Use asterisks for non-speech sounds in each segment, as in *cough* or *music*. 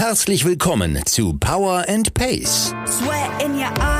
Herzlich willkommen zu Power and Pace. Sweat in your eye,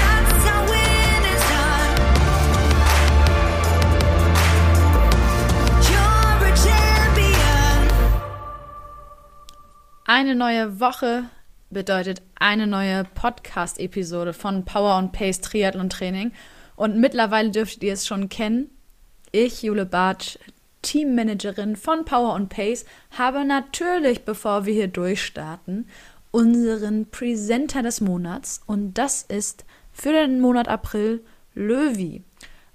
Eine neue Woche bedeutet eine neue Podcast-Episode von Power und Pace Triathlon Training. Und mittlerweile dürftet ihr es schon kennen. Ich, Jule Bartsch, Teammanagerin von Power und Pace, habe natürlich, bevor wir hier durchstarten, unseren Presenter des Monats. Und das ist für den Monat April Löwy.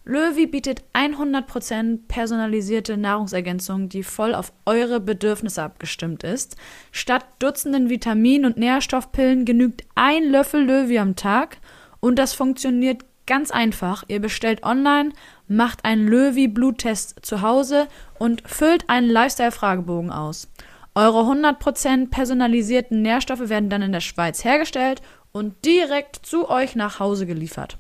Löwy bietet 100% personalisierte Nahrungsergänzung, die voll auf eure Bedürfnisse abgestimmt ist. Statt Dutzenden Vitamin- und Nährstoffpillen genügt ein Löffel Löwy am Tag und das funktioniert ganz einfach. Ihr bestellt online, macht einen Löwy-Bluttest zu Hause und füllt einen Lifestyle-Fragebogen aus. Eure 100% personalisierten Nährstoffe werden dann in der Schweiz hergestellt und direkt zu euch nach Hause geliefert.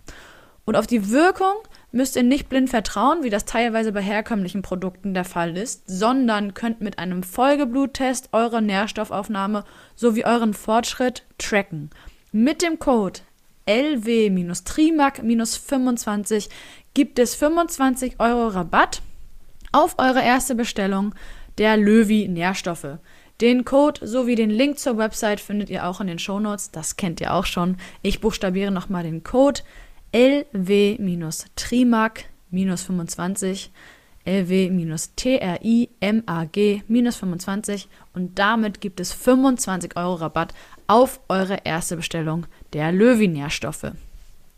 Und auf die Wirkung müsst ihr nicht blind vertrauen, wie das teilweise bei herkömmlichen Produkten der Fall ist, sondern könnt mit einem Folgebluttest eure Nährstoffaufnahme sowie euren Fortschritt tracken. Mit dem Code LW-Trimac-25 gibt es 25 Euro Rabatt auf eure erste Bestellung der Löwy Nährstoffe. Den Code sowie den Link zur Website findet ihr auch in den Shownotes. Das kennt ihr auch schon. Ich buchstabiere nochmal den Code LW-Trimac-25 LW-TRIMAG-25 und damit gibt es 25 Euro Rabatt auf eure erste Bestellung der Löwy-Nährstoffe.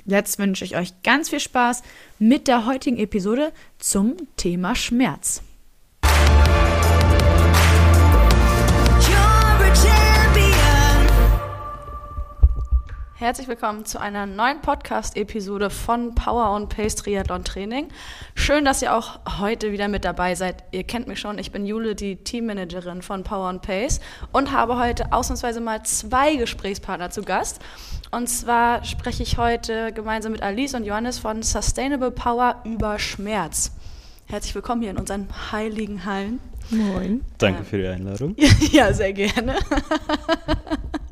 Jetzt wünsche ich euch ganz viel Spaß mit der heutigen Episode zum Thema Schmerz. Herzlich willkommen zu einer neuen Podcast-Episode von Power und Pace Triathlon Training. Schön, dass ihr auch heute wieder mit dabei seid. Ihr kennt mich schon, ich bin Jule, die Teammanagerin von Power und Pace und habe heute ausnahmsweise mal zwei Gesprächspartner zu Gast. Und zwar spreche ich heute gemeinsam mit Alice und Johannes von Sustainable Power über Schmerz. Herzlich willkommen hier in unseren heiligen Hallen. Moin. Danke für die Einladung. *laughs* Ja, sehr gerne. *laughs*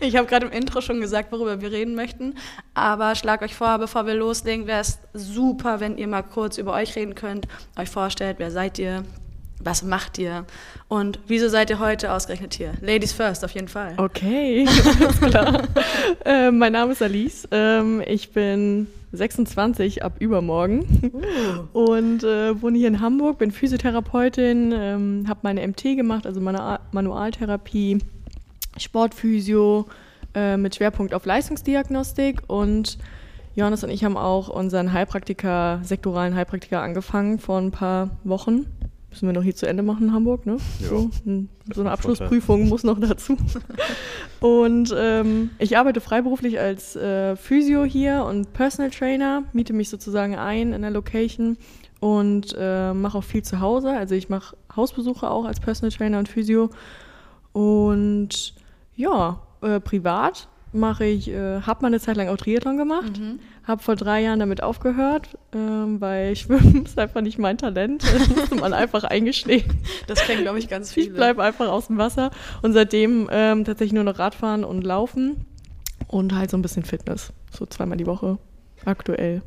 Ich habe gerade im Intro schon gesagt, worüber wir reden möchten. Aber schlag euch vor, bevor wir loslegen, wäre es super, wenn ihr mal kurz über euch reden könnt, euch vorstellt, wer seid ihr, was macht ihr und wieso seid ihr heute ausgerechnet hier? Ladies first, auf jeden Fall. Okay, *laughs* alles klar. äh, mein Name ist Alice. Ähm, ich bin 26 ab übermorgen und äh, wohne hier in Hamburg, bin Physiotherapeutin, ähm, habe meine MT gemacht, also meine Manualtherapie, Sportphysio äh, mit Schwerpunkt auf Leistungsdiagnostik und Johannes und ich haben auch unseren Heilpraktiker, sektoralen Heilpraktiker angefangen vor ein paar Wochen. Müssen wir noch hier zu Ende machen in Hamburg, ne? Ja. So, ein- so eine Abschlussprüfung muss noch dazu. Und ähm, ich arbeite freiberuflich als äh, Physio hier und Personal Trainer, miete mich sozusagen ein in der Location und äh, mache auch viel zu Hause. Also ich mache Hausbesuche auch als Personal Trainer und Physio. Und ja, äh, privat mache ich, äh, habe mal eine Zeit lang auch Triathlon gemacht, habe vor drei Jahren damit aufgehört, ähm, weil *laughs* Schwimmen ist einfach nicht mein Talent. *laughs* Das musste man einfach eingestehen. Das kennen, glaube ich, ganz viele. Ich bleibe einfach aus dem Wasser und seitdem ähm, tatsächlich nur noch Radfahren und Laufen und halt so ein bisschen Fitness. So zweimal die Woche aktuell.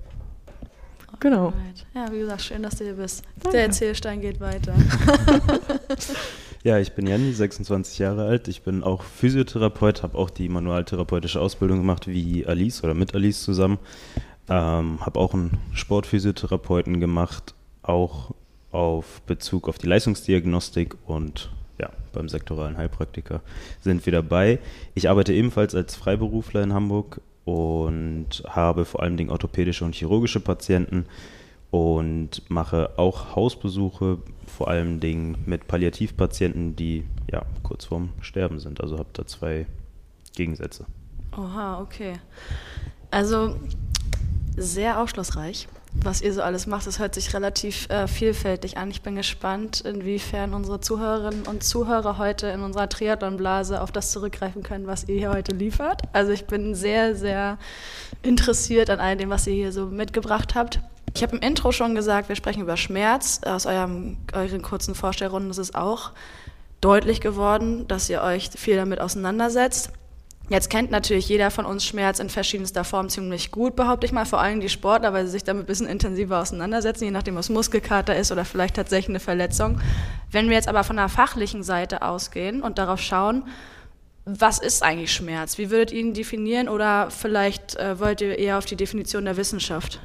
Genau. Ja, wie gesagt, schön, dass du hier bist. Danke. Der Erzählstein geht weiter. *laughs* Ja, ich bin Janni, 26 Jahre alt. Ich bin auch Physiotherapeut, habe auch die manualtherapeutische Ausbildung gemacht wie Alice oder mit Alice zusammen. Ähm, habe auch einen Sportphysiotherapeuten gemacht, auch auf Bezug auf die Leistungsdiagnostik und ja, beim sektoralen Heilpraktiker sind wir dabei. Ich arbeite ebenfalls als Freiberufler in Hamburg und habe vor allem Dingen orthopädische und chirurgische Patienten und mache auch Hausbesuche, vor allem Dingen mit Palliativpatienten, die ja kurz vorm Sterben sind. Also habe da zwei Gegensätze. Oha, okay. Also sehr aufschlussreich, was ihr so alles macht. Es hört sich relativ äh, vielfältig an. Ich bin gespannt, inwiefern unsere Zuhörerinnen und Zuhörer heute in unserer Triathlon-Blase auf das zurückgreifen können, was ihr hier heute liefert. Also ich bin sehr, sehr interessiert an all dem, was ihr hier so mitgebracht habt. Ich habe im Intro schon gesagt, wir sprechen über Schmerz. Aus eurem, euren kurzen Vorstellrunden ist es auch deutlich geworden, dass ihr euch viel damit auseinandersetzt. Jetzt kennt natürlich jeder von uns Schmerz in verschiedenster Form ziemlich gut, behaupte ich mal, vor allem die Sportler, weil sie sich damit ein bisschen intensiver auseinandersetzen, je nachdem, was Muskelkater ist oder vielleicht tatsächlich eine Verletzung. Wenn wir jetzt aber von der fachlichen Seite ausgehen und darauf schauen, was ist eigentlich Schmerz? Wie würdet ihr ihn definieren oder vielleicht äh, wollt ihr eher auf die Definition der Wissenschaft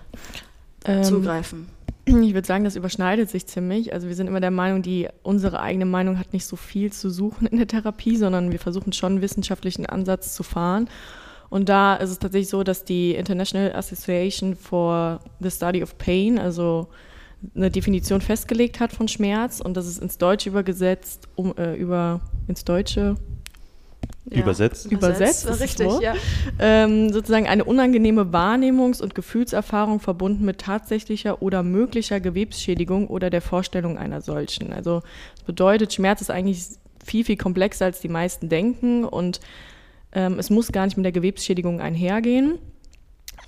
ähm, zugreifen? Ich würde sagen, das überschneidet sich ziemlich. Also wir sind immer der Meinung, die unsere eigene Meinung hat nicht so viel zu suchen in der Therapie, sondern wir versuchen schon einen wissenschaftlichen Ansatz zu fahren. Und da ist es tatsächlich so, dass die International Association for the Study of Pain, also eine Definition festgelegt hat von Schmerz und das ist ins Deutsche übergesetzt, um äh, über ins Deutsche ja. Übersetzt? Übersetzt, Übersetzt richtig, so. ja. Ähm, sozusagen eine unangenehme Wahrnehmungs- und Gefühlserfahrung verbunden mit tatsächlicher oder möglicher Gewebsschädigung oder der Vorstellung einer solchen. Also das bedeutet, Schmerz ist eigentlich viel, viel komplexer, als die meisten denken und ähm, es muss gar nicht mit der Gewebsschädigung einhergehen.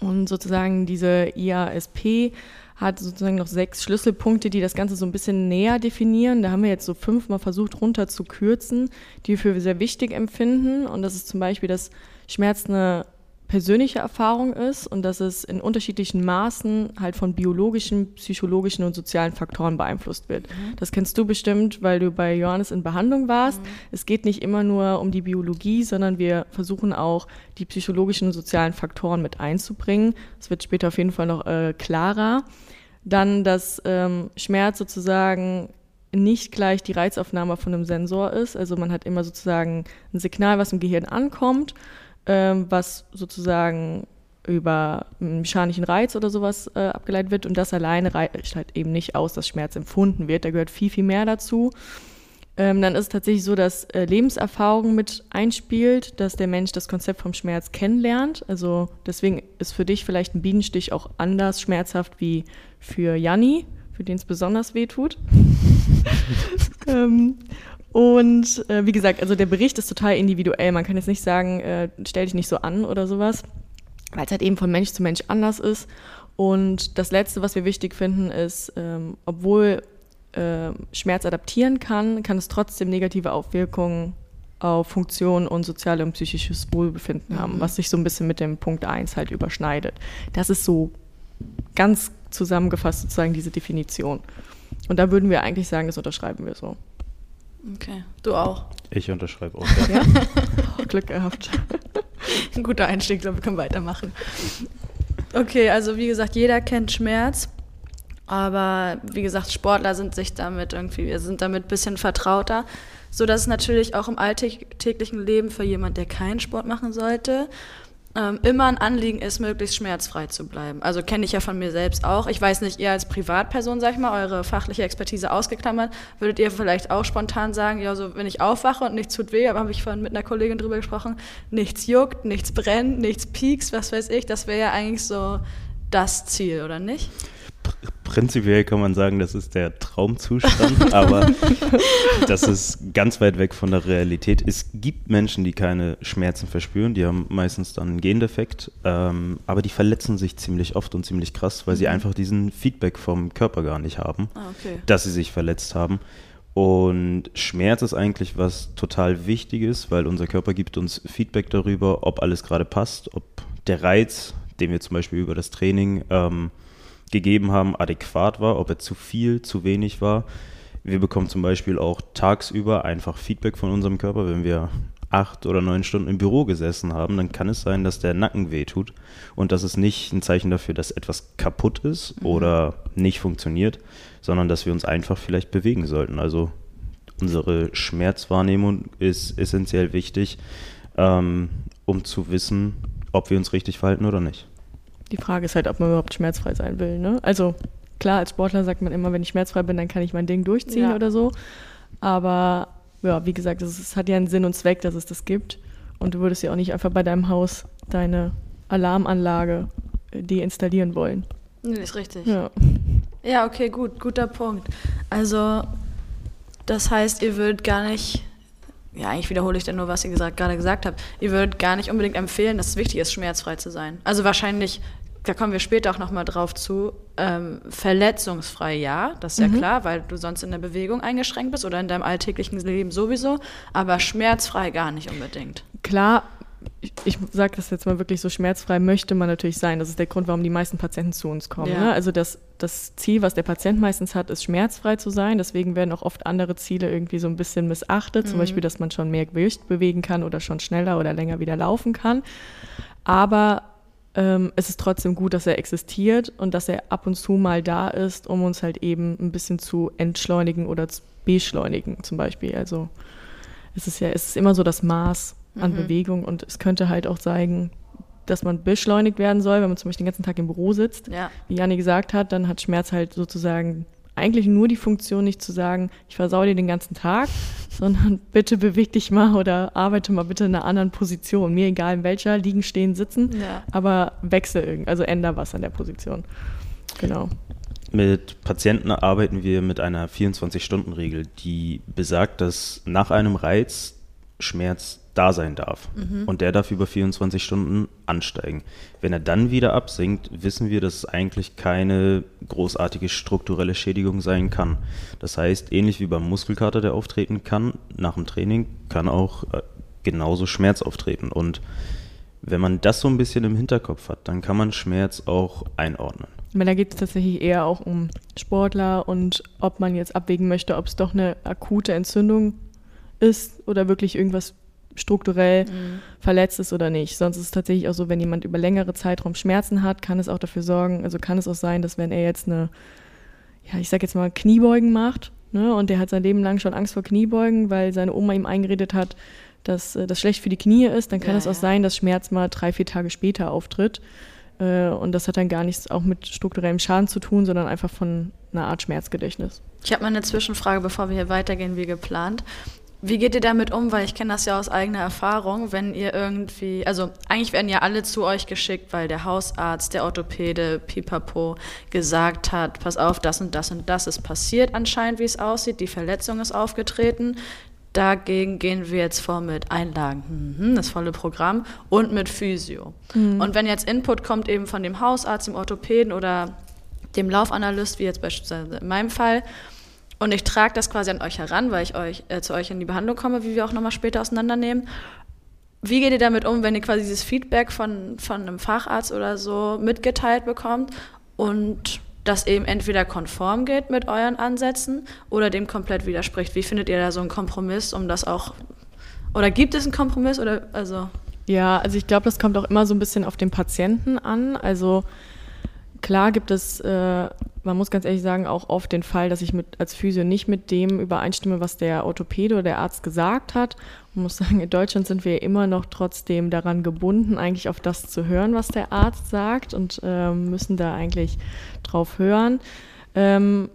Und sozusagen diese IASP hat sozusagen noch sechs Schlüsselpunkte, die das Ganze so ein bisschen näher definieren. Da haben wir jetzt so fünfmal versucht runter zu kürzen, die wir für sehr wichtig empfinden. Und das ist zum Beispiel, dass Schmerz eine persönliche Erfahrung ist und dass es in unterschiedlichen Maßen halt von biologischen, psychologischen und sozialen Faktoren beeinflusst wird. Mhm. Das kennst du bestimmt, weil du bei Johannes in Behandlung warst. Mhm. Es geht nicht immer nur um die Biologie, sondern wir versuchen auch die psychologischen und sozialen Faktoren mit einzubringen. Das wird später auf jeden Fall noch äh, klarer. Dann, dass ähm, Schmerz sozusagen nicht gleich die Reizaufnahme von einem Sensor ist. Also man hat immer sozusagen ein Signal, was im Gehirn ankommt, ähm, was sozusagen über einen mechanischen Reiz oder sowas äh, abgeleitet wird. Und das alleine reicht halt eben nicht aus, dass Schmerz empfunden wird. Da gehört viel, viel mehr dazu. Ähm, dann ist es tatsächlich so, dass äh, Lebenserfahrung mit einspielt, dass der Mensch das Konzept vom Schmerz kennenlernt. Also deswegen ist für dich vielleicht ein Bienenstich auch anders schmerzhaft wie für Janni, für den es besonders weh tut. *laughs* ähm, und äh, wie gesagt, also der Bericht ist total individuell. Man kann jetzt nicht sagen, äh, stell dich nicht so an oder sowas, weil es halt eben von Mensch zu Mensch anders ist. Und das Letzte, was wir wichtig finden, ist, ähm, obwohl äh, Schmerz adaptieren kann, kann es trotzdem negative Auswirkungen auf Funktion und soziale und psychisches Wohlbefinden mhm. haben, was sich so ein bisschen mit dem Punkt 1 halt überschneidet. Das ist so ganz zusammengefasst sozusagen diese Definition. Und da würden wir eigentlich sagen, das unterschreiben wir so. Okay, du auch. Ich unterschreibe auch. Ja? *laughs* Glück gehabt. Ein *laughs* guter Einstieg, glaube ich, können weitermachen. Okay, also wie gesagt, jeder kennt Schmerz. Aber wie gesagt, Sportler sind sich damit irgendwie, wir sind damit ein bisschen vertrauter, so dass es natürlich auch im alltäglichen Leben für jemand, der keinen Sport machen sollte, ähm, immer ein Anliegen ist, möglichst schmerzfrei zu bleiben. Also kenne ich ja von mir selbst auch. Ich weiß nicht, ihr als Privatperson, sag ich mal, eure fachliche Expertise ausgeklammert, würdet ihr vielleicht auch spontan sagen, ja, so wenn ich aufwache und nichts tut weh, aber habe ich vorhin mit einer Kollegin drüber gesprochen, nichts juckt, nichts brennt, nichts piekst, was weiß ich, das wäre ja eigentlich so das Ziel, oder nicht? Prinzipiell kann man sagen, das ist der Traumzustand, *laughs* aber das ist ganz weit weg von der Realität. Es gibt Menschen, die keine Schmerzen verspüren, die haben meistens dann einen Gendefekt, ähm, aber die verletzen sich ziemlich oft und ziemlich krass, weil mhm. sie einfach diesen Feedback vom Körper gar nicht haben, ah, okay. dass sie sich verletzt haben. Und Schmerz ist eigentlich was total Wichtiges, weil unser Körper gibt uns Feedback darüber, ob alles gerade passt, ob der Reiz, den wir zum Beispiel über das Training ähm, gegeben haben, adäquat war, ob er zu viel, zu wenig war. Wir bekommen zum Beispiel auch tagsüber einfach Feedback von unserem Körper, wenn wir acht oder neun Stunden im Büro gesessen haben, dann kann es sein, dass der Nacken wehtut. Und das ist nicht ein Zeichen dafür, dass etwas kaputt ist mhm. oder nicht funktioniert, sondern dass wir uns einfach vielleicht bewegen sollten. Also Unsere Schmerzwahrnehmung ist essentiell wichtig, ähm, um zu wissen, ob wir uns richtig verhalten oder nicht. Die Frage ist halt, ob man überhaupt schmerzfrei sein will. Ne? Also klar, als Sportler sagt man immer, wenn ich schmerzfrei bin, dann kann ich mein Ding durchziehen ja. oder so. Aber ja, wie gesagt, es hat ja einen Sinn und Zweck, dass es das gibt. Und du würdest ja auch nicht einfach bei deinem Haus deine Alarmanlage äh, deinstallieren wollen. Nee, ist richtig. Ja. ja, okay, gut, guter Punkt. Also, das heißt, ihr würdet gar nicht, ja, eigentlich wiederhole ich dann nur, was ihr gesagt, gerade gesagt habt, ihr würdet gar nicht unbedingt empfehlen, dass es wichtig ist, schmerzfrei zu sein. Also wahrscheinlich da kommen wir später auch nochmal drauf zu, ähm, verletzungsfrei ja, das ist ja mhm. klar, weil du sonst in der Bewegung eingeschränkt bist oder in deinem alltäglichen Leben sowieso, aber schmerzfrei gar nicht unbedingt. Klar, ich, sage das jetzt mal wirklich so schmerzfrei möchte man natürlich sein. Das ist der Grund, warum die meisten Patienten zu uns kommen. Ja. Ne? Also das, das Ziel, was der Patient meistens hat, ist schmerzfrei zu sein. Deswegen werden auch oft andere Ziele irgendwie so ein bisschen missachtet. Mhm. Zum Beispiel, dass man schon mehr Gewicht bewegen kann oder schon schneller oder länger wieder laufen kann. Aber ähm, es ist trotzdem gut, dass er existiert und dass er ab und zu mal da ist, um uns halt eben ein bisschen zu entschleunigen oder zu beschleunigen zum Beispiel. Also es ist ja, es ist immer so das Maß an mhm. Bewegung und es könnte halt auch zeigen, dass man beschleunigt werden soll, wenn man zum Beispiel den ganzen Tag im Büro sitzt. Ja. Wie Janni gesagt hat, dann hat Schmerz halt sozusagen eigentlich nur die Funktion, nicht zu sagen, ich versau dir den ganzen Tag, *laughs* sondern bitte beweg dich mal oder arbeite mal bitte in einer anderen Position. Mir egal in welcher, liegen, stehen, sitzen, ja. aber wechsel irgendwie, also änder was an der Position. Genau. Mit Patienten arbeiten wir mit einer 24-Stunden-Regel, die besagt, dass nach einem Reiz Schmerz da sein darf. Mhm. Und der darf über 24 Stunden ansteigen. Wenn er dann wieder absinkt, wissen wir, dass es eigentlich keine großartige strukturelle Schädigung sein kann. Das heißt, ähnlich wie beim Muskelkater, der auftreten kann, nach dem Training kann auch äh, genauso Schmerz auftreten. Und wenn man das so ein bisschen im Hinterkopf hat, dann kann man Schmerz auch einordnen. Da geht es tatsächlich eher auch um Sportler und ob man jetzt abwägen möchte, ob es doch eine akute Entzündung ist oder wirklich irgendwas strukturell mhm. verletzt ist oder nicht. Sonst ist es tatsächlich auch so, wenn jemand über längere Zeitraum Schmerzen hat, kann es auch dafür sorgen, also kann es auch sein, dass wenn er jetzt eine, ja, ich sag jetzt mal, Kniebeugen macht, ne, und der hat sein Leben lang schon Angst vor Kniebeugen, weil seine Oma ihm eingeredet hat, dass äh, das schlecht für die Knie ist, dann kann ja, es auch ja. sein, dass Schmerz mal drei, vier Tage später auftritt. Äh, und das hat dann gar nichts auch mit strukturellem Schaden zu tun, sondern einfach von einer Art Schmerzgedächtnis. Ich habe mal eine Zwischenfrage, bevor wir hier weitergehen, wie geplant. Wie geht ihr damit um? Weil ich kenne das ja aus eigener Erfahrung, wenn ihr irgendwie, also eigentlich werden ja alle zu euch geschickt, weil der Hausarzt, der Orthopäde, Pipapo gesagt hat, pass auf, das und das und das ist passiert anscheinend, wie es aussieht, die Verletzung ist aufgetreten. Dagegen gehen wir jetzt vor mit Einlagen, mhm, das volle Programm und mit Physio. Mhm. Und wenn jetzt Input kommt eben von dem Hausarzt, dem Orthopäden oder dem Laufanalyst, wie jetzt beispielsweise in meinem Fall, und ich trage das quasi an euch heran, weil ich euch, äh, zu euch in die Behandlung komme, wie wir auch nochmal später auseinandernehmen. Wie geht ihr damit um, wenn ihr quasi dieses Feedback von, von einem Facharzt oder so mitgeteilt bekommt und das eben entweder konform geht mit euren Ansätzen oder dem komplett widerspricht? Wie findet ihr da so einen Kompromiss, um das auch. Oder gibt es einen Kompromiss? Oder also. Ja, also ich glaube, das kommt auch immer so ein bisschen auf den Patienten an. Also Klar gibt es, äh, man muss ganz ehrlich sagen, auch oft den Fall, dass ich mit, als Physio nicht mit dem übereinstimme, was der Orthopäde oder der Arzt gesagt hat. Man muss sagen, in Deutschland sind wir immer noch trotzdem daran gebunden, eigentlich auf das zu hören, was der Arzt sagt und äh, müssen da eigentlich drauf hören. Ähm,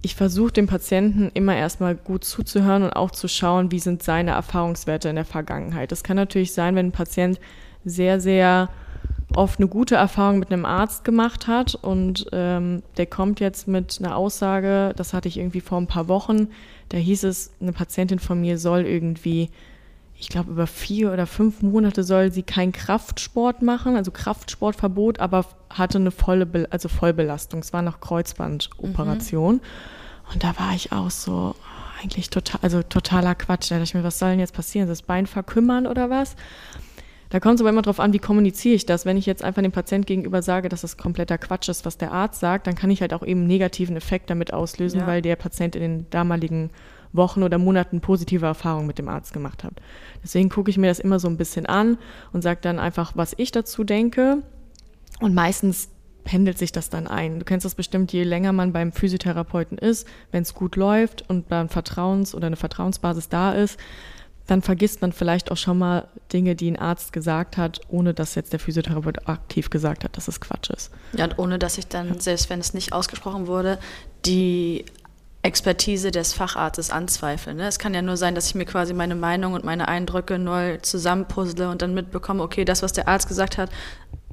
ich versuche dem Patienten immer erstmal gut zuzuhören und auch zu schauen, wie sind seine Erfahrungswerte in der Vergangenheit. Das kann natürlich sein, wenn ein Patient sehr, sehr oft eine gute Erfahrung mit einem Arzt gemacht hat und ähm, der kommt jetzt mit einer Aussage, das hatte ich irgendwie vor ein paar Wochen, da hieß es, eine Patientin von mir soll irgendwie, ich glaube über vier oder fünf Monate soll sie keinen Kraftsport machen, also Kraftsportverbot, aber hatte eine volle, Be also Vollbelastung. Es war noch Kreuzbandoperation. Mhm. Und da war ich auch so, eigentlich total, also totaler Quatsch. Da dachte ich mir, was soll denn jetzt passieren? Das Bein verkümmern oder was? Da kommt es aber immer darauf an, wie kommuniziere ich das. Wenn ich jetzt einfach dem Patient gegenüber sage, dass das kompletter Quatsch ist, was der Arzt sagt, dann kann ich halt auch eben einen negativen Effekt damit auslösen, ja. weil der Patient in den damaligen Wochen oder Monaten positive Erfahrungen mit dem Arzt gemacht hat. Deswegen gucke ich mir das immer so ein bisschen an und sage dann einfach, was ich dazu denke. Und meistens pendelt sich das dann ein. Du kennst das bestimmt, je länger man beim Physiotherapeuten ist, wenn es gut läuft und dann Vertrauens- oder eine Vertrauensbasis da ist, dann vergisst man vielleicht auch schon mal Dinge, die ein Arzt gesagt hat, ohne dass jetzt der Physiotherapeut aktiv gesagt hat, dass es Quatsch ist. Ja, und ohne dass ich dann, selbst wenn es nicht ausgesprochen wurde, die Expertise des Facharztes anzweifle. Ne? Es kann ja nur sein, dass ich mir quasi meine Meinung und meine Eindrücke neu zusammenpuzzle und dann mitbekomme, okay, das, was der Arzt gesagt hat,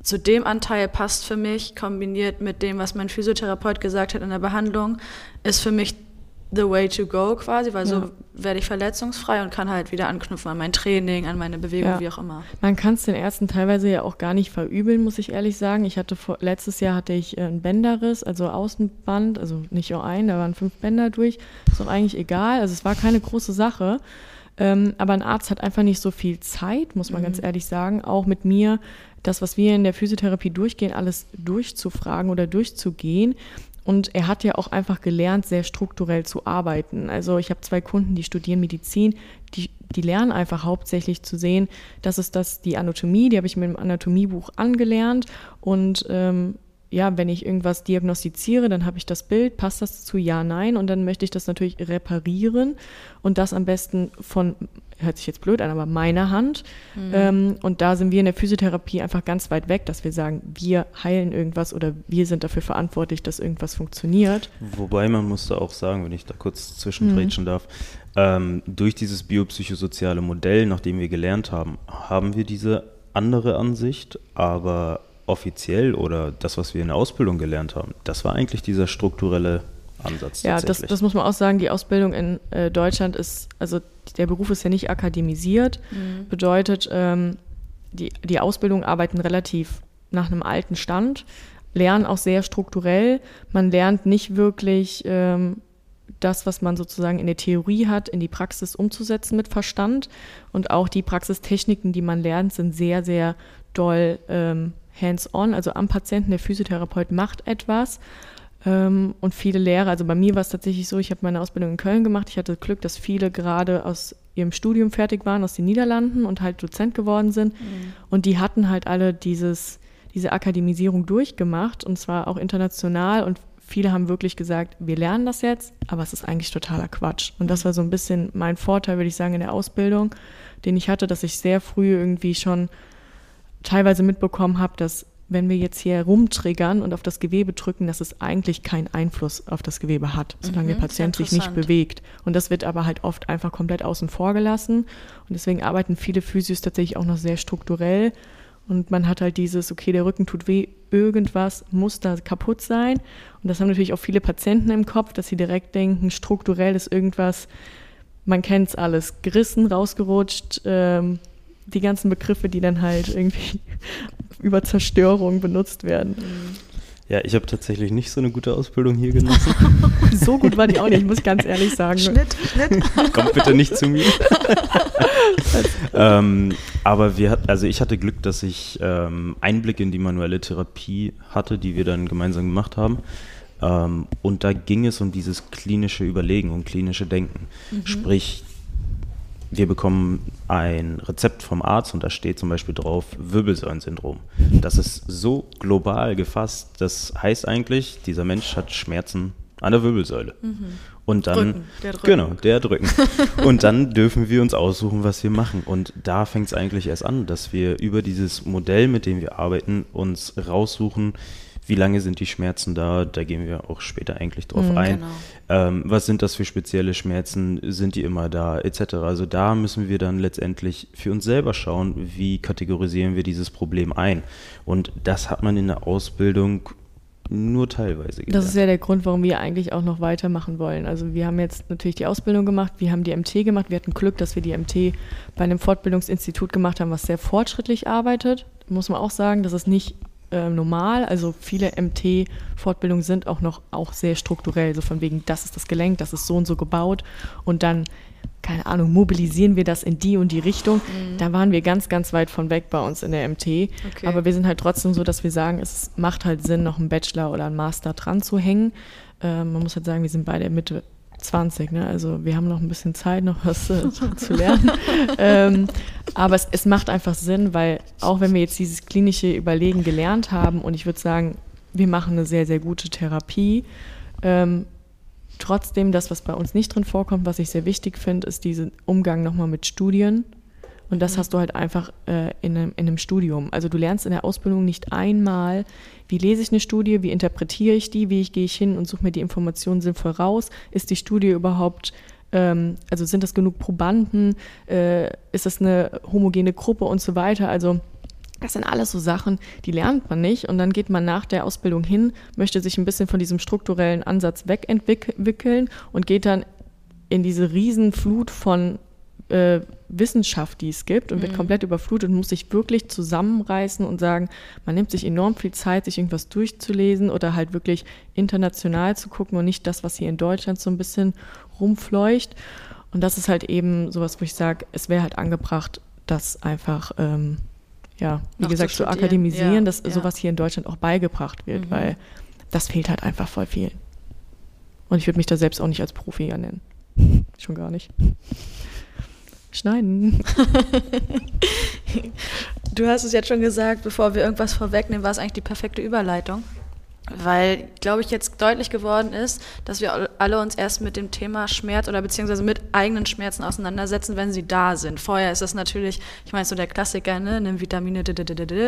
zu dem Anteil passt für mich, kombiniert mit dem, was mein Physiotherapeut gesagt hat in der Behandlung, ist für mich the way to go quasi, weil ja. so werde ich verletzungsfrei und kann halt wieder anknüpfen an mein Training, an meine Bewegung, ja. wie auch immer. Man kann es den Ärzten teilweise ja auch gar nicht verübeln, muss ich ehrlich sagen. Ich hatte vor, letztes Jahr hatte ich äh, einen Bänderriss, also Außenband, also nicht nur ein, da waren fünf Bänder durch. Ist doch eigentlich egal, also es war keine große Sache. Ähm, aber ein Arzt hat einfach nicht so viel Zeit, muss man mhm. ganz ehrlich sagen, auch mit mir das, was wir in der Physiotherapie durchgehen, alles durchzufragen oder durchzugehen. Und er hat ja auch einfach gelernt, sehr strukturell zu arbeiten. Also ich habe zwei Kunden, die studieren Medizin, die, die lernen einfach hauptsächlich zu sehen, das ist das die Anatomie, die habe ich mit dem Anatomiebuch angelernt. Und ähm, ja, wenn ich irgendwas diagnostiziere, dann habe ich das Bild, passt das zu ja, nein und dann möchte ich das natürlich reparieren und das am besten von, hört sich jetzt blöd an, aber meiner Hand. Mhm. Ähm, und da sind wir in der Physiotherapie einfach ganz weit weg, dass wir sagen, wir heilen irgendwas oder wir sind dafür verantwortlich, dass irgendwas funktioniert. Wobei man muss da auch sagen, wenn ich da kurz zwischengrätschen mhm. darf, ähm, durch dieses biopsychosoziale Modell, nachdem wir gelernt haben, haben wir diese andere Ansicht, aber offiziell oder das, was wir in der Ausbildung gelernt haben, das war eigentlich dieser strukturelle Ansatz. Ja, das, das, muss man auch sagen. Die Ausbildung in äh, Deutschland ist, also der Beruf ist ja nicht akademisiert, mhm. bedeutet, ähm, die, die Ausbildungen arbeiten relativ nach einem alten Stand, lernen auch sehr strukturell. Man lernt nicht wirklich ähm, das, was man sozusagen in der Theorie hat, in die Praxis umzusetzen mit Verstand. Und auch die Praxistechniken, die man lernt, sind sehr, sehr doll ähm, hands-on, also am Patienten. Der Physiotherapeut macht etwas. Ähm, und viele Lehrer, also bei mir war es tatsächlich so, ich habe meine Ausbildung in Köln gemacht. Ich hatte Glück, dass viele gerade aus ihrem Studium fertig waren, aus den Niederlanden und halt Dozent geworden sind. Mhm. Und die hatten halt alle dieses, diese Akademisierung durchgemacht und zwar auch international. Und viele haben wirklich gesagt, wir lernen das jetzt, aber es ist eigentlich totaler Quatsch. Und das war so ein bisschen mein Vorteil, würde ich sagen, in der Ausbildung, den ich hatte, dass ich sehr früh irgendwie schon teilweise mitbekommen habe, dass wenn wir jetzt hier rumtriggern und auf das Gewebe drücken, dass es eigentlich keinen Einfluss auf das Gewebe hat, solange mhm, der Patient sich nicht bewegt. Und das wird aber halt oft einfach komplett außen vor gelassen. Und deswegen arbeiten viele Physios tatsächlich auch noch sehr strukturell. Und man hat halt dieses, okay, der Rücken tut weh, irgendwas muss da kaputt sein. Und das haben natürlich auch viele Patienten im Kopf, dass sie direkt denken, strukturell ist irgendwas, man kennt es alles, gerissen, rausgerutscht, ähm, die ganzen Begriffe, die dann halt irgendwie über Zerstörung benutzt werden. Ja, ich habe tatsächlich nicht so eine gute Ausbildung hier genossen. *laughs* so gut war die auch nicht, muss ich ganz ehrlich sagen. Schnitt, Schnitt. Kommt bitte nicht zu mir. *laughs* ähm, aber wir also ich hatte Glück, dass ich ähm, Einblick in die manuelle Therapie hatte, die wir dann gemeinsam gemacht haben. Ähm, und da ging es um dieses klinische Überlegen, um klinische Denken. Mhm. Sprich, wir bekommen ein Rezept vom Arzt und da steht zum Beispiel drauf Wirbelsäulensyndrom. Das ist so global gefasst, das heißt eigentlich, dieser Mensch hat Schmerzen an der Wirbelsäule. Mhm. Und dann, Drücken, der Drücken. genau, der Drücken. *laughs* und dann dürfen wir uns aussuchen, was wir machen. Und da fängt es eigentlich erst an, dass wir über dieses Modell, mit dem wir arbeiten, uns raussuchen, wie lange sind die Schmerzen da? Da gehen wir auch später eigentlich drauf mhm, ein. Genau. Ähm, was sind das für spezielle Schmerzen? Sind die immer da? Etc. Also da müssen wir dann letztendlich für uns selber schauen, wie kategorisieren wir dieses Problem ein. Und das hat man in der Ausbildung nur teilweise gelernt. Das ist ja der Grund, warum wir eigentlich auch noch weitermachen wollen. Also wir haben jetzt natürlich die Ausbildung gemacht, wir haben die MT gemacht, wir hatten Glück, dass wir die MT bei einem Fortbildungsinstitut gemacht haben, was sehr fortschrittlich arbeitet. Muss man auch sagen, das ist nicht äh, normal. Also viele MT-Fortbildungen sind auch noch auch sehr strukturell, so von wegen, das ist das Gelenk, das ist so und so gebaut und dann keine Ahnung, mobilisieren wir das in die und die Richtung. Mhm. Da waren wir ganz, ganz weit von weg bei uns in der MT. Okay. Aber wir sind halt trotzdem so, dass wir sagen, es macht halt Sinn, noch einen Bachelor oder einen Master dran zu hängen. Ähm, man muss halt sagen, wir sind beide Mitte 20, ne? also wir haben noch ein bisschen Zeit, noch was äh, zu lernen. *laughs* ähm, aber es, es macht einfach Sinn, weil auch wenn wir jetzt dieses klinische Überlegen gelernt haben und ich würde sagen, wir machen eine sehr, sehr gute Therapie. Ähm, trotzdem, das, was bei uns nicht drin vorkommt, was ich sehr wichtig finde, ist dieser Umgang nochmal mit Studien. Und das mhm. hast du halt einfach äh, in, einem, in einem Studium. Also du lernst in der Ausbildung nicht einmal, wie lese ich eine Studie, wie interpretiere ich die, wie ich, gehe ich hin und suche mir die Informationen sinnvoll raus. Ist die Studie überhaupt ähm, also sind das genug Probanden, äh, ist das eine homogene Gruppe und so weiter. Also das sind alles so Sachen, die lernt man nicht und dann geht man nach der Ausbildung hin, möchte sich ein bisschen von diesem strukturellen Ansatz wegentwickeln und geht dann in diese Riesenflut von äh, Wissenschaft, die es gibt und mhm. wird komplett überflutet und muss sich wirklich zusammenreißen und sagen, man nimmt sich enorm viel Zeit, sich irgendwas durchzulesen oder halt wirklich international zu gucken und nicht das, was hier in Deutschland so ein bisschen rumfleucht. Und das ist halt eben sowas, wo ich sage, es wäre halt angebracht, das einfach, ähm, ja, wie Noch gesagt, zu, zu akademisieren, ja, dass ja. sowas hier in Deutschland auch beigebracht wird, mhm. weil das fehlt halt einfach voll viel. Und ich würde mich da selbst auch nicht als Profi ja nennen. *laughs* Schon gar nicht. Schneiden. *laughs* du hast es jetzt schon gesagt, bevor wir irgendwas vorwegnehmen, war es eigentlich die perfekte Überleitung weil, glaube ich, jetzt deutlich geworden ist, dass wir alle uns erst mit dem Thema Schmerz oder beziehungsweise mit eigenen Schmerzen auseinandersetzen, wenn sie da sind. Vorher ist das natürlich, ich meine, so der Klassiker, ne, nimm Vitamine,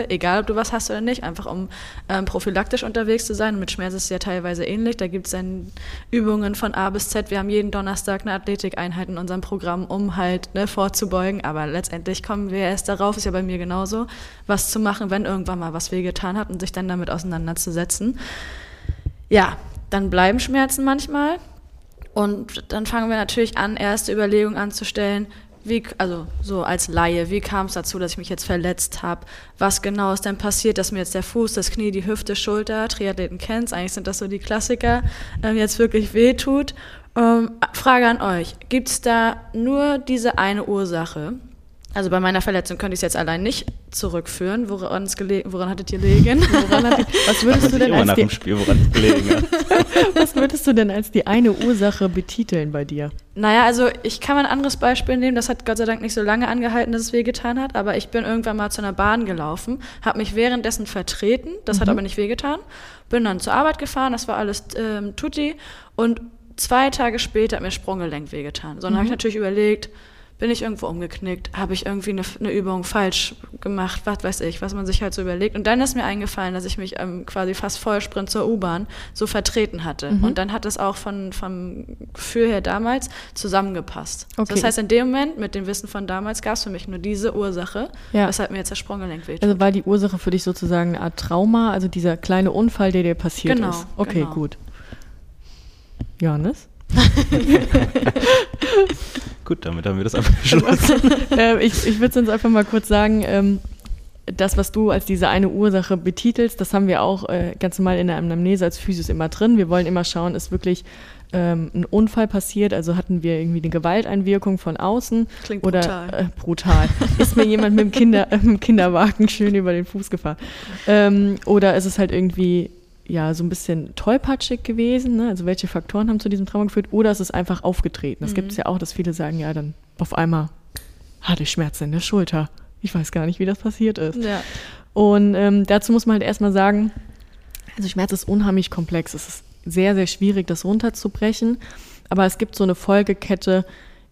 egal ob du was hast oder nicht, einfach um ähm, prophylaktisch unterwegs zu sein. Mit Schmerz ist es ja teilweise ähnlich. Da gibt es dann Übungen von A bis Z. Wir haben jeden Donnerstag eine Athletikeinheit in unserem Programm, um halt ne, vorzubeugen. Aber letztendlich kommen wir erst darauf, ist ja bei mir genauso, was zu machen, wenn irgendwann mal was wehgetan hat und sich dann damit auseinanderzusetzen ja, dann bleiben Schmerzen manchmal. Und dann fangen wir natürlich an, erste Überlegungen anzustellen, wie, also so als Laie, wie kam es dazu, dass ich mich jetzt verletzt habe? Was genau ist denn passiert, dass mir jetzt der Fuß, das Knie, die Hüfte, Schulter, Triathleten kennt eigentlich sind das so die Klassiker, ähm, jetzt wirklich wehtut? Ähm, Frage an euch, gibt es da nur diese eine Ursache? Also bei meiner Verletzung könnte ich es jetzt allein nicht zurückführen. Woran, es woran hattet ihr gelegen? *laughs* Hattet, was würdest du denn als die, Spiel, *laughs* was würdest du denn als die eine Ursache betiteln bei dir? Naja, also ich kann mal ein anderes Beispiel nehmen. Das hat Gott sei Dank nicht so lange angehalten, dass es wehgetan hat. Aber ich bin irgendwann mal zu einer Bahn gelaufen, habe mich währenddessen vertreten. Das mhm. hat aber nicht wehgetan. Bin dann zur Arbeit gefahren. Das war alles ähm, tutti. Und zwei Tage später hat mir Sprunggelenk wehgetan. So, dann mhm. habe ich natürlich überlegt, bin ich irgendwo umgeknickt, habe ich irgendwie eine, eine, Übung falsch gemacht, was weiß ich, was man sich halt so überlegt. Und dann ist mir eingefallen, dass ich mich ähm, quasi fast Vollsprint zur U-Bahn so vertreten hatte. Mhm. Und dann hat es auch von, vom Gefühl her damals zusammengepasst. Okay. Das heißt, in dem Moment, mit dem Wissen von damals, gab es für mich nur diese Ursache, ja. weshalb mir jetzt der Sprunggelenk wehtut. Also war die Ursache für dich sozusagen eine Art Trauma, also dieser kleine Unfall, der dir passiert genau, ist? Okay, genau. gut. Johannes? *laughs* *laughs* Gut, damit haben wir das abgeschlossen. *laughs* äh, ich ich würde sonst einfach mal kurz sagen, ähm, das, was du als diese eine Ursache betitelst, das haben wir auch äh, ganz normal in der Anamnese als Physios immer drin. Wir wollen immer schauen, ist wirklich ähm, ein Unfall passiert, also hatten wir irgendwie eine Gewalteinwirkung von außen. Klingt oder, brutal. Äh, brutal. ist mir jemand mit dem, Kinder, äh, *laughs* mit dem Kinderwagen schön über den Fuß gefahren? Ähm, oder ist es halt irgendwie ja so ein bisschen tollpatschig gewesen? Ne? Also welche Faktoren haben zu diesem Trauma geführt? Oder ist es einfach aufgetreten? Das mhm. gibt es ja auch, dass viele sagen, ja, dann auf einmal hatte ich Schmerzen in der Schulter. Ich weiß gar nicht, wie das passiert ist. Ja. Und ähm, dazu muss man halt erstmal sagen, also Schmerz ist unheimlich komplex. Es ist sehr, sehr schwierig, das runterzubrechen. Aber es gibt so eine Folgekette,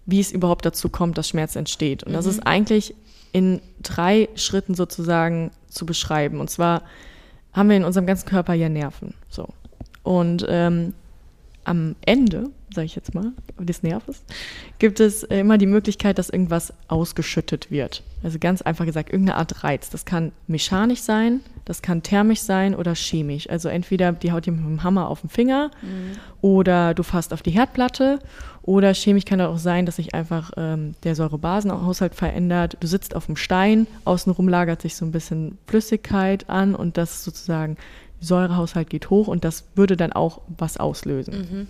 wie es überhaupt dazu kommt, dass Schmerz entsteht. Und mhm. das ist eigentlich in drei Schritten sozusagen zu beschreiben. Und zwar haben wir in unserem ganzen Körper ja Nerven. So. Und ähm, am Ende, sage ich jetzt mal, des Nerves, gibt es immer die Möglichkeit, dass irgendwas ausgeschüttet wird. Also ganz einfach gesagt, irgendeine Art Reiz. Das kann mechanisch sein, das kann thermisch sein oder chemisch. Also entweder die haut dir mit dem Hammer auf den Finger mhm. oder du fasst auf die Herdplatte oder chemisch kann auch sein, dass sich einfach ähm, der Säurebasenhaushalt verändert. Du sitzt auf dem Stein, außenrum lagert sich so ein bisschen Flüssigkeit an und das sozusagen, Säurehaushalt geht hoch und das würde dann auch was auslösen.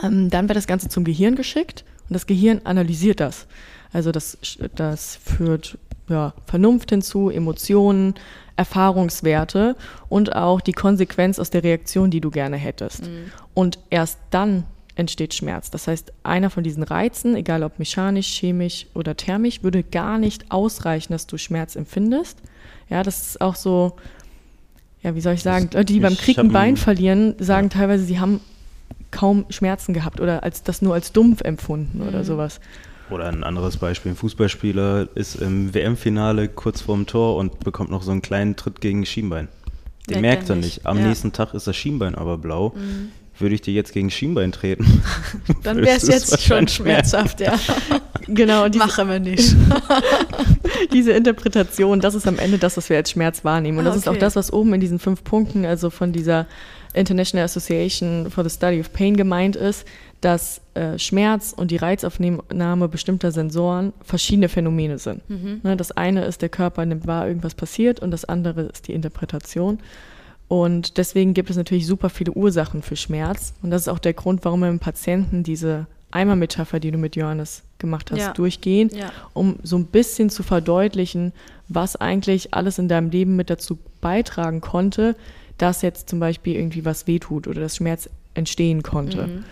Mhm. Ähm, dann wird das Ganze zum Gehirn geschickt und das Gehirn analysiert das. Also das, das führt ja, Vernunft hinzu, Emotionen, Erfahrungswerte und auch die Konsequenz aus der Reaktion, die du gerne hättest. Mhm. Und erst dann entsteht Schmerz. Das heißt, einer von diesen Reizen, egal ob mechanisch, chemisch oder thermisch, würde gar nicht ausreichen, dass du Schmerz empfindest. Ja, das ist auch so, ja, wie soll ich sagen, Leute, die beim Krieg ein Bein ein- verlieren, sagen teilweise, sie haben kaum Schmerzen gehabt oder als das nur als dumpf empfunden oder sowas. Oder ein anderes Beispiel, ein Fußballspieler ist im WM-Finale kurz vorm Tor und bekommt noch so einen kleinen Tritt gegen das Schienbein. Den Merkt merkt er nicht, nicht. Am ja. nächsten Tag ist das Schienbein aber blau. Würde ich dir jetzt gegen Schienbein treten? *laughs* Dann wäre es jetzt schon schmerzhaft, ja. *laughs* Genau, diese, Machen wir nicht. *laughs* diese Interpretation, das ist am Ende das, was wir als Schmerz wahrnehmen. Und Ah, das ist auch okay. das, was oben in diesen fünf Punkten, also von dieser International Association for the Study of Pain gemeint ist, dass äh, Schmerz und die Reizaufnahme bestimmter Sensoren verschiedene Phänomene sind. Ne, das eine ist, der Körper nimmt wahr, irgendwas passiert und das andere ist die Interpretation. Und deswegen gibt es natürlich super viele Ursachen für Schmerz. Und das ist auch der Grund, warum wir im Patienten diese Eimermetapher, die du mit Johannes gemacht hast, Ja. durchgehen, Ja. um so ein bisschen zu verdeutlichen, was eigentlich alles in deinem Leben mit dazu beitragen konnte, dass jetzt zum Beispiel irgendwie was wehtut oder dass Schmerz entstehen konnte.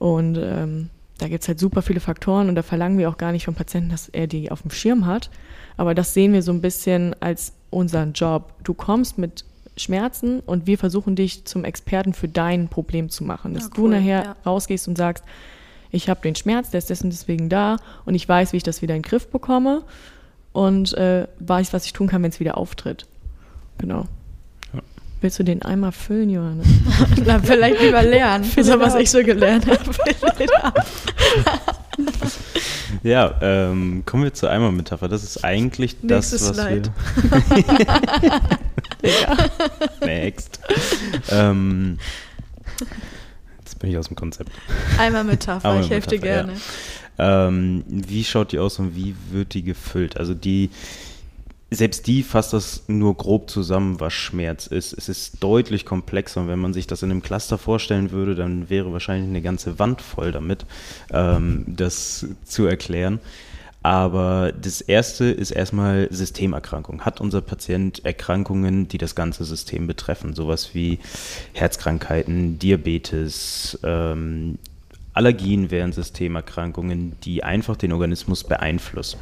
Und ähm, da gibt es halt super viele Faktoren und da verlangen wir auch gar nicht vom Patienten, dass er die auf dem Schirm hat. Aber das sehen wir so ein bisschen als unseren Job. Du kommst mit Schmerzen und wir versuchen dich zum Experten für dein Problem zu machen. Dass Ah, du cool, nachher ja. rausgehst und sagst, ich habe den Schmerz, der ist dessen deswegen da und ich weiß, wie ich das wieder in den Griff bekomme und äh, weiß, was ich tun kann, wenn es wieder auftritt. Genau. Ja. Willst du den einmal füllen, Johannes? *laughs* Na, vielleicht lieber lernen. *laughs* so was ich so gelernt *laughs* habe. Ja, ähm, kommen wir zur Eimermetapher. Das ist eigentlich das, Nächstes was Slide. wir... *laughs* Next. ähm, jetzt bin ich aus dem Konzept. Einmal Metapher, ich helfe dir gerne. Ähm, wie schaut die aus und wie wird die gefüllt? Also die, selbst die fasst das nur grob zusammen, was Schmerz ist. Es ist deutlich komplexer und wenn man sich das in einem Cluster vorstellen würde, dann wäre wahrscheinlich eine ganze Wand voll damit, ähm, das zu erklären. Aber das erste ist erstmal Systemerkrankung. Hat unser Patient Erkrankungen, die das ganze System betreffen? Sowas wie Herzkrankheiten, Diabetes, ähm, Allergien wären Systemerkrankungen, die einfach den Organismus beeinflussen.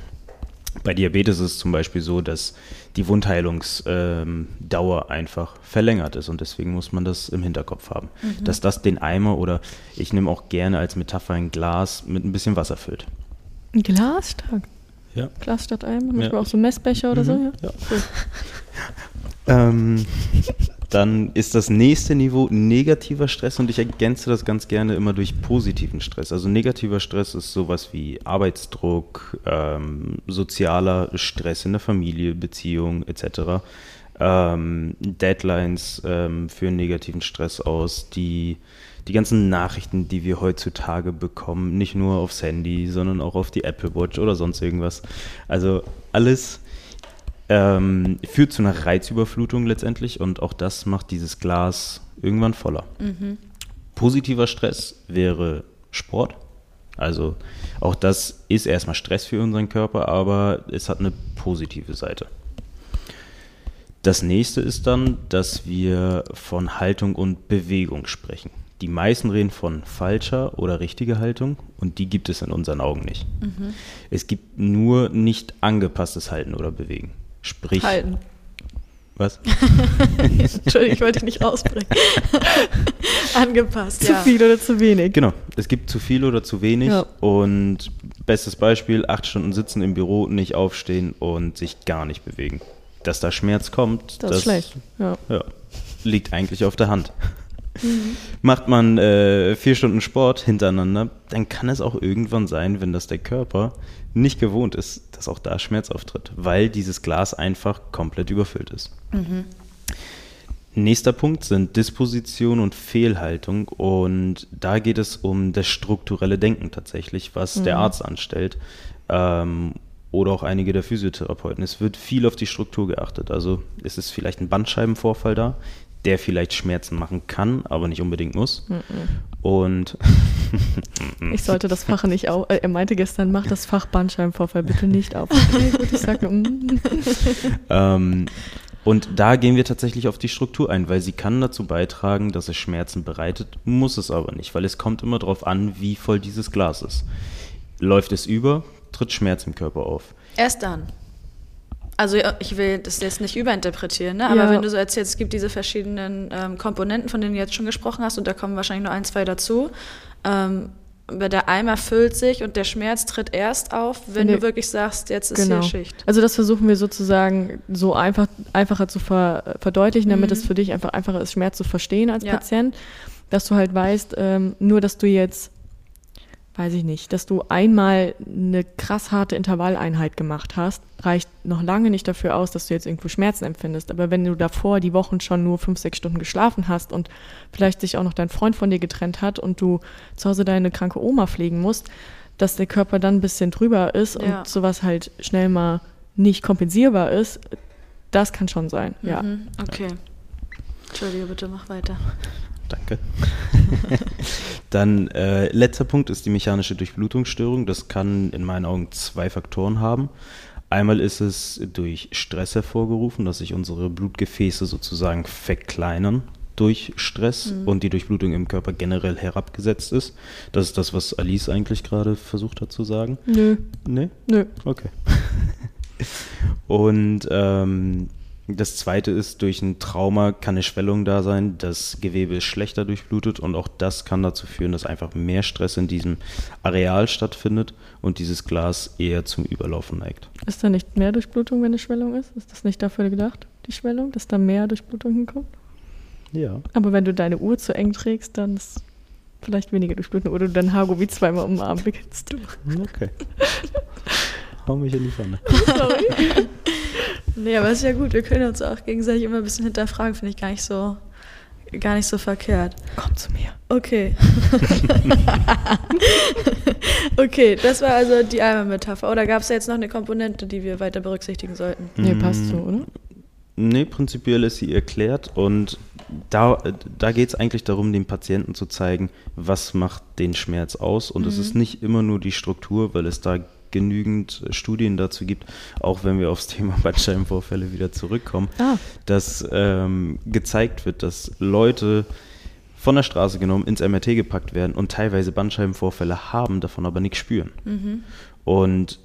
Bei Diabetes ist es zum Beispiel so, dass die Wundheilungsdauer einfach verlängert ist und deswegen muss man das im Hinterkopf haben. Dass das den Eimer oder ich nehme auch gerne als Metapher ein Glas mit ein bisschen Wasser füllt. Ein Glas stark. Ja. Glas statt Eimer, manchmal Ja. auch so Messbecher oder so, ja. Ja. *laughs* Ähm, dann ist das nächste Niveau negativer Stress und ich ergänze das ganz gerne immer durch positiven Stress. Also negativer Stress ist sowas wie Arbeitsdruck, ähm, sozialer Stress in der Familie, Beziehung etc. Ähm, Deadlines ähm, führen negativen Stress aus. Die, die ganzen Nachrichten, die wir heutzutage bekommen, nicht nur aufs Handy, sondern auch auf die Apple Watch oder sonst irgendwas. Also alles ähm, führt zu einer Reizüberflutung letztendlich und auch das macht dieses Glas irgendwann voller. Positiver Stress wäre Sport. Also auch das ist erstmal Stress für unseren Körper, aber es hat eine positive Seite. Das nächste ist dann, dass wir von Haltung und Bewegung sprechen. Die meisten reden von falscher oder richtiger Haltung und die gibt es in unseren Augen nicht. Es gibt nur nicht angepasstes Halten oder Bewegen. Sprich, Halten. was? *laughs* Entschuldigung, ich wollte dich nicht rausbringen. *laughs* Angepasst, Zu ja. viel oder zu wenig? Genau, es gibt zu viel oder zu wenig Ja. und bestes Beispiel, acht Stunden sitzen im Büro, nicht aufstehen und sich gar nicht bewegen. Dass da Schmerz kommt, Das ist schlecht. Ja. Ja, liegt eigentlich auf der Hand. *laughs* Macht man äh, vier Stunden Sport hintereinander, dann kann es auch irgendwann sein, wenn das der Körper nicht gewohnt ist, dass auch da Schmerz auftritt, weil dieses Glas einfach komplett überfüllt ist. Nächster Punkt sind Disposition und Fehlhaltung und da geht es um das strukturelle Denken tatsächlich, was der Arzt anstellt ähm, oder auch einige der Physiotherapeuten. Es wird viel auf die Struktur geachtet. Also es ist vielleicht ein Bandscheibenvorfall da, der vielleicht Schmerzen machen kann, aber nicht unbedingt muss. Und *laughs* Ich sollte das Fach nicht auf. Äh, er meinte gestern, mach das Fach Bandscheibenvorfall bitte nicht auf. *laughs* Okay, gut, ich sag nur, mm. *laughs* Ähm, und da gehen wir tatsächlich auf die Struktur ein, weil sie kann dazu beitragen, dass es Schmerzen bereitet, muss es aber nicht, weil es kommt immer darauf an, wie voll dieses Glas ist. Läuft es über, tritt Schmerz im Körper auf. Erst dann. Also ich will das jetzt nicht überinterpretieren, ne? aber Ja. wenn du so erzählst, es gibt diese verschiedenen ähm, Komponenten, von denen du jetzt schon gesprochen hast, und da kommen wahrscheinlich nur ein, zwei dazu. Ähm, aber der Eimer füllt sich und der Schmerz tritt erst auf, wenn Nee. du wirklich sagst, jetzt ist Genau. hier Schicht. Also das versuchen wir sozusagen so einfach, einfacher zu ver, verdeutlichen, damit es für dich einfach einfacher ist, Schmerz zu verstehen als Mhm. Ja. Patient. Dass du halt weißt, ähm, nur dass du jetzt, weiß ich nicht, dass du einmal eine krass harte Intervalleinheit gemacht hast, reicht noch lange nicht dafür aus, dass du jetzt irgendwo Schmerzen empfindest. Aber wenn du davor die Wochen schon nur fünf, sechs Stunden geschlafen hast und vielleicht sich auch noch dein Freund von dir getrennt hat und du zu Hause deine kranke Oma pflegen musst, dass der Körper dann ein bisschen drüber ist Ja. und sowas halt schnell mal nicht kompensierbar ist, das kann schon sein, ja. Mhm. Okay. Entschuldige, bitte mach weiter. Danke. *laughs* Dann äh, letzter Punkt ist die mechanische Durchblutungsstörung. Das kann in meinen Augen zwei Faktoren haben. Einmal ist es durch Stress hervorgerufen, dass sich unsere Blutgefäße sozusagen verkleinern durch Stress und die Durchblutung im Körper generell herabgesetzt ist. Das ist das, was Alice eigentlich gerade versucht hat zu sagen. Nö, Nee? nö. Okay. *laughs* Und ähm, das zweite ist, durch ein Trauma kann eine Schwellung da sein, das Gewebe ist schlechter durchblutet und auch das kann dazu führen, dass einfach mehr Stress in diesem Areal stattfindet und dieses Glas eher zum Überlaufen neigt. Ist da nicht mehr Durchblutung, wenn eine Schwellung ist? Ist das nicht dafür gedacht, die Schwellung, dass da mehr Durchblutung hinkommt? Ja. Aber wenn du deine Uhr zu eng trägst, dann ist vielleicht weniger Durchblutung oder du dein Haargummi zweimal um den Arm wickelst. Okay. Hau mich in die Pfanne. *laughs* Nee, aber ist ja gut, wir können uns auch gegenseitig immer ein bisschen hinterfragen, finde ich gar nicht so, gar nicht so verkehrt. Komm zu mir. Okay. *laughs* okay, das war also die Eimermetapher. Oder gab es da jetzt noch eine Komponente, die wir weiter berücksichtigen sollten? Nee, passt so, oder? Nee, prinzipiell ist sie erklärt und da, da geht es eigentlich darum, dem Patienten zu zeigen, was macht den Schmerz aus. Und es ist nicht immer nur die Struktur, weil es da genügend äh, Studien dazu gibt, auch wenn wir aufs *laughs* Thema Bandscheibenvorfälle wieder zurückkommen, Ah. dass ähm, gezeigt wird, dass Leute von der Straße genommen ins MRT gepackt werden und teilweise Bandscheibenvorfälle haben, davon aber nichts spüren. Und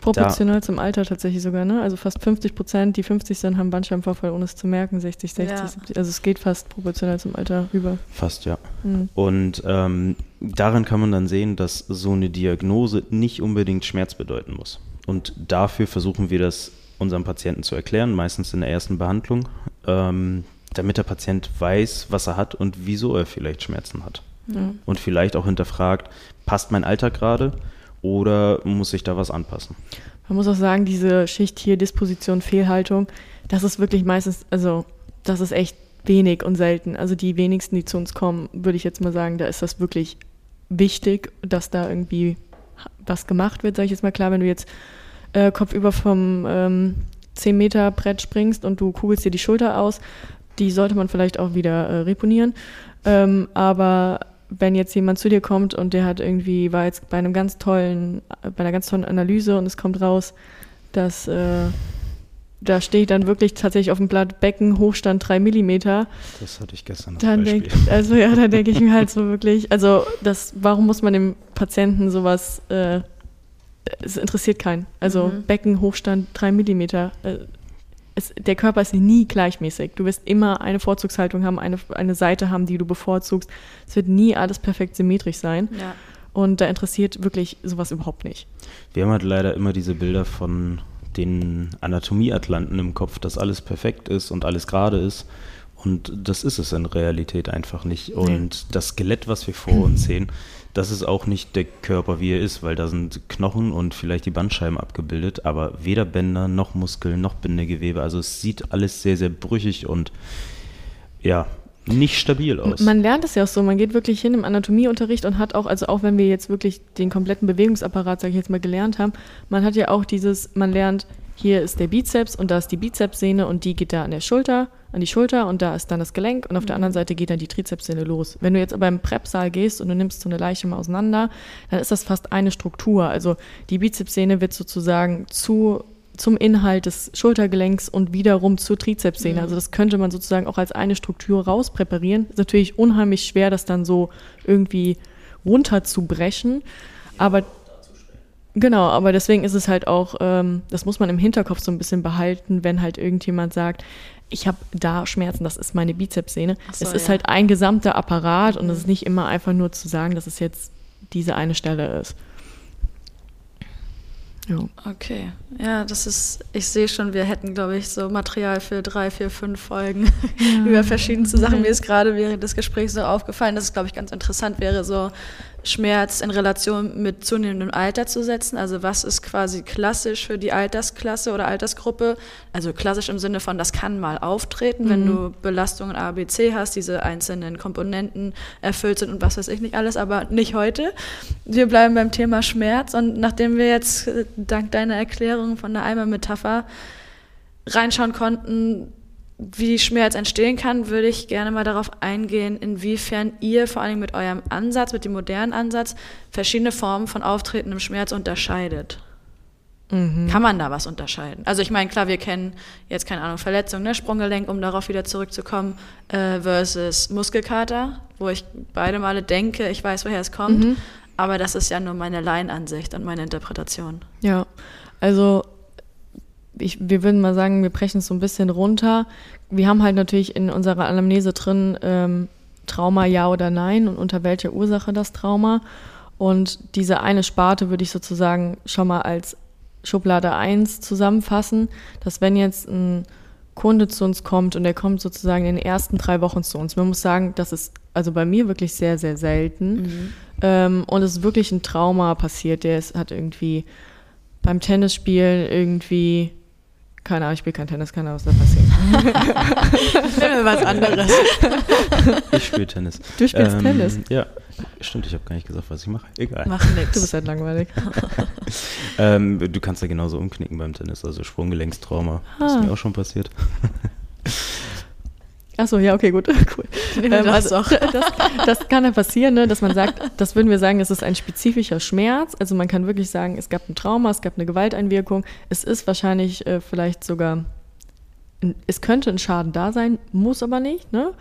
Proportional zum Alter tatsächlich sogar, ne? Also fast 50 Prozent, die 50 sind, haben Bandscheibenvorfall, ohne es zu merken, 60, 60, Ja. 70. Also es geht fast proportional zum Alter rüber. Fast, ja. Mhm. Und ähm, daran kann man dann sehen, dass so eine Diagnose nicht unbedingt Schmerz bedeuten muss. Und dafür versuchen wir das unserem Patienten zu erklären, meistens in der ersten Behandlung, ähm, damit der Patient weiß, was er hat und wieso er vielleicht Schmerzen hat. Ja. Und vielleicht auch hinterfragt, passt mein Alltag gerade oder muss ich da was anpassen? Man muss auch sagen, diese Schicht hier, Disposition, Fehlhaltung, das ist wirklich meistens, also das ist echt wenig und selten. Also die wenigsten, die zu uns kommen, würde ich jetzt mal sagen, da ist das wirklich wichtig, dass da irgendwie was gemacht wird, sage ich jetzt mal klar, wenn du jetzt äh, kopfüber vom ähm, 10 Meter Brett springst und du kugelst dir die Schulter aus, die sollte man vielleicht auch wieder äh, reponieren. Ähm, aber wenn jetzt jemand zu dir kommt und der hat irgendwie, war jetzt bei einem ganz tollen, bei einer ganz tollen Analyse und es kommt raus, dass äh, da steht dann wirklich tatsächlich auf dem Blatt Becken Hochstand 3 Millimeter, Das hatte ich gestern als dann denk, also ja, da denke ich mir halt so *laughs* wirklich, also das, warum muss man dem Patienten sowas, äh, es interessiert keinen. Also Mhm. Becken Hochstand 3 Millimeter. Äh, es, der Körper ist nie gleichmäßig. Du wirst immer eine Vorzugshaltung haben, eine, eine Seite haben, die du bevorzugst. Es wird nie alles perfekt symmetrisch sein. Ja. Und da interessiert wirklich sowas überhaupt nicht. Wir haben halt leider immer diese Bilder von den Anatomieatlanten im Kopf, dass alles perfekt ist und alles gerade ist. Und das ist es in Realität einfach nicht. Und das Skelett, was wir vor uns sehen, das ist auch nicht der Körper, wie er ist, weil da sind Knochen und vielleicht die Bandscheiben abgebildet, aber weder Bänder noch Muskeln noch Bindegewebe. Also es sieht alles sehr, sehr brüchig und ja, nicht stabil aus. Man lernt es ja auch so, man geht wirklich hin im Anatomieunterricht und hat auch, also auch wenn wir jetzt wirklich den kompletten Bewegungsapparat, sage ich jetzt mal, gelernt haben, man hat ja auch dieses, man lernt, hier ist der Bizeps und da ist die Bizepssehne und die geht da an der Schulter, an die Schulter und da ist dann das Gelenk und auf der anderen Seite geht dann die Trizepssehne los. Wenn du jetzt aber im Prep-Saal gehst und du nimmst so eine Leiche mal auseinander, dann ist das fast eine Struktur. Also die Bizepssehne wird sozusagen zu zum Inhalt des Schultergelenks und wiederum zur Trizepssehne. Also das könnte man sozusagen auch als eine Struktur rauspräparieren. Ist natürlich unheimlich schwer, das dann so irgendwie runterzubrechen. Aber Genau, aber deswegen ist es halt auch, ähm, das muss man im Hinterkopf so ein bisschen behalten, wenn halt irgendjemand sagt, ich habe da Schmerzen, das ist meine Bizepssehne. so, es ist ja. halt ein gesamter Apparat und es ist nicht immer einfach nur zu sagen, dass es jetzt diese eine Stelle ist. Ja. Okay, ja, das ist, ich sehe schon, wir hätten, glaube ich, so Material für drei, vier, fünf Folgen *laughs* über verschiedenste Sachen. Mir ist gerade während des Gesprächs so aufgefallen, dass es, glaube ich, ganz interessant wäre, so Schmerz in Relation mit zunehmendem Alter zu setzen. Also was ist quasi klassisch für die Altersklasse oder Altersgruppe? Also klassisch im Sinne von, das kann mal auftreten, wenn du Belastungen A, B, C hast, diese einzelnen Komponenten erfüllt sind und was weiß ich nicht alles, aber nicht heute. Wir bleiben beim Thema Schmerz und nachdem wir jetzt äh, dank deiner Erklärung von der Eimer-Metapher reinschauen konnten, wie Schmerz entstehen kann, würde ich gerne mal darauf eingehen, inwiefern ihr vor allem mit eurem Ansatz, mit dem modernen Ansatz, verschiedene Formen von auftretendem Schmerz unterscheidet. Kann man da was unterscheiden? Also ich meine, klar, wir kennen jetzt, keine Ahnung, Verletzung, ne? Sprunggelenk, um darauf wieder zurückzukommen, äh, versus Muskelkater, wo ich beide Male denke, ich weiß, woher es kommt. Aber das ist ja nur meine Laienansicht und meine Interpretation. Ja, also ich, wir würden mal sagen, wir brechen es so ein bisschen runter. Wir haben halt natürlich in unserer Anamnese drin ähm, Trauma ja oder nein und unter welcher Ursache das Trauma. Und diese eine Sparte würde ich sozusagen schon mal als Schublade 1 zusammenfassen, dass wenn jetzt ein Kunde zu uns kommt und der kommt sozusagen in den ersten drei Wochen zu uns, man muss sagen, das ist also bei mir wirklich sehr, sehr selten. Ähm, und es ist wirklich ein Trauma passiert, der ist, hat irgendwie beim Tennisspielen irgendwie, keine Ahnung, ich spiele kein Tennis, keine Ahnung, was da passiert. *laughs* was anderes. Ich spiele Tennis. Du spielst Tennis? Ja, stimmt, ich habe gar nicht gesagt, was ich mache. Egal. Macht Du nichts. bist halt langweilig. *laughs* Ähm, du kannst ja genauso umknicken beim Tennis, also Sprunggelenkstrauma. Das Ah. ist mir auch schon passiert. Achso, ja, okay, gut, *laughs* cool. Wir das also, *laughs* das, das kann ja passieren, ne, dass man sagt, das würden wir sagen, es ist ein spezifischer Schmerz. Also man kann wirklich sagen, es gab ein Trauma, es gab eine Gewalteinwirkung. Es ist wahrscheinlich äh, vielleicht sogar, es könnte ein Schaden da sein, muss aber nicht. Ne?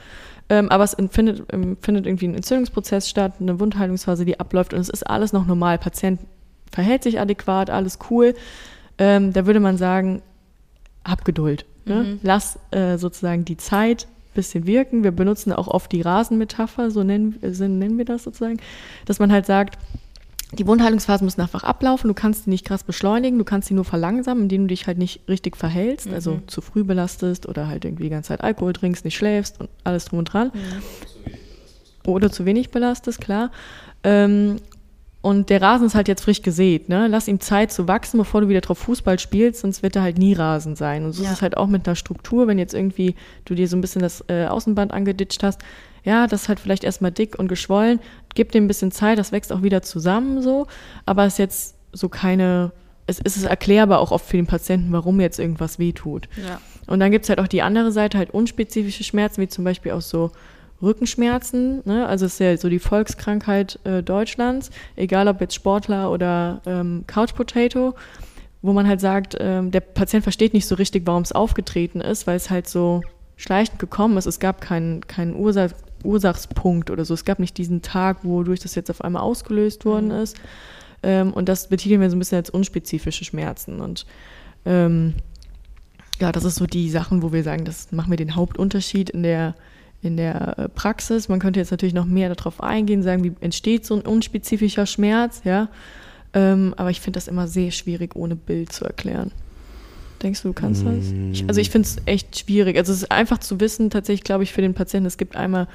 Ähm, aber es findet, ähm, findet irgendwie ein Entzündungsprozess statt, eine Wundheilungsphase, die abläuft und es ist alles noch normal. Patient verhält sich adäquat, alles cool. Ähm, da würde man sagen, hab Geduld. Ne? Lass äh, sozusagen die Zeit bisschen wirken. Wir benutzen auch oft die Rasenmetapher, so nennen, äh, so nennen wir das sozusagen, dass man halt sagt, die Wundheilungsphasen müssen einfach ablaufen. Du kannst die nicht krass beschleunigen, du kannst sie nur verlangsamen, indem du dich halt nicht richtig verhältst, also zu früh belastest oder halt irgendwie die ganze Zeit Alkohol trinkst, nicht schläfst und alles drum und dran. Oder zu wenig belastest, klar. Ähm, und der Rasen ist halt jetzt frisch gesät, ne? Lass ihm Zeit zu wachsen, bevor du wieder drauf Fußball spielst, sonst wird er halt nie Rasen sein. Und so Ja. ist es halt auch mit einer Struktur, wenn jetzt irgendwie du dir so ein bisschen das äh, Außenband angeditscht hast, ja, das ist halt vielleicht erstmal dick und geschwollen, gib dem ein bisschen Zeit, das wächst auch wieder zusammen so, aber es ist jetzt so keine, es es ist erklärbar auch oft für den Patienten, warum jetzt irgendwas wehtut. Ja. Und dann gibt es halt auch die andere Seite, halt unspezifische Schmerzen, wie zum Beispiel auch so Rückenschmerzen. Ne? Also es ist ja so die Volkskrankheit äh, Deutschlands, egal ob jetzt Sportler oder ähm, Couch Potato, wo man halt sagt, ähm, der Patient versteht nicht so richtig, warum es aufgetreten ist, weil es halt so schleichend gekommen ist. Es gab keinen, keinen Ursach, Ursachspunkt oder so. Es gab nicht diesen Tag, wodurch das jetzt auf einmal ausgelöst worden ist. Ähm, und das betiteln wir so ein bisschen als unspezifische Schmerzen. Und ähm, ja, das ist so die Sachen, wo wir sagen, das machen wir den Hauptunterschied in der, in der äh, Praxis. Man könnte jetzt natürlich noch mehr darauf eingehen, sagen, wie entsteht so ein unspezifischer Schmerz, ja. Ähm, aber ich finde das immer sehr schwierig, ohne Bild zu erklären. Denkst du, du kannst das? Ich, also ich finde es echt schwierig. Also es ist einfach zu wissen, tatsächlich glaube ich für den Patienten, es gibt einmal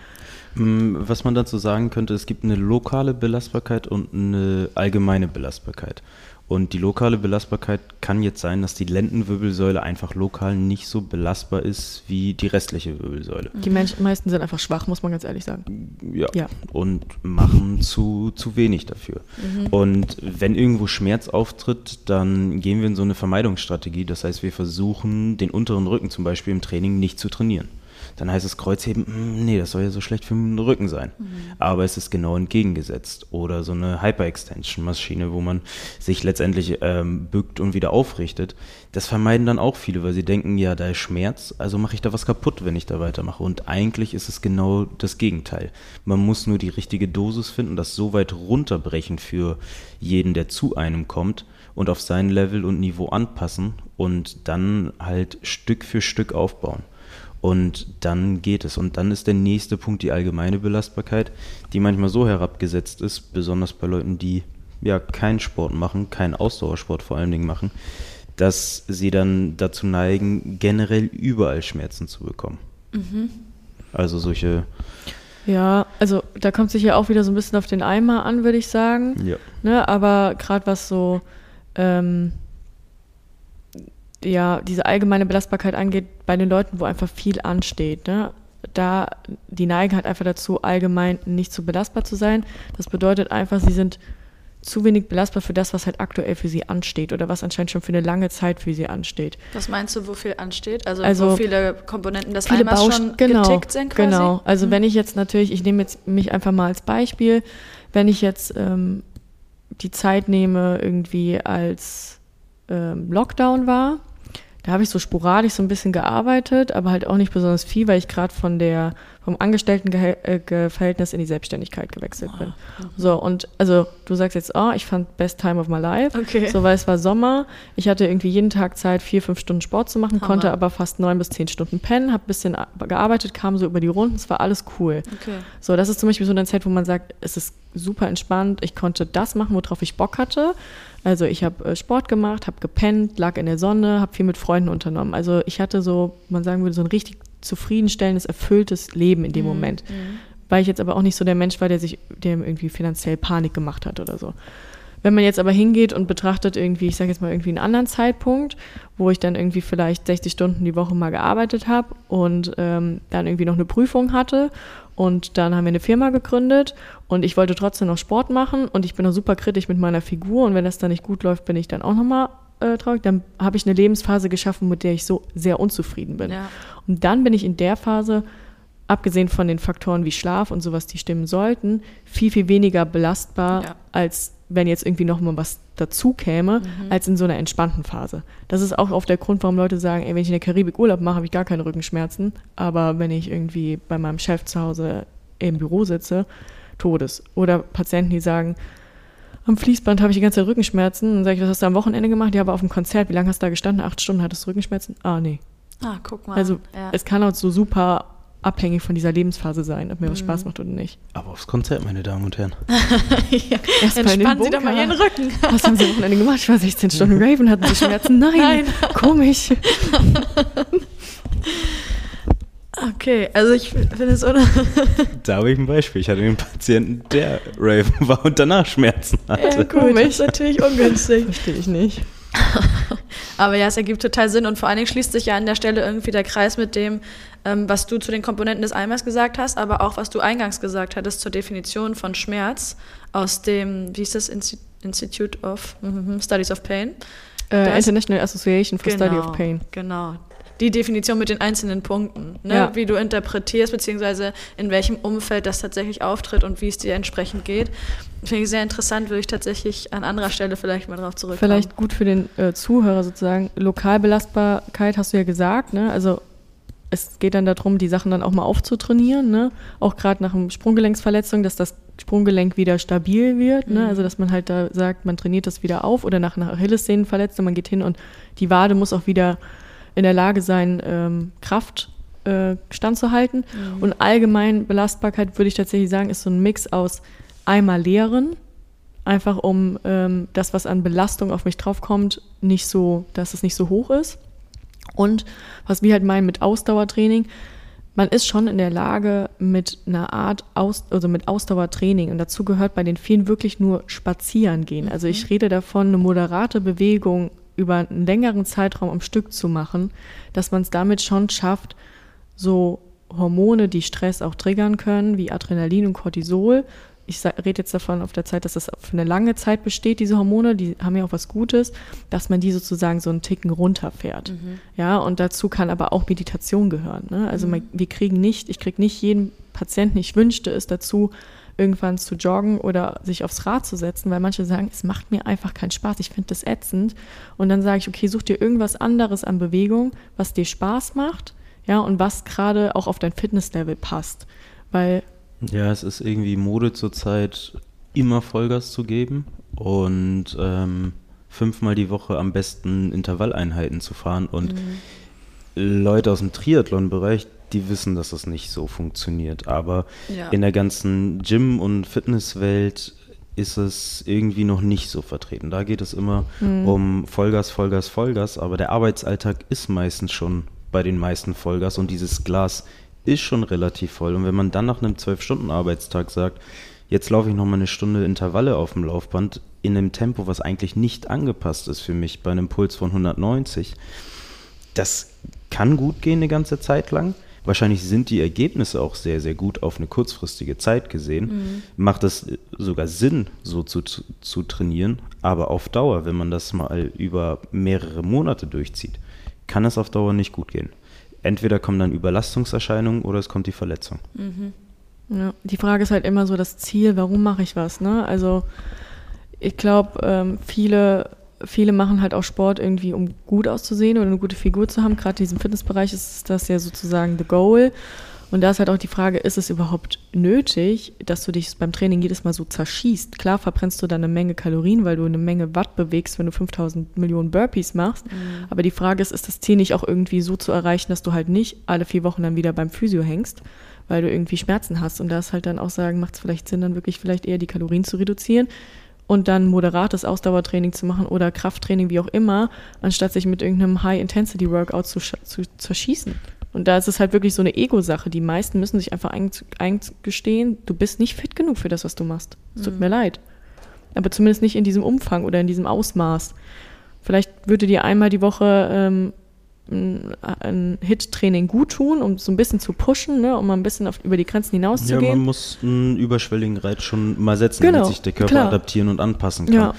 Mm, Was man dazu sagen könnte, es gibt eine lokale Belastbarkeit und eine allgemeine Belastbarkeit. Und die lokale Belastbarkeit kann jetzt sein, dass die Lendenwirbelsäule einfach lokal nicht so belastbar ist wie die restliche Wirbelsäule. die Menschen, meisten sind einfach schwach, muss man ganz ehrlich sagen. Ja. Ja. Und machen zu, zu wenig dafür. Und wenn irgendwo Schmerz auftritt, dann gehen wir in so eine Vermeidungsstrategie. Das heißt, wir versuchen, den unteren Rücken zum Beispiel im Training nicht zu trainieren. Dann heißt es Kreuzheben, hm, nee, das soll ja so schlecht für den Rücken sein. Mhm. Aber es ist genau entgegengesetzt. Oder so eine Hyper-Extension-Maschine, wo man sich letztendlich ähm, bückt und wieder aufrichtet. Das vermeiden dann auch viele, weil sie denken, ja, da ist Schmerz, also mache ich da was kaputt, wenn ich da weitermache. Und eigentlich ist es genau das Gegenteil. Man muss nur die richtige Dosis finden, das so weit runterbrechen für jeden, der zu einem kommt und auf sein Level und Niveau anpassen und dann halt Stück für Stück aufbauen. Und dann geht es. Und dann ist der nächste Punkt die allgemeine Belastbarkeit, die manchmal so herabgesetzt ist, besonders bei Leuten, die ja keinen Sport machen, keinen Ausdauersport vor allen Dingen machen, dass sie dann dazu neigen, generell überall Schmerzen zu bekommen. Mhm. Also solche. Ja, also da kommt sich ja auch wieder so ein bisschen auf den Eimer an, würde ich sagen. Ja. Ne, aber gerade was so ähm, ja, diese allgemeine Belastbarkeit angeht, bei den Leuten, wo einfach viel ansteht. Ne? Da die Neigung hat einfach dazu, allgemein nicht so belastbar zu sein. Das bedeutet einfach, sie sind zu wenig belastbar für das, was halt aktuell für sie ansteht oder was anscheinend schon für eine lange Zeit für sie ansteht. Was meinst du, wo viel ansteht? Also, also wo viele Komponenten des viele Eimers Baust schon genau, getickt sind quasi? Genau, also mhm. wenn ich jetzt natürlich, ich nehme jetzt mich einfach mal als Beispiel, wenn ich jetzt ähm, die Zeit nehme, irgendwie als ähm, Lockdown war, da habe ich so sporadisch so ein bisschen gearbeitet, aber halt auch nicht besonders viel, weil ich gerade von der vom Angestelltenverhältnis äh, in die Selbstständigkeit gewechselt bin. Oh, so und also du sagst jetzt, oh, ich fand Best Time of my life. Okay. So weil es war Sommer, ich hatte irgendwie jeden Tag Zeit, vier fünf Stunden Sport zu machen, Hammer. konnte aber fast neun bis zehn Stunden pennen, habe ein bisschen gearbeitet, kam so über die Runden, es war alles cool. Okay. So das ist zum Beispiel so eine Zeit, wo man sagt, es ist super entspannt, ich konnte das machen, worauf ich Bock hatte. Also ich habe äh, Sport gemacht, habe gepennt, lag in der Sonne, habe viel mit Freunden unternommen. Also ich hatte so, man sagen würde, so ein richtig zufriedenstellendes, erfülltes Leben in dem mhm. Moment. Mhm. Weil ich jetzt aber auch nicht so der Mensch war, der sich, der irgendwie finanziell Panik gemacht hat oder so. Wenn man jetzt aber hingeht und betrachtet irgendwie, ich sage jetzt mal irgendwie einen anderen Zeitpunkt, wo ich dann irgendwie vielleicht 60 Stunden die Woche mal gearbeitet habe und ähm, dann irgendwie noch eine Prüfung hatte und dann haben wir eine Firma gegründet und ich wollte trotzdem noch Sport machen und ich bin auch super kritisch mit meiner Figur und wenn das dann nicht gut läuft, bin ich dann auch nochmal äh, traurig. Dann habe ich eine Lebensphase geschaffen, mit der ich so sehr unzufrieden bin. Ja. Und dann bin ich in der Phase abgesehen von den Faktoren wie Schlaf und sowas, die stimmen sollten, viel, viel weniger belastbar, ja. als wenn jetzt irgendwie noch mal was dazu käme, mhm. als in so einer entspannten Phase. Das ist auch oft der Grund, warum Leute sagen, ey, wenn ich in der Karibik Urlaub mache, habe ich gar keine Rückenschmerzen, aber wenn ich irgendwie bei meinem Chef zu Hause im Büro sitze, Todes. Oder Patienten, die sagen, am Fließband habe ich die ganze Zeit Rückenschmerzen. Dann sage ich, was hast du am Wochenende gemacht? Ja, aber auf dem Konzert. Wie lange hast du da gestanden? Acht Stunden hattest du Rückenschmerzen? Ah, nee. Ah, guck mal. Also ja. es kann auch so super abhängig von dieser Lebensphase sein, ob mir mhm. was Spaß macht oder nicht. Aber aufs Konzert, meine Damen und Herren. *laughs* ja, Entspannen Sie doch mal Ihren Rücken. was haben Sie am Wochenende gemacht? Ich war 16 Stunden *laughs* Raven, hatten Sie Schmerzen? Nein, Nein. komisch. *laughs* Okay, also ich finde es oder. *laughs* da habe ich ein Beispiel. Ich hatte einen Patienten, der Raven war und danach Schmerzen hatte. Ja, komisch. Das ist natürlich ungünstig. Verstehe ich nicht. *laughs* Aber ja, es ergibt total Sinn und vor allen Dingen schließt sich ja an der Stelle irgendwie der Kreis mit dem, ähm, was du zu den Komponenten des Eimers gesagt hast, aber auch was du eingangs gesagt hattest zur Definition von Schmerz aus dem, wie ist das, Institute of mm, Studies of Pain? Äh, International Association for genau, Study of Pain. Genau. Die Definition mit den einzelnen Punkten, ne? ja. wie du interpretierst, beziehungsweise in welchem Umfeld das tatsächlich auftritt und wie es dir entsprechend geht. Finde ich sehr interessant, würde ich tatsächlich an anderer Stelle vielleicht mal drauf zurückkommen. Vielleicht gut für den äh, Zuhörer sozusagen. Lokalbelastbarkeit hast du ja gesagt, ne? Also es geht dann darum, die Sachen dann auch mal aufzutrainieren, ne? Auch gerade nach einer Sprunggelenksverletzung, dass das Sprunggelenk wieder stabil wird, ne? mhm. Also dass man halt da sagt, man trainiert das wieder auf oder nach einer Achillessehnenverletzung, man geht hin und die Wade muss auch wieder in der Lage sein, ähm, Kraft äh, standzuhalten. Mhm. Und allgemein Belastbarkeit würde ich tatsächlich sagen, ist so ein Mix aus einmal leeren, einfach um ähm, das, was an Belastung auf mich draufkommt, nicht so, dass es nicht so hoch ist. Und was wir halt meinen mit Ausdauertraining, man ist schon in der Lage mit einer Art Aus, also mit Ausdauertraining und dazu gehört bei den vielen wirklich nur spazieren gehen. Also ich mhm. rede davon, eine moderate Bewegung über einen längeren Zeitraum am Stück zu machen, dass man es damit schon schafft, so Hormone, die Stress auch triggern können, wie Adrenalin und Cortisol, ich rede jetzt davon auf der Zeit, dass das für eine lange Zeit besteht, diese Hormone, die haben ja auch was Gutes, dass man die sozusagen so einen Ticken runterfährt. Mhm. Ja, und dazu kann aber auch Meditation gehören. Ne? Also mhm. man, wir kriegen nicht, ich kriege nicht jeden Patienten, ich wünschte es dazu, irgendwann zu joggen oder sich aufs Rad zu setzen, weil manche sagen, es macht mir einfach keinen Spaß, ich finde das ätzend. Und dann sage ich, okay, such dir irgendwas anderes an Bewegung, was dir Spaß macht, ja, und was gerade auch auf dein Fitnesslevel passt. Weil ja, es ist irgendwie Mode zurzeit, immer Vollgas zu geben und ähm, fünfmal die Woche am besten Intervalleinheiten zu fahren. Und mhm. Leute aus dem Triathlon-Bereich, die wissen, dass das nicht so funktioniert. Aber ja. in der ganzen Gym- und Fitnesswelt ist es irgendwie noch nicht so vertreten. Da geht es immer mhm. um Vollgas, Vollgas, Vollgas, aber der Arbeitsalltag ist meistens schon bei den meisten Vollgas und dieses Glas ist schon relativ voll. Und wenn man dann nach einem 12-Stunden-Arbeitstag sagt, jetzt laufe ich noch mal eine Stunde Intervalle auf dem Laufband in einem Tempo, was eigentlich nicht angepasst ist für mich, bei einem Puls von 190, das kann gut gehen eine ganze Zeit lang. Wahrscheinlich sind die Ergebnisse auch sehr, sehr gut auf eine kurzfristige Zeit gesehen. Mhm. Macht es sogar Sinn, so zu, zu trainieren. Aber auf Dauer, wenn man das mal über mehrere Monate durchzieht, kann es auf Dauer nicht gut gehen entweder kommen dann Überlastungserscheinungen oder es kommt die Verletzung. Mhm. Ja, die Frage ist halt immer so das Ziel, warum mache ich was? Ne? Also ich glaube, ähm, viele, viele machen halt auch Sport irgendwie, um gut auszusehen oder eine gute Figur zu haben. Gerade in diesem Fitnessbereich ist das ja sozusagen the goal. Und da ist halt auch die Frage, ist es überhaupt nötig, dass du dich beim Training jedes Mal so zerschießt? Klar verbrennst du dann eine Menge Kalorien, weil du eine Menge Watt bewegst, wenn du 5000 Millionen Burpees machst. Mhm. Aber die Frage ist, ist das Ziel nicht auch irgendwie so zu erreichen, dass du halt nicht alle vier Wochen dann wieder beim Physio hängst, weil du irgendwie Schmerzen hast? Und da ist halt dann auch sagen, macht es vielleicht Sinn, dann wirklich vielleicht eher die Kalorien zu reduzieren und dann moderates Ausdauertraining zu machen oder Krafttraining, wie auch immer, anstatt sich mit irgendeinem High-Intensity-Workout zu, zu zerschießen. Und da ist es halt wirklich so eine Ego-Sache. Die meisten müssen sich einfach eingestehen, du bist nicht fit genug für das, was du machst. Es tut mhm. mir leid. Aber zumindest nicht in diesem Umfang oder in diesem Ausmaß. Vielleicht würde dir einmal die Woche ähm, ein Hit-Training gut tun, um so ein bisschen zu pushen, ne, um mal ein bisschen auf, über die Grenzen hinauszugehen. Ja, man muss einen überschwelligen Reiz schon mal setzen, genau, damit sich der Körper klar. adaptieren und anpassen kann. Ja.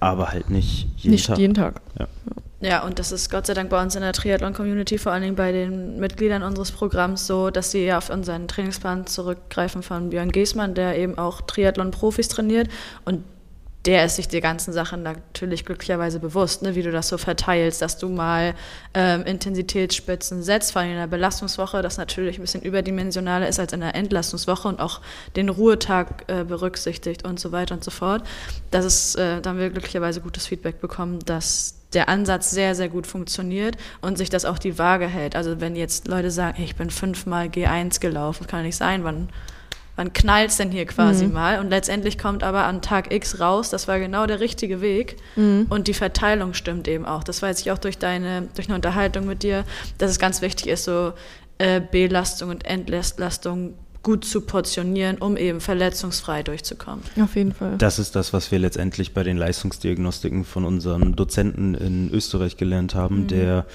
Aber halt nicht jeden nicht Tag. Nicht jeden Tag. Ja. Ja, und das ist Gott sei Dank bei uns in der Triathlon-Community, vor allen Dingen bei den Mitgliedern unseres Programms so, dass sie ja auf unseren Trainingsplan zurückgreifen von Björn Giesmann, der eben auch Triathlon-Profis trainiert und der ist sich der ganzen Sache natürlich glücklicherweise bewusst, ne, wie du das so verteilst, dass du mal ähm, Intensitätsspitzen setzt, vor allem in der Belastungswoche, das natürlich ein bisschen überdimensionaler ist als in der Entlastungswoche und auch den Ruhetag äh, berücksichtigt und so weiter und so fort. Das ist, äh, da haben wir glücklicherweise gutes Feedback bekommen, dass der Ansatz sehr, sehr gut funktioniert und sich das auch die Waage hält. Also wenn jetzt Leute sagen, hey, ich bin fünfmal G1 gelaufen, kann nicht sein, wann, wann knallt es denn hier quasi mhm. mal? Und letztendlich kommt aber an Tag X raus, das war genau der richtige Weg mhm. und die Verteilung stimmt eben auch. Das weiß ich auch durch deine, durch eine Unterhaltung mit dir, dass es ganz wichtig ist, so äh, Belastung und Entlastung gut zu portionieren, um eben verletzungsfrei durchzukommen. Auf jeden Fall. Das ist das, was wir letztendlich bei den Leistungsdiagnostiken von unseren Dozenten in Österreich gelernt haben, mhm. der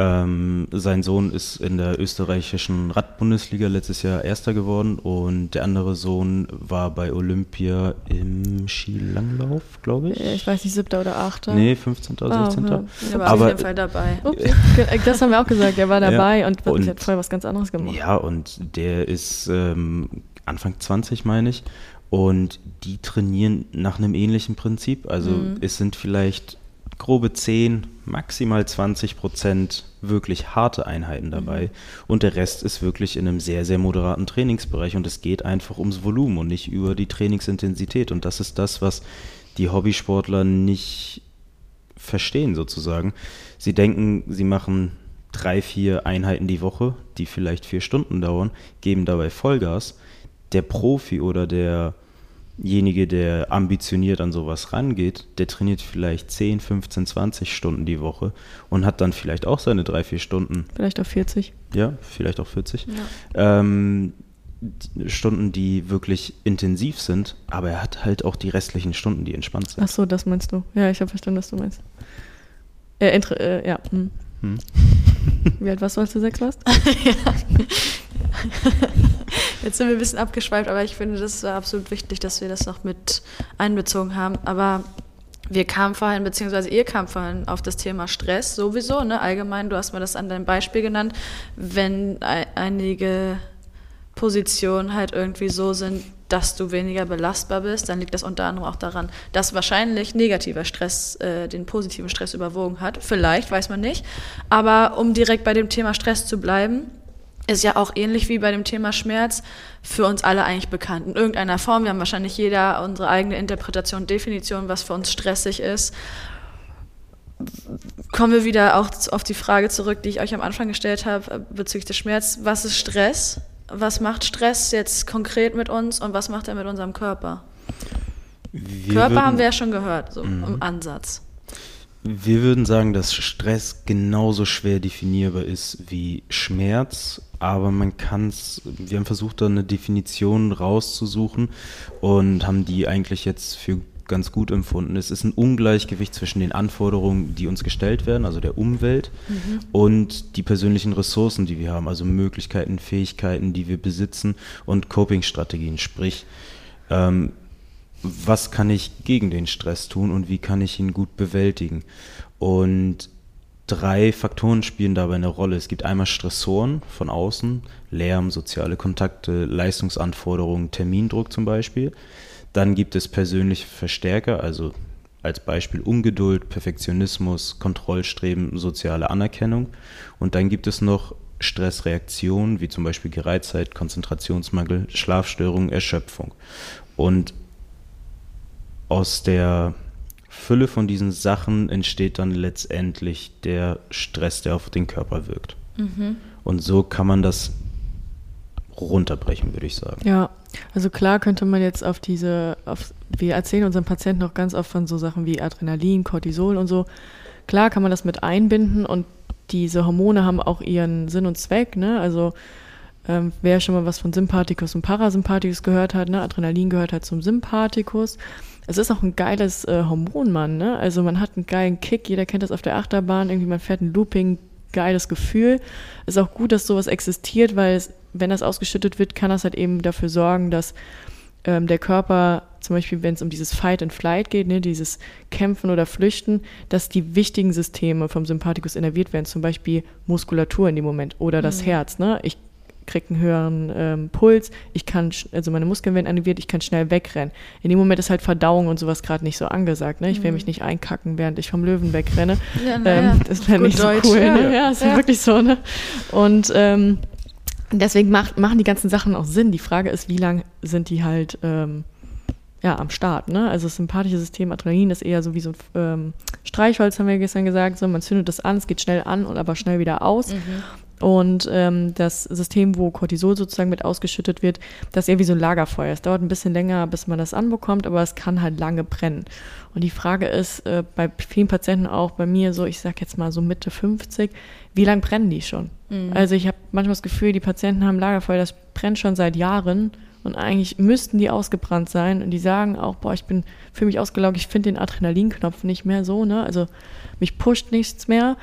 ähm, sein Sohn ist in der österreichischen Radbundesliga letztes Jahr Erster geworden und der andere Sohn war bei Olympia im Skilanglauf, glaube ich. Ich weiß nicht, siebter oder achter. Nee, 15. oder ah, 16. Ja. Der war Aber, auf jeden Fall dabei. *laughs* Ups, das haben wir auch gesagt, er war *laughs* dabei ja, und, und hat vorher was ganz anderes gemacht. Ja, und der ist ähm, Anfang 20, meine ich. Und die trainieren nach einem ähnlichen Prinzip. Also mhm. es sind vielleicht grobe 10, maximal 20 Prozent wirklich harte Einheiten dabei. Mhm. Und der Rest ist wirklich in einem sehr, sehr moderaten Trainingsbereich. Und es geht einfach ums Volumen und nicht über die Trainingsintensität. Und das ist das, was die Hobbysportler nicht verstehen sozusagen. Sie denken, sie machen drei, vier Einheiten die Woche, die vielleicht vier Stunden dauern, geben dabei Vollgas. Der Profi oder der derjenige, der ambitioniert an sowas rangeht, der trainiert vielleicht 10, 15, 20 Stunden die Woche und hat dann vielleicht auch seine drei, vier Stunden. Vielleicht auch 40. Ja, vielleicht auch 40. Ja. Ähm, Stunden, die wirklich intensiv sind, aber er hat halt auch die restlichen Stunden, die entspannt sind. Ach so, das meinst du. Ja, ich habe verstanden, was du meinst. Äh, äh, ja. Hm. Hm. Wie alt warst du, als du sechs warst? *laughs* *laughs* ja. Jetzt sind wir ein bisschen abgeschweift, aber ich finde, das ist absolut wichtig, dass wir das noch mit einbezogen haben. Aber wir kamen vorhin, beziehungsweise ihr kam vorhin auf das Thema Stress sowieso, ne? Allgemein, du hast mir das an deinem Beispiel genannt, wenn einige Positionen halt irgendwie so sind, dass du weniger belastbar bist, dann liegt das unter anderem auch daran, dass wahrscheinlich negativer Stress äh, den positiven Stress überwogen hat. Vielleicht, weiß man nicht. Aber um direkt bei dem Thema Stress zu bleiben, ist ja auch ähnlich wie bei dem Thema Schmerz für uns alle eigentlich bekannt. In irgendeiner Form. Wir haben wahrscheinlich jeder unsere eigene Interpretation, Definition, was für uns stressig ist. Kommen wir wieder auch auf die Frage zurück, die ich euch am Anfang gestellt habe äh, bezüglich des Schmerz. Was ist Stress? Was macht Stress jetzt konkret mit uns und was macht er mit unserem Körper? Wir Körper haben wir ja schon gehört, so mhm. im Ansatz. Wir würden sagen, dass Stress genauso schwer definierbar ist wie Schmerz, aber man kann es, wir haben versucht, da eine Definition rauszusuchen und haben die eigentlich jetzt für ganz gut empfunden. Es ist ein Ungleichgewicht zwischen den Anforderungen, die uns gestellt werden, also der Umwelt, mhm. und die persönlichen Ressourcen, die wir haben, also Möglichkeiten, Fähigkeiten, die wir besitzen und Coping-Strategien. Sprich, ähm, was kann ich gegen den Stress tun und wie kann ich ihn gut bewältigen? Und drei Faktoren spielen dabei eine Rolle. Es gibt einmal Stressoren von außen, Lärm, soziale Kontakte, Leistungsanforderungen, Termindruck zum Beispiel. Dann gibt es persönliche Verstärker, also als Beispiel Ungeduld, Perfektionismus, Kontrollstreben, soziale Anerkennung. Und dann gibt es noch Stressreaktionen, wie zum Beispiel Gereiztheit, Konzentrationsmangel, Schlafstörung, Erschöpfung. Und aus der Fülle von diesen Sachen entsteht dann letztendlich der Stress, der auf den Körper wirkt. Mhm. Und so kann man das runterbrechen, würde ich sagen. Ja, also klar könnte man jetzt auf diese, auf, wir erzählen unseren Patienten auch ganz oft von so Sachen wie Adrenalin, Cortisol und so. Klar kann man das mit einbinden und diese Hormone haben auch ihren Sinn und Zweck, ne? Also ähm, wer schon mal was von Sympathikus und Parasympathikus gehört hat, ne? Adrenalin gehört halt zum Sympathikus. Es ist auch ein geiles äh, Hormon, Mann, ne? Also man hat einen geilen Kick, jeder kennt das auf der Achterbahn, irgendwie man fährt ein Looping, geiles Gefühl. Ist auch gut, dass sowas existiert, weil es wenn das ausgeschüttet wird, kann das halt eben dafür sorgen, dass ähm, der Körper, zum Beispiel wenn es um dieses Fight and Flight geht, ne, dieses Kämpfen oder Flüchten, dass die wichtigen Systeme vom Sympathikus innerviert werden, zum Beispiel Muskulatur in dem Moment oder das mhm. Herz. Ne? Ich kriege einen höheren ähm, Puls, ich kann, also meine Muskeln werden animiert, ich kann schnell wegrennen. In dem Moment ist halt Verdauung und sowas gerade nicht so angesagt. Ne? Ich will mhm. mich nicht einkacken, während ich vom Löwen wegrenne. Ja, ähm, ja. *laughs* Das wäre nicht Deutsch. so cool. Ja, ne? ja ist ja. wirklich so. Ne? Und ähm, deswegen macht, machen die ganzen Sachen auch Sinn. Die Frage ist, wie lange sind die halt ähm, ja, am Start. Ne? Also das sympathische System Adrenalin ist eher so wie so ein ähm, Streichholz, haben wir gestern gesagt. So, man zündet das an, es geht schnell an und aber schnell wieder aus. Mhm. Und ähm, das System, wo Cortisol sozusagen mit ausgeschüttet wird, das ist eher wie so ein Lagerfeuer. Es dauert ein bisschen länger, bis man das anbekommt, aber es kann halt lange brennen. Und die Frage ist äh, bei vielen Patienten auch bei mir so, ich sag jetzt mal so Mitte 50, wie lange brennen die schon? Mhm. Also ich habe manchmal das Gefühl, die Patienten haben Lagerfeuer, das brennt schon seit Jahren und eigentlich müssten die ausgebrannt sein und die sagen auch, boah, ich bin für mich ausgelaugt, ich finde den Adrenalinknopf nicht mehr so, ne? Also mich pusht nichts mehr.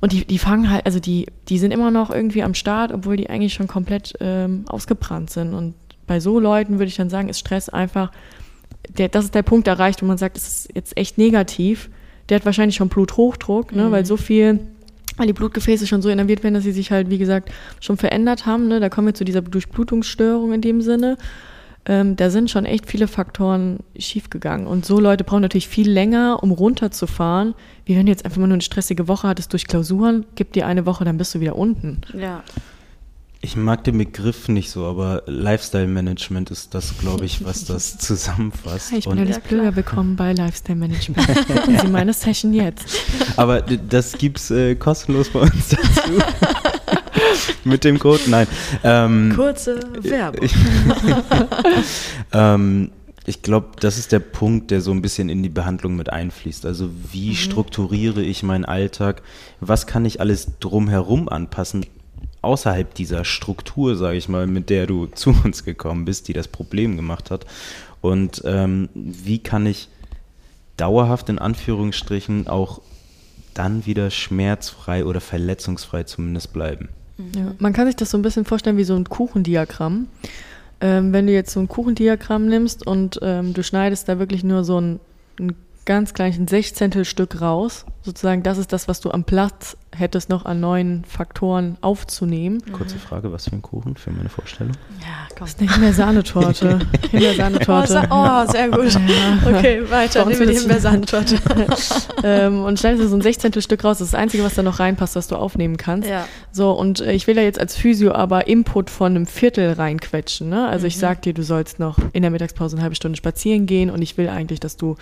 Und die, die fangen halt, also die, die sind immer noch irgendwie am Start, obwohl die eigentlich schon komplett ähm, ausgebrannt sind. Und bei so Leuten würde ich dann sagen, ist Stress einfach, der, das ist der Punkt erreicht, wo man sagt, es ist jetzt echt negativ. Der hat wahrscheinlich schon Bluthochdruck, ne, mhm. weil so viel weil die Blutgefäße schon so innerviert werden, dass sie sich halt, wie gesagt, schon verändert haben. Ne? Da kommen wir zu dieser Durchblutungsstörung in dem Sinne. Ähm, da sind schon echt viele Faktoren schiefgegangen. Und so Leute brauchen natürlich viel länger, um runterzufahren. Wie wenn du jetzt einfach mal nur eine stressige Woche hattest durch Klausuren, gib dir eine Woche, dann bist du wieder unten. Ja. Ich mag den Begriff nicht so, aber Lifestyle Management ist das, glaube ich, was das *laughs* zusammenfasst. ich bin ja das Blöder bekommen bei Lifestyle Management. *laughs* Sie meine Session jetzt. Aber das gibt's äh, kostenlos bei uns dazu. *laughs* *laughs* Mit dem Code? Nein. Ähm, Kurze Werbung. Ich, *laughs* ähm, ich glaube, das ist der Punkt, der so ein bisschen in die Behandlung mit einfließt. Also wie mhm. strukturiere ich meinen Alltag? Was kann ich alles drumherum anpassen? außerhalb dieser Struktur, sage ich mal, mit der du *laughs* zu uns gekommen bist, die das Problem gemacht hat. Und ähm, wie kann ich dauerhaft in Anführungsstrichen auch dann wieder schmerzfrei oder verletzungsfrei zumindest bleiben? Ja, man kann sich das so ein bisschen vorstellen wie so ein Kuchendiagramm. Ähm, wenn du jetzt so ein Kuchendiagramm nimmst und ähm, du schneidest da wirklich nur so ein, ein ganz kleines Sechzehntelstück raus, sozusagen, das ist das, was du am Platz hättest, noch an neuen Faktoren aufzunehmen. Kurze Frage, was für ein Kuchen für meine Vorstellung? Ja, komm. Das ist eine Himbeersahnetorte. *laughs* Oh, Himbeersahnetorte. sa- oh, sehr gut. *laughs* Okay, weiter. Nehmen wir die Himbeersahnetorte. *laughs* ähm, und schneidest du so ein Sechzehntelstück raus. Das ist das Einzige, was da noch reinpasst, was du aufnehmen kannst. Ja. So, und äh, ich will da jetzt als Physio aber Input von einem Viertel reinquetschen. Ne? Also ich sag dir, du sollst noch in der Mittagspause eine halbe Stunde spazieren gehen und ich will eigentlich, dass du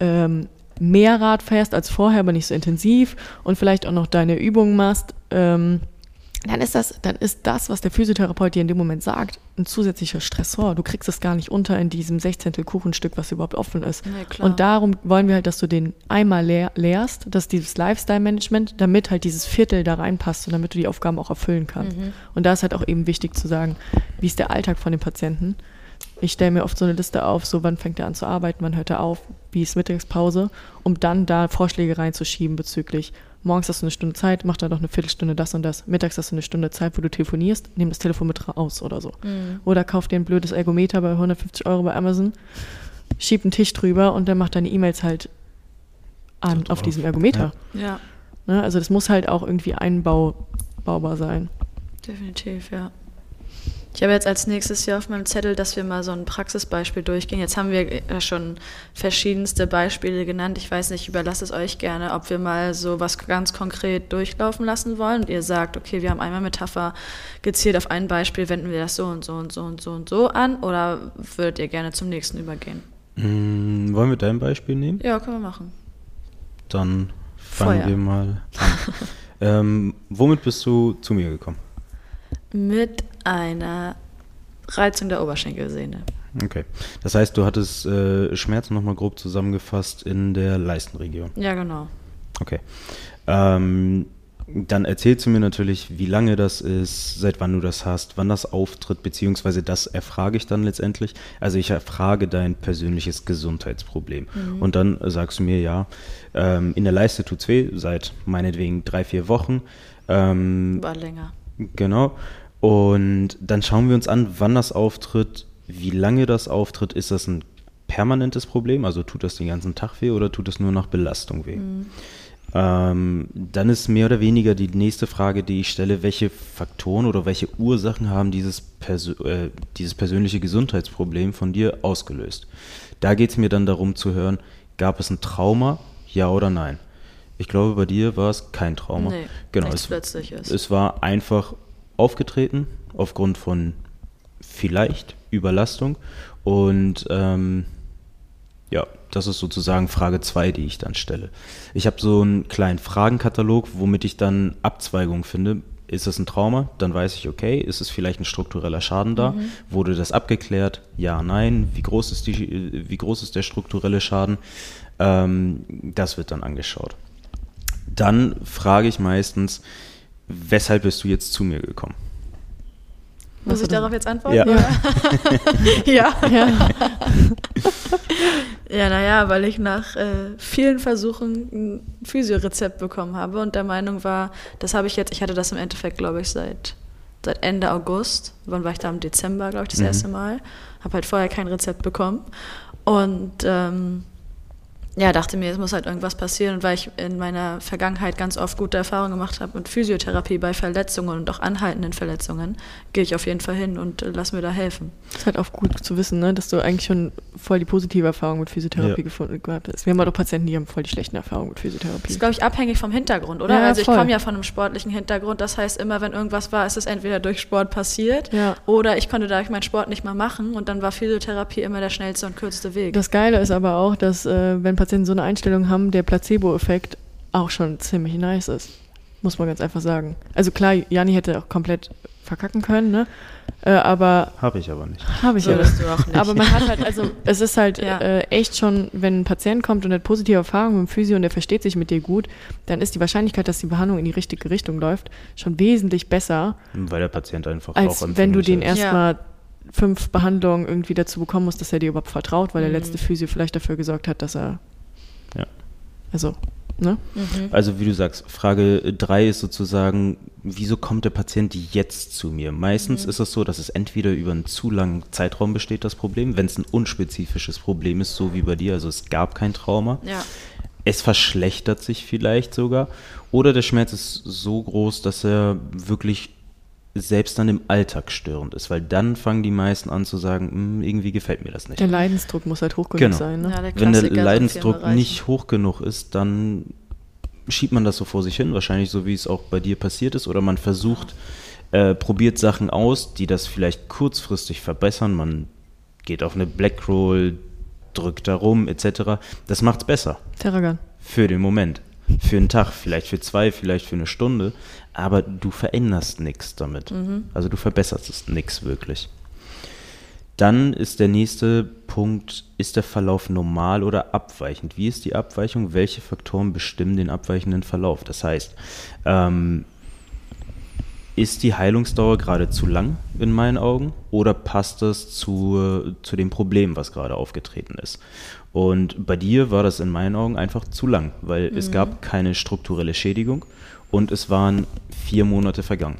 ähm, mehr Rad fährst als vorher, aber nicht so intensiv und vielleicht auch noch deine Übungen machst. Ähm, dann ist das, dann ist das, was der Physiotherapeut dir in dem Moment sagt, ein zusätzlicher Stressor. Du kriegst es gar nicht unter in diesem Sechzehntel Kuchenstück, was überhaupt offen ist. Nee. Und darum wollen wir halt, dass du den einmal lehr lehrst, dass dieses Lifestyle-Management, damit halt dieses Viertel da reinpasst und damit du die Aufgaben auch erfüllen kannst. Und da ist halt auch eben wichtig zu sagen, wie ist der Alltag von dem Patienten. Ich stelle mir oft so eine Liste auf, so wann fängt er an zu arbeiten, wann hört er auf, wie ist Mittagspause, um dann da Vorschläge reinzuschieben bezüglich morgens hast du eine Stunde Zeit, mach da noch eine Viertelstunde das und das. Mittags hast du eine Stunde Zeit, wo du telefonierst, nimm das Telefon mit raus oder so. Oder kauf dir ein blödes Ergometer bei 150 Euro bei Amazon, schieb einen Tisch drüber und dann mach deine E-Mails halt an So auf diesem Ergometer. Ja, Ne? Also das muss halt auch irgendwie einbaubar sein. definitiv, ja. Ich habe jetzt als nächstes hier auf meinem Zettel, dass wir mal so ein Praxisbeispiel durchgehen. Jetzt haben wir äh, schon verschiedenste Beispiele genannt. Ich weiß nicht, ich überlasse es euch gerne, ob wir mal so was ganz konkret durchlaufen lassen wollen und ihr sagt, okay, wir haben einmal Metapher gezielt auf ein Beispiel, wenden wir das so und so und so und so und so an oder würdet ihr gerne zum nächsten übergehen? Hm, wollen wir dein Beispiel nehmen? Ja, können wir machen. Dann fangen Feuer. wir mal an. *laughs* ähm, womit bist du zu mir gekommen? Mit einer Reizung der Oberschenkelsehne. Okay. Das heißt, du hattest äh, Schmerzen nochmal grob zusammengefasst in der Leistenregion. Ja, genau. Okay. Ähm, dann erzählst du mir natürlich, wie lange das ist, seit wann du das hast, wann das auftritt, beziehungsweise das erfrage ich dann letztendlich. Also ich erfrage dein persönliches Gesundheitsproblem. Und dann sagst du mir, ja, ähm, in der Leiste tut's weh, seit meinetwegen drei, vier Wochen. Ähm, War länger. Genau. Und dann schauen wir uns an, wann das auftritt, wie lange das auftritt. Ist das ein permanentes Problem? Also tut das den ganzen Tag weh oder tut es nur nach Belastung weh? Ähm, dann ist mehr oder weniger die nächste Frage, die ich stelle, welche Faktoren oder welche Ursachen haben dieses, Persö äh, dieses persönliche Gesundheitsproblem von dir ausgelöst? Da geht es mir dann darum zu hören, gab es ein Trauma, ja oder nein? Ich glaube, bei dir war es kein Trauma. Nee, genau, es, Plötzliches. es war einfach aufgetreten aufgrund von vielleicht Überlastung und ähm, ja, das ist sozusagen Frage 2, die ich dann stelle. Ich habe so einen kleinen Fragenkatalog, womit ich dann Abzweigungen finde. Ist es ein Trauma? Dann weiß ich, okay, ist es vielleicht ein struktureller Schaden da? Wurde das abgeklärt? Ja, nein. Wie groß ist, die, wie groß ist der strukturelle Schaden? Ähm, das wird dann angeschaut. Dann frage ich meistens, weshalb bist du jetzt zu mir gekommen? Muss ich darauf jetzt antworten? Ja. ja. *laughs* *laughs* Ja. Ja, naja, weil ich nach äh, vielen Versuchen ein Physiorezept bekommen habe und der Meinung war, das habe ich jetzt, ich hatte das im Endeffekt, glaube ich, seit, seit Ende August. Wann war ich da? Im Dezember, glaube ich, das Mhm. erste Mal. Habe halt vorher kein Rezept bekommen. Und ähm, ja, dachte mir, es muss halt irgendwas passieren. Und weil ich in meiner Vergangenheit ganz oft gute Erfahrungen gemacht habe mit Physiotherapie bei Verletzungen und auch anhaltenden Verletzungen, gehe ich auf jeden Fall hin und äh, lass mir da helfen. ist halt auch gut zu wissen, ne, dass du eigentlich schon voll die positive Erfahrung mit Physiotherapie Ja. gefunden gehabt hast. Wir haben halt auch Patienten, die haben voll die schlechten Erfahrungen mit Das Physiotherapie. ist, glaube ich, abhängig vom Hintergrund, oder? Ja, also ich komme ja von einem sportlichen Hintergrund. Das heißt, immer wenn irgendwas war, ist es entweder durch Sport passiert Ja. oder ich konnte dadurch meinen Sport nicht mal machen und dann war Physiotherapie immer der schnellste und kürzeste Weg. Das Geile ist aber auch, dass äh, wenn Patienten so eine Einstellung haben, der Placebo-Effekt auch schon ziemlich nice ist. Muss man ganz einfach sagen. Also klar, Jani hätte auch komplett verkacken können, ne? Äh, aber Habe ich aber nicht. habe ich So ja. bist du auch nicht. Aber man hat halt, also es ist halt Ja. äh, echt schon, wenn ein Patient kommt und hat positive Erfahrungen mit dem Physio und der versteht sich mit dir gut, dann ist die Wahrscheinlichkeit, dass die Behandlung in die richtige Richtung läuft, schon wesentlich besser, Weil der Patient einfach als auch wenn du den erstmal fünf Behandlungen irgendwie dazu bekommen musst, dass er dir überhaupt vertraut, weil der Mhm. letzte Physio vielleicht dafür gesorgt hat, dass er. Also, Ne? Also wie du sagst, Frage 3 ist sozusagen, wieso kommt der Patient jetzt zu mir? Meistens ist es so, dass es entweder über einen zu langen Zeitraum besteht, das Problem, wenn es ein unspezifisches Problem ist, so wie bei dir, also es gab kein Trauma. Ja. Es verschlechtert sich vielleicht sogar. Oder der Schmerz ist so groß, dass er wirklich selbst dann im Alltag störend ist, weil dann fangen die meisten an zu sagen, "Hm, irgendwie gefällt mir das nicht. Der Leidensdruck muss halt hoch genug Genau. sein. Ne? Ja, der Wenn der Leidensdruck nicht hoch genug ist, dann schiebt man das so vor sich hin, wahrscheinlich so wie es auch bei dir passiert ist, oder man versucht, äh, probiert Sachen aus, die das vielleicht kurzfristig verbessern. Man geht auf eine Blackroll, drückt da rum, etc. Das macht's besser Terragan. für den Moment. Für einen Tag, vielleicht für zwei, vielleicht für eine Stunde, aber du veränderst nichts damit. Also du verbesserst es nichts wirklich. Dann ist der nächste Punkt, ist der Verlauf normal oder abweichend? Wie ist die Abweichung? Welche Faktoren bestimmen den abweichenden Verlauf? Das heißt, ähm, ist die Heilungsdauer gerade zu lang in meinen Augen oder passt das zu, zu dem Problem, was gerade aufgetreten ist? Und bei dir war das in meinen Augen einfach zu lang, weil es gab keine strukturelle Schädigung und es waren vier Monate vergangen.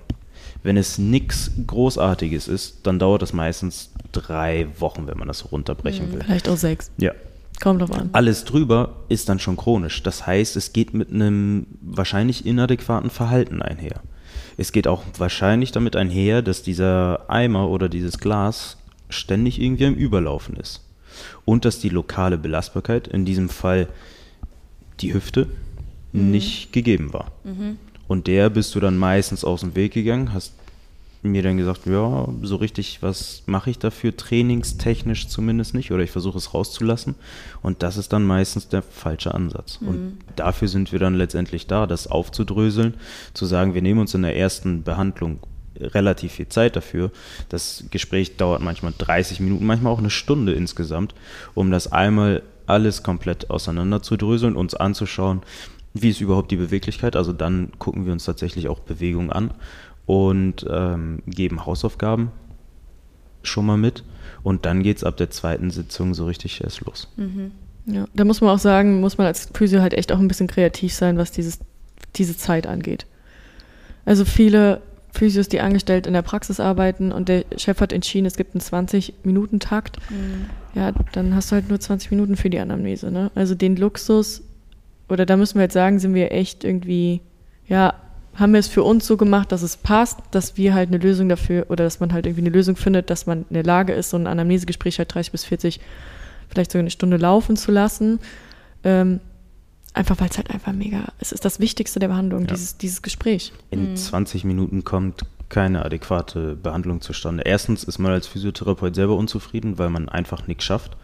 Wenn es nichts Großartiges ist, dann dauert es meistens drei Wochen, wenn man das runterbrechen will. Vielleicht auch sechs. Ja. Kommt drauf an. Alles drüber ist dann schon chronisch. Das heißt, es geht mit einem wahrscheinlich inadäquaten Verhalten einher. Es geht auch wahrscheinlich damit einher, dass dieser Eimer oder dieses Glas ständig irgendwie im Überlaufen ist. Und dass die lokale Belastbarkeit, in diesem Fall die Hüfte, nicht gegeben war. Und der bist du dann meistens aus dem Weg gegangen, hast mir dann gesagt, ja, so richtig, was mache ich dafür, trainingstechnisch zumindest nicht, oder ich versuche es rauszulassen. Und das ist dann meistens der falsche Ansatz. Und dafür sind wir dann letztendlich da, das aufzudröseln, zu sagen, wir nehmen uns in der ersten Behandlung relativ viel Zeit dafür. Das Gespräch dauert manchmal 30 Minuten, manchmal auch eine Stunde insgesamt, um das einmal alles komplett auseinander zu dröseln, uns anzuschauen, wie ist überhaupt die Beweglichkeit. Also dann gucken wir uns tatsächlich auch Bewegung an und ähm, geben Hausaufgaben schon mal mit. Und dann geht es ab der zweiten Sitzung so richtig erst los. Ja, da muss man auch sagen, muss man als Physio halt echt auch ein bisschen kreativ sein, was dieses, diese Zeit angeht. Also viele Physios, die angestellt in der Praxis arbeiten und der Chef hat entschieden, es gibt einen 20-Minuten-Takt, ja, dann hast du halt nur 20 Minuten für die Anamnese. Ne? Also den Luxus, oder da müssen wir jetzt sagen, sind wir echt irgendwie, ja, haben wir es für uns so gemacht, dass es passt, dass wir halt eine Lösung dafür, oder dass man halt irgendwie eine Lösung findet, dass man in der Lage ist, so ein Anamnesegespräch halt 30 bis 40 vielleicht sogar eine Stunde laufen zu lassen. Ähm, einfach weil es halt einfach mega, es ist das Wichtigste der Behandlung, dieses, dieses Gespräch. In 20 Minuten kommt keine adäquate Behandlung zustande. Erstens ist man als Physiotherapeut selber unzufrieden, weil man einfach nichts schafft.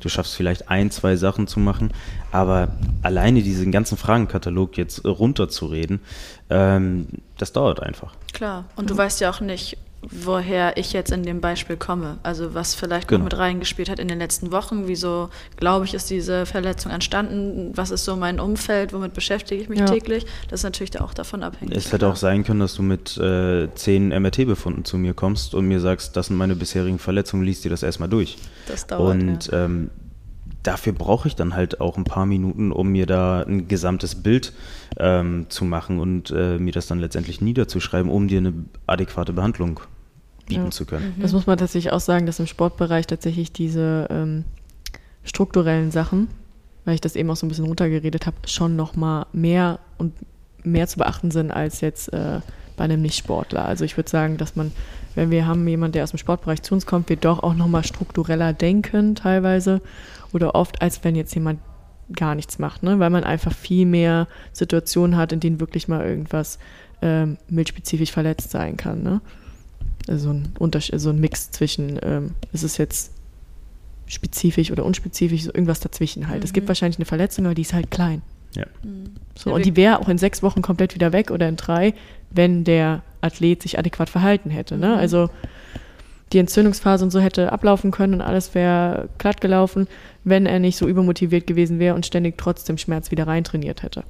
Du schaffst vielleicht ein, zwei Sachen zu machen, aber alleine diesen ganzen Fragenkatalog jetzt runterzureden, ähm, das dauert einfach. Klar. Und du weißt ja auch nicht, woher ich jetzt in dem Beispiel komme. Also was vielleicht Genau. noch mit reingespielt hat in den letzten Wochen. Wieso, glaube ich, ist diese Verletzung entstanden? Was ist so mein Umfeld? Womit beschäftige ich mich Ja. täglich? Das ist natürlich da auch davon abhängig. Es hätte auch sein können, dass du mit äh, zehn MRT-Befunden zu mir kommst und mir sagst, das sind meine bisherigen Verletzungen, liest dir das erstmal durch. Das dauert, und ja. ähm, dafür brauche ich dann halt auch ein paar Minuten, um mir da ein gesamtes Bild ähm, zu machen und äh, mir das dann letztendlich niederzuschreiben, um dir eine adäquate Behandlung bieten Ja. zu können. Das muss man tatsächlich auch sagen, dass im Sportbereich tatsächlich diese ähm, strukturellen Sachen, weil ich das eben auch so ein bisschen runtergeredet habe, schon noch mal mehr und mehr zu beachten sind als jetzt äh, bei einem Nicht-Sportler. Also ich würde sagen, dass man, wenn wir haben jemanden, der aus dem Sportbereich zu uns kommt, wir doch auch noch mal struktureller denken teilweise oder oft, als wenn jetzt jemand gar nichts macht, ne? weil man einfach viel mehr Situationen hat, in denen wirklich mal irgendwas ähm, mildspezifisch verletzt sein kann. Ne? so ein Unterschied, so ein Mix zwischen, ähm, ist es jetzt spezifisch oder unspezifisch, so irgendwas dazwischen halt. Es gibt wahrscheinlich eine Verletzung, aber die ist halt klein. Ja. So, Ja, und die wäre auch in sechs Wochen komplett wieder weg oder in drei, wenn der Athlet sich adäquat verhalten hätte. Ne? Also die Entzündungsphase und so hätte ablaufen können und alles wäre glatt gelaufen, wenn er nicht so übermotiviert gewesen wäre und ständig trotzdem Schmerz wieder reintrainiert hätte.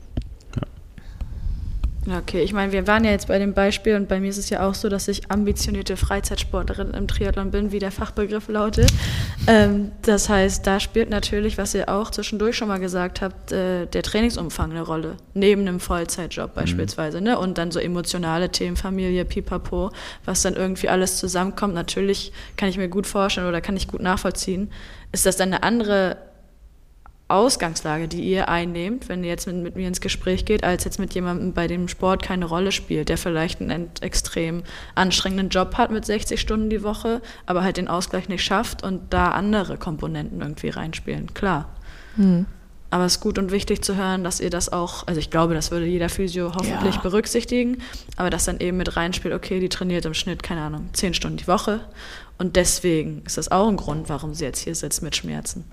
Okay. Ich meine, wir waren ja jetzt bei dem Beispiel und bei mir ist es ja auch so, dass ich ambitionierte Freizeitsportlerin im Triathlon bin, wie der Fachbegriff lautet. Ähm, das heißt, da spielt natürlich, was ihr auch zwischendurch schon mal gesagt habt, äh, der Trainingsumfang eine Rolle. Neben einem Vollzeitjob beispielsweise. Ne? Und dann so emotionale Themen, Familie, pipapo, was dann irgendwie alles zusammenkommt. Natürlich kann ich mir gut vorstellen oder kann ich gut nachvollziehen. Ist das dann eine andere Ausgangslage, die ihr einnehmt, wenn ihr jetzt mit, mit, mir ins Gespräch geht, als jetzt mit jemandem, bei dem Sport keine Rolle spielt, der vielleicht einen extrem anstrengenden Job hat mit 60 Stunden die Woche, aber halt den Ausgleich nicht schafft und da andere Komponenten irgendwie reinspielen. Klar. Hm. Aber es ist gut und wichtig zu hören, dass ihr das auch, also ich glaube, das würde jeder Physio hoffentlich ja. berücksichtigen, aber dass dann eben mit reinspielt, okay, die trainiert im Schnitt, keine Ahnung, 10 Stunden die Woche und deswegen ist das auch ein Grund, warum sie jetzt hier sitzt mit Schmerzen.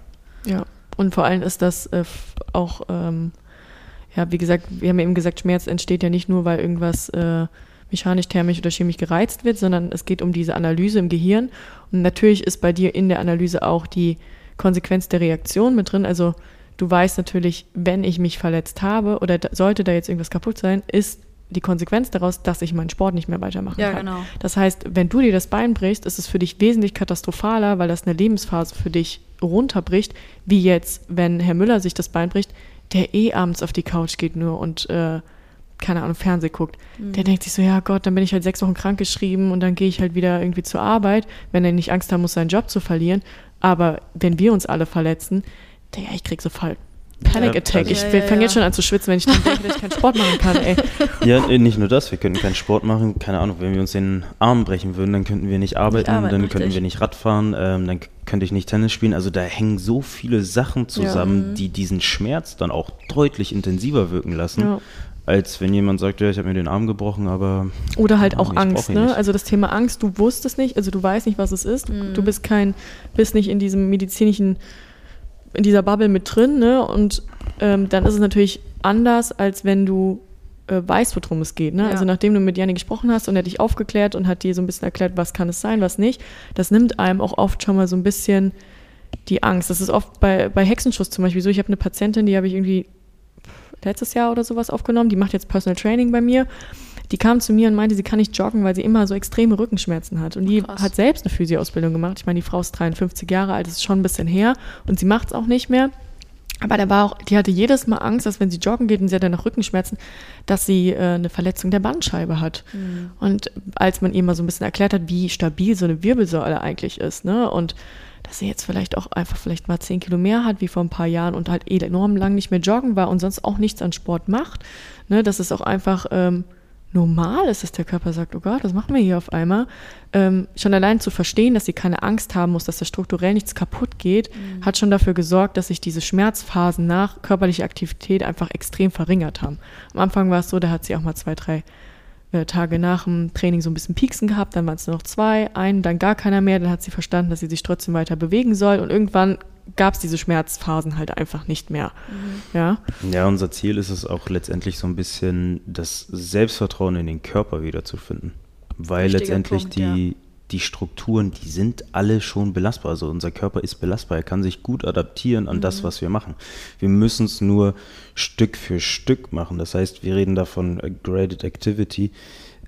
Ja. Und vor allem ist das äh, auch, ähm, ja, wie gesagt, wir haben eben gesagt, Schmerz entsteht ja nicht nur, weil irgendwas äh, mechanisch, thermisch oder chemisch gereizt wird, sondern es geht um diese Analyse im Gehirn. Und natürlich ist bei dir in der Analyse auch die Konsequenz der Reaktion mit drin. Also du weißt natürlich, wenn ich mich verletzt habe oder da, sollte da jetzt irgendwas kaputt sein, ist die Konsequenz daraus, dass ich meinen Sport nicht mehr weitermachen ja, kann. Genau. Das heißt, wenn du dir das Bein brichst, ist es für dich wesentlich katastrophaler, weil das eine Lebensphase für dich runterbricht, wie jetzt, wenn Herr Müller sich das Bein bricht, der eh abends auf die Couch geht nur und äh, keine Ahnung, Fernseh guckt. Mhm. Der denkt sich so, ja Gott, dann bin ich halt sechs Wochen krank geschrieben und dann gehe ich halt wieder irgendwie zur Arbeit, wenn er nicht Angst haben muss, seinen Job zu verlieren. Aber wenn wir uns alle verletzen, der, ich krieg so voll Panic Attack. Ich ja, fange jetzt schon an zu schwitzen, wenn ich dann denke, dass ich keinen Sport machen kann, ey. *laughs* Ja, nicht nur das, wir könnten keinen Sport machen. Keine Ahnung, wenn wir uns den Arm brechen würden, dann könnten wir nicht arbeiten, arbeiten dann richtig. könnten wir nicht Radfahren, ähm, dann könnte ich nicht Tennis spielen. Also da hängen so viele Sachen zusammen, ja. die diesen Schmerz dann auch deutlich intensiver wirken lassen. Ja. Als wenn jemand sagt, ja, ich habe mir den Arm gebrochen, aber. Oder halt auch Angst, ne? Also das Thema Angst, du wusstest nicht, also du weißt nicht, was es ist. Mhm. Du bist kein, bist nicht in diesem medizinischen in dieser Bubble mit drin, ne? Und ähm, dann ist es natürlich anders, als wenn du äh, weißt, worum es geht. Ne? Ja. Also nachdem du mit Janni gesprochen hast und er dich aufgeklärt und hat dir so ein bisschen erklärt, was kann es sein, was nicht, das nimmt einem auch oft schon mal so ein bisschen die Angst. Das ist oft bei, bei Hexenschuss zum Beispiel so. Ich habe eine Patientin, die habe ich irgendwie letztes Jahr oder sowas aufgenommen, die macht jetzt Personal Training bei mir die kam zu mir und meinte, sie kann nicht joggen, weil sie immer so extreme Rückenschmerzen hat. Und die Krass. hat selbst eine Physioausbildung gemacht. Ich meine, die Frau ist 53 Jahre alt, das ist schon ein bisschen her und sie macht es auch nicht mehr. Aber da war auch, die hatte jedes Mal Angst, dass wenn sie joggen geht und sie hat dann noch Rückenschmerzen, dass sie äh, eine Verletzung der Bandscheibe hat. Mhm. Und als man ihr mal so ein bisschen erklärt hat, wie stabil so eine Wirbelsäule eigentlich ist, ne? Und dass sie jetzt vielleicht auch einfach vielleicht mal 10 Kilo mehr hat wie vor ein paar Jahren und halt enorm lang nicht mehr joggen war und sonst auch nichts an Sport macht, ne? Dass es auch einfach ähm, normal ist, dass der Körper sagt, oh Gott, was machen wir hier auf einmal? Ähm, schon allein zu verstehen, dass sie keine Angst haben muss, dass da strukturell nichts kaputt geht, mhm. hat schon dafür gesorgt, dass sich diese Schmerzphasen nach körperlicher Aktivität einfach extrem verringert haben. Am Anfang war es so, da hat sie auch mal zwei, drei äh, Tage nach dem Training so ein bisschen Pieksen gehabt, dann waren es nur noch zwei, einen, dann gar keiner mehr, dann hat sie verstanden, dass sie sich trotzdem weiter bewegen soll und irgendwann gab es diese Schmerzphasen halt einfach nicht mehr. Mhm. Ja? ja, unser Ziel ist es auch letztendlich so ein bisschen das Selbstvertrauen in den Körper wiederzufinden. Weil Richtiger letztendlich Punkt, die, ja. die Strukturen, die sind alle schon belastbar. Also unser Körper ist belastbar. Er kann sich gut adaptieren an mhm. das, was wir machen. Wir müssen es nur Stück für Stück machen. Das heißt, wir reden davon Graded Activity.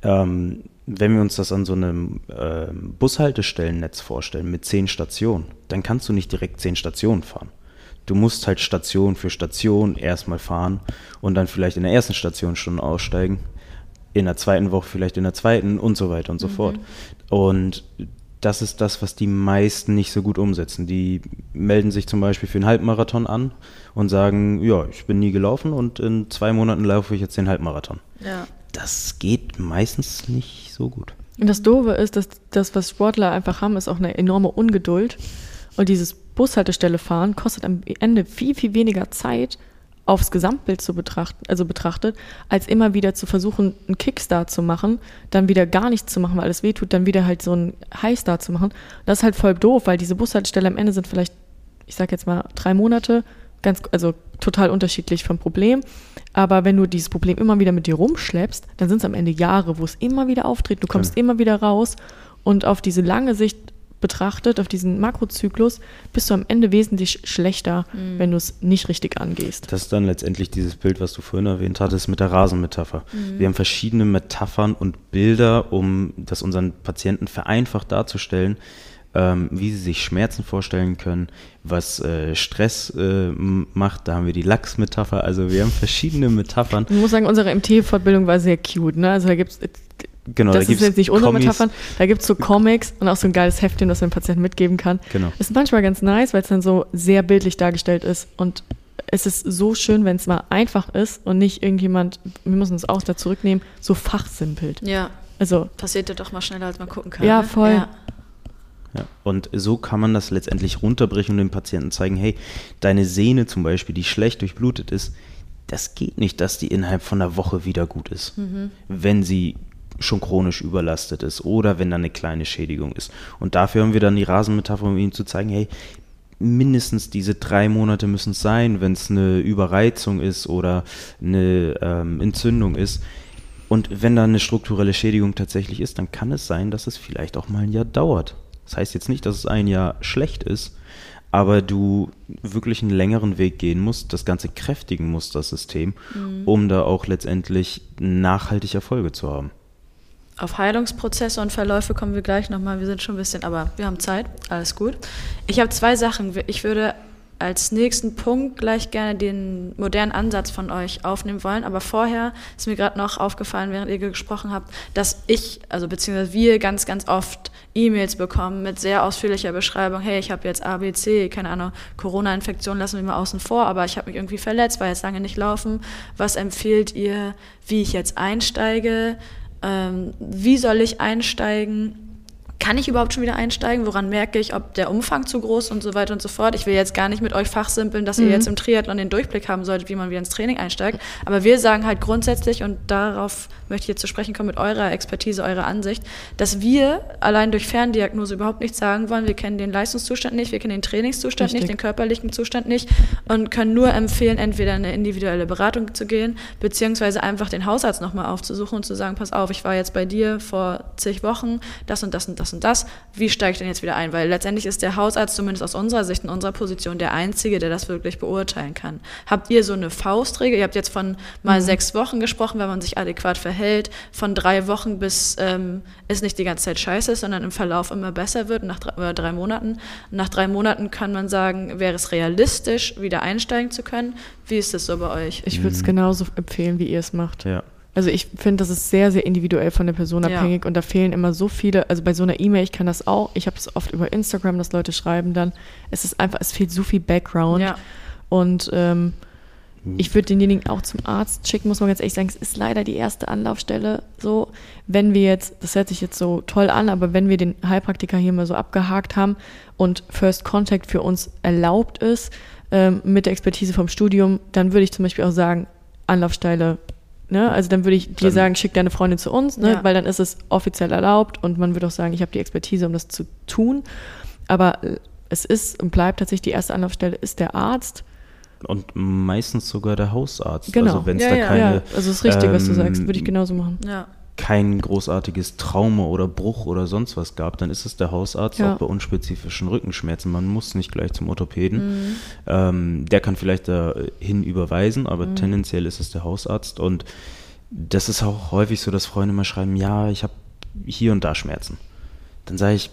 Ähm, wenn wir uns das an so einem äh, Bushaltestellennetz vorstellen mit zehn Stationen, dann kannst du nicht direkt zehn Stationen fahren. Du musst halt Station für Station erstmal fahren und dann vielleicht in der ersten Station schon aussteigen, in der zweiten Woche vielleicht in der zweiten und so weiter und so mhm. fort. Und das ist das, was die meisten nicht so gut umsetzen. Die melden sich zum Beispiel für einen Halbmarathon an und sagen, ja, ich bin nie gelaufen und in zwei Monaten laufe ich jetzt den Halbmarathon. Ja das geht meistens nicht so gut. Und das Doofe ist, dass das, was Sportler einfach haben, ist auch eine enorme Ungeduld. Und dieses Bushaltestelle fahren kostet am Ende viel, viel weniger Zeit aufs Gesamtbild zu betrachten, also betrachtet, als immer wieder zu versuchen, einen Kickstart zu machen, dann wieder gar nichts zu machen, weil alles wehtut, dann wieder halt so einen Highstart zu machen. Das ist halt voll doof, weil diese Bushaltestelle am Ende sind vielleicht, ich sag jetzt mal, drei Monate, ganz, also total unterschiedlich vom Problem. Aber wenn du dieses Problem immer wieder mit dir rumschleppst, dann sind es am Ende Jahre, wo es immer wieder auftritt. Du kommst ja. immer wieder raus und auf diese lange Sicht betrachtet, auf diesen Makrozyklus, bist du am Ende wesentlich schlechter, mhm. wenn du es nicht richtig angehst. Das ist dann letztendlich dieses Bild, was du vorhin erwähnt hattest, mit der Rasenmetapher. Mhm. Wir haben verschiedene Metaphern und Bilder, um das unseren Patienten vereinfacht darzustellen, ähm, wie sie sich Schmerzen vorstellen können, was äh, Stress äh, macht. Da haben wir die Lachsmetapher. Also wir haben verschiedene Metaphern. Ich muss sagen, unsere MT-Fortbildung war sehr cute. Ne? Also da gibt es Genau, das da ist jetzt nicht unsere Kommis. Metaphern. Da gibt es so Comics und auch so ein geiles Heftchen, das man dem Patienten mitgeben kann. Genau. Ist manchmal ganz nice, weil es dann so sehr bildlich dargestellt ist. Und es ist so schön, wenn es mal einfach ist und nicht irgendjemand, wir müssen uns auch da zurücknehmen, so fachsimpelt. Ja. Also. Passiert ja doch mal schneller, als man gucken kann. Ja, ne? voll. Ja. Ja, und so kann man das letztendlich runterbrechen und dem Patienten zeigen, hey, deine Sehne zum Beispiel, die schlecht durchblutet ist, das geht nicht, dass die innerhalb von einer Woche wieder gut ist. Mhm. Wenn sie schon chronisch überlastet ist oder wenn da eine kleine Schädigung ist. Und dafür haben wir dann die Rasenmetapher, um ihnen zu zeigen, hey, mindestens diese drei Monate müssen es sein, wenn es eine Überreizung ist oder eine ähm, Entzündung ist. Und wenn da eine strukturelle Schädigung tatsächlich ist, dann kann es sein, dass es vielleicht auch mal ein Jahr dauert. Das heißt jetzt nicht, dass es ein Jahr schlecht ist, aber du wirklich einen längeren Weg gehen musst, das Ganze kräftigen musst, das System, mhm. um da auch letztendlich nachhaltig Erfolge zu haben. Auf Heilungsprozesse und Verläufe kommen wir gleich nochmal. Wir sind schon ein bisschen, aber wir haben Zeit. Alles gut. Ich habe zwei Sachen. Ich würde als nächsten Punkt gleich gerne den modernen Ansatz von euch aufnehmen wollen. Aber vorher ist mir gerade noch aufgefallen, während ihr gesprochen habt, dass ich, also beziehungsweise wir ganz, ganz oft E-Mails bekommen mit sehr ausführlicher Beschreibung. Hey, ich habe jetzt ABC, keine Ahnung, Corona-Infektion lassen wir mal außen vor, aber ich habe mich irgendwie verletzt, war jetzt lange nicht laufen. Was empfiehlt ihr, wie ich jetzt einsteige? ähm, wie soll ich einsteigen, kann ich überhaupt schon wieder einsteigen? Woran merke ich, ob der Umfang zu groß und so weiter und so fort? Ich will jetzt gar nicht mit euch fachsimpeln, dass mhm. ihr jetzt im Triathlon den Durchblick haben solltet, wie man wieder ins Training einsteigt. Aber wir sagen halt grundsätzlich, und darauf möchte ich jetzt zu sprechen kommen mit eurer Expertise, eurer Ansicht, dass wir allein durch Ferndiagnose überhaupt nichts sagen wollen. Wir kennen den Leistungszustand nicht, wir kennen den Trainingszustand Richtig. nicht, den körperlichen Zustand nicht und können nur empfehlen, entweder eine individuelle Beratung zu gehen, beziehungsweise einfach den Hausarzt nochmal aufzusuchen und zu sagen, pass auf, ich war jetzt bei dir vor zig Wochen, das und das und das das und das, wie steige ich denn jetzt wieder ein? Weil letztendlich ist der Hausarzt zumindest aus unserer Sicht, in unserer Position, der Einzige, der das wirklich beurteilen kann. Habt ihr so eine Faustregel? Ihr habt jetzt von mal mhm. sechs Wochen gesprochen, wenn man sich adäquat verhält, von drei Wochen bis ähm, es nicht die ganze Zeit scheiße ist, sondern im Verlauf immer besser wird, nach drei, drei Monaten. Nach drei Monaten kann man sagen, wäre es realistisch, wieder einsteigen zu können. Wie ist das so bei euch? Ich würde es mhm. genauso empfehlen, wie ihr es macht. Ja. Also ich finde, das ist sehr, sehr individuell von der Person abhängig ja. und da fehlen immer so viele, also bei so einer E-Mail, ich kann das auch, ich habe es oft über Instagram, dass Leute schreiben dann, es ist einfach, es fehlt so viel Background ja. und ähm, ich würde denjenigen auch zum Arzt schicken, muss man ganz ehrlich sagen, es ist leider die erste Anlaufstelle so, wenn wir jetzt, das hört sich jetzt so toll an, aber wenn wir den Heilpraktiker hier mal so abgehakt haben und First Contact für uns erlaubt ist, ähm, mit der Expertise vom Studium, dann würde ich zum Beispiel auch sagen, Anlaufstelle Ne? Also dann würde ich dir sagen, schick deine Freundin zu uns, ne? Ja. weil dann ist es offiziell erlaubt und man würde auch sagen, ich habe die Expertise, um das zu tun. Aber es ist und bleibt tatsächlich die erste Anlaufstelle ist der Arzt. Und meistens sogar der Hausarzt. Genau. Also wenn es ja, da ja. keine. Ja, also es ist richtig, ähm, was du ähm, sagst, würde ich genauso machen. Ja kein großartiges Trauma oder Bruch oder sonst was gab, dann ist es der Hausarzt, ja. auch bei unspezifischen Rückenschmerzen. Man muss nicht gleich zum Orthopäden. Mhm. Ähm, der kann vielleicht dahin überweisen, aber mhm. tendenziell ist es der Hausarzt. Und das ist auch häufig so, dass Freunde mal schreiben, ja, ich habe hier und da Schmerzen. Dann sage ich,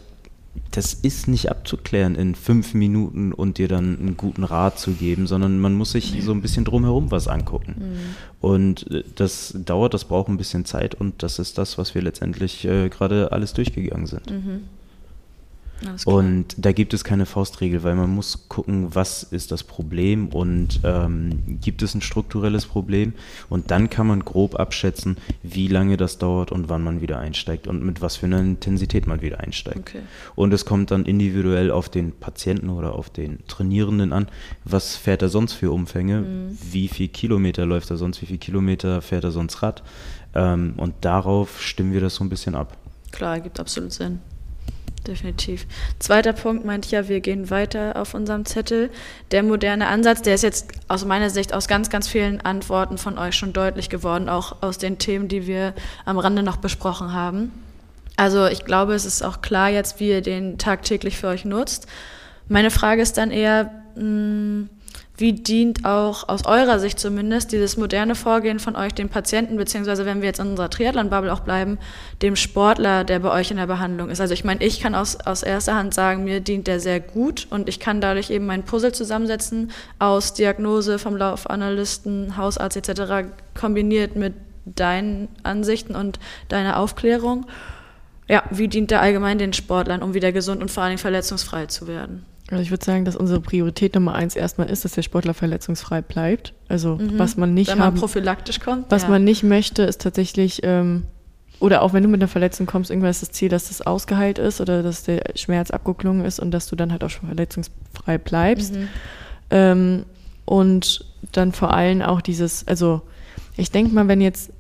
das ist nicht abzuklären in fünf Minuten und dir dann einen guten Rat zu geben, sondern man muss sich so ein bisschen drumherum was angucken. Mhm. Und äh, das dauert, das braucht ein bisschen Zeit und das ist das, was wir letztendlich äh, gerade alles durchgegangen sind. Mhm. Und da gibt es keine Faustregel, weil man muss gucken, was ist das Problem und ähm, gibt es ein strukturelles Problem und dann kann man grob abschätzen, wie lange das dauert und wann man wieder einsteigt und mit was für einer Intensität man wieder einsteigt. Okay. Und es kommt dann individuell auf den Patienten oder auf den Trainierenden an, was fährt er sonst für Umfänge, mhm. wie viel Kilometer läuft er sonst, wie viel Kilometer fährt er sonst Rad ähm, und darauf stimmen wir das so ein bisschen ab. Klar, gibt absolut Sinn definitiv. Zweiter Punkt meinte ich ja, wir gehen weiter auf unserem Zettel. Der moderne Ansatz, der ist jetzt aus meiner Sicht aus ganz, ganz vielen Antworten von euch schon deutlich geworden, auch aus den Themen, die wir am Rande noch besprochen haben. Also ich glaube, es ist auch klar jetzt, wie ihr den tagtäglich für euch nutzt. Meine Frage ist dann eher, mh, wie dient auch aus eurer Sicht zumindest dieses moderne Vorgehen von euch dem Patienten, beziehungsweise wenn wir jetzt in unserer Triathlon-Bubble auch bleiben, dem Sportler, der bei euch in der Behandlung ist? Also ich meine, ich kann aus, aus erster Hand sagen, mir dient der sehr gut und ich kann dadurch eben mein Puzzle zusammensetzen aus Diagnose vom Laufanalysten, Hausarzt etc. kombiniert mit deinen Ansichten und deiner Aufklärung. Ja, wie dient der allgemein den Sportlern, um wieder gesund und vor allem verletzungsfrei zu werden? Also ich würde sagen, dass unsere Priorität Nummer eins erstmal ist, dass der Sportler verletzungsfrei bleibt. Also Mhm. was man nicht Wenn man haben, prophylaktisch kommt. was ja. man nicht möchte, ist tatsächlich ähm, oder auch wenn du mit einer Verletzung kommst, irgendwann ist das Ziel, dass das ausgeheilt ist oder dass der Schmerz abgeklungen ist und dass du dann halt auch schon verletzungsfrei bleibst. Mhm. Ähm, und dann vor allem auch dieses, also ich denke mal, wenn jetzt,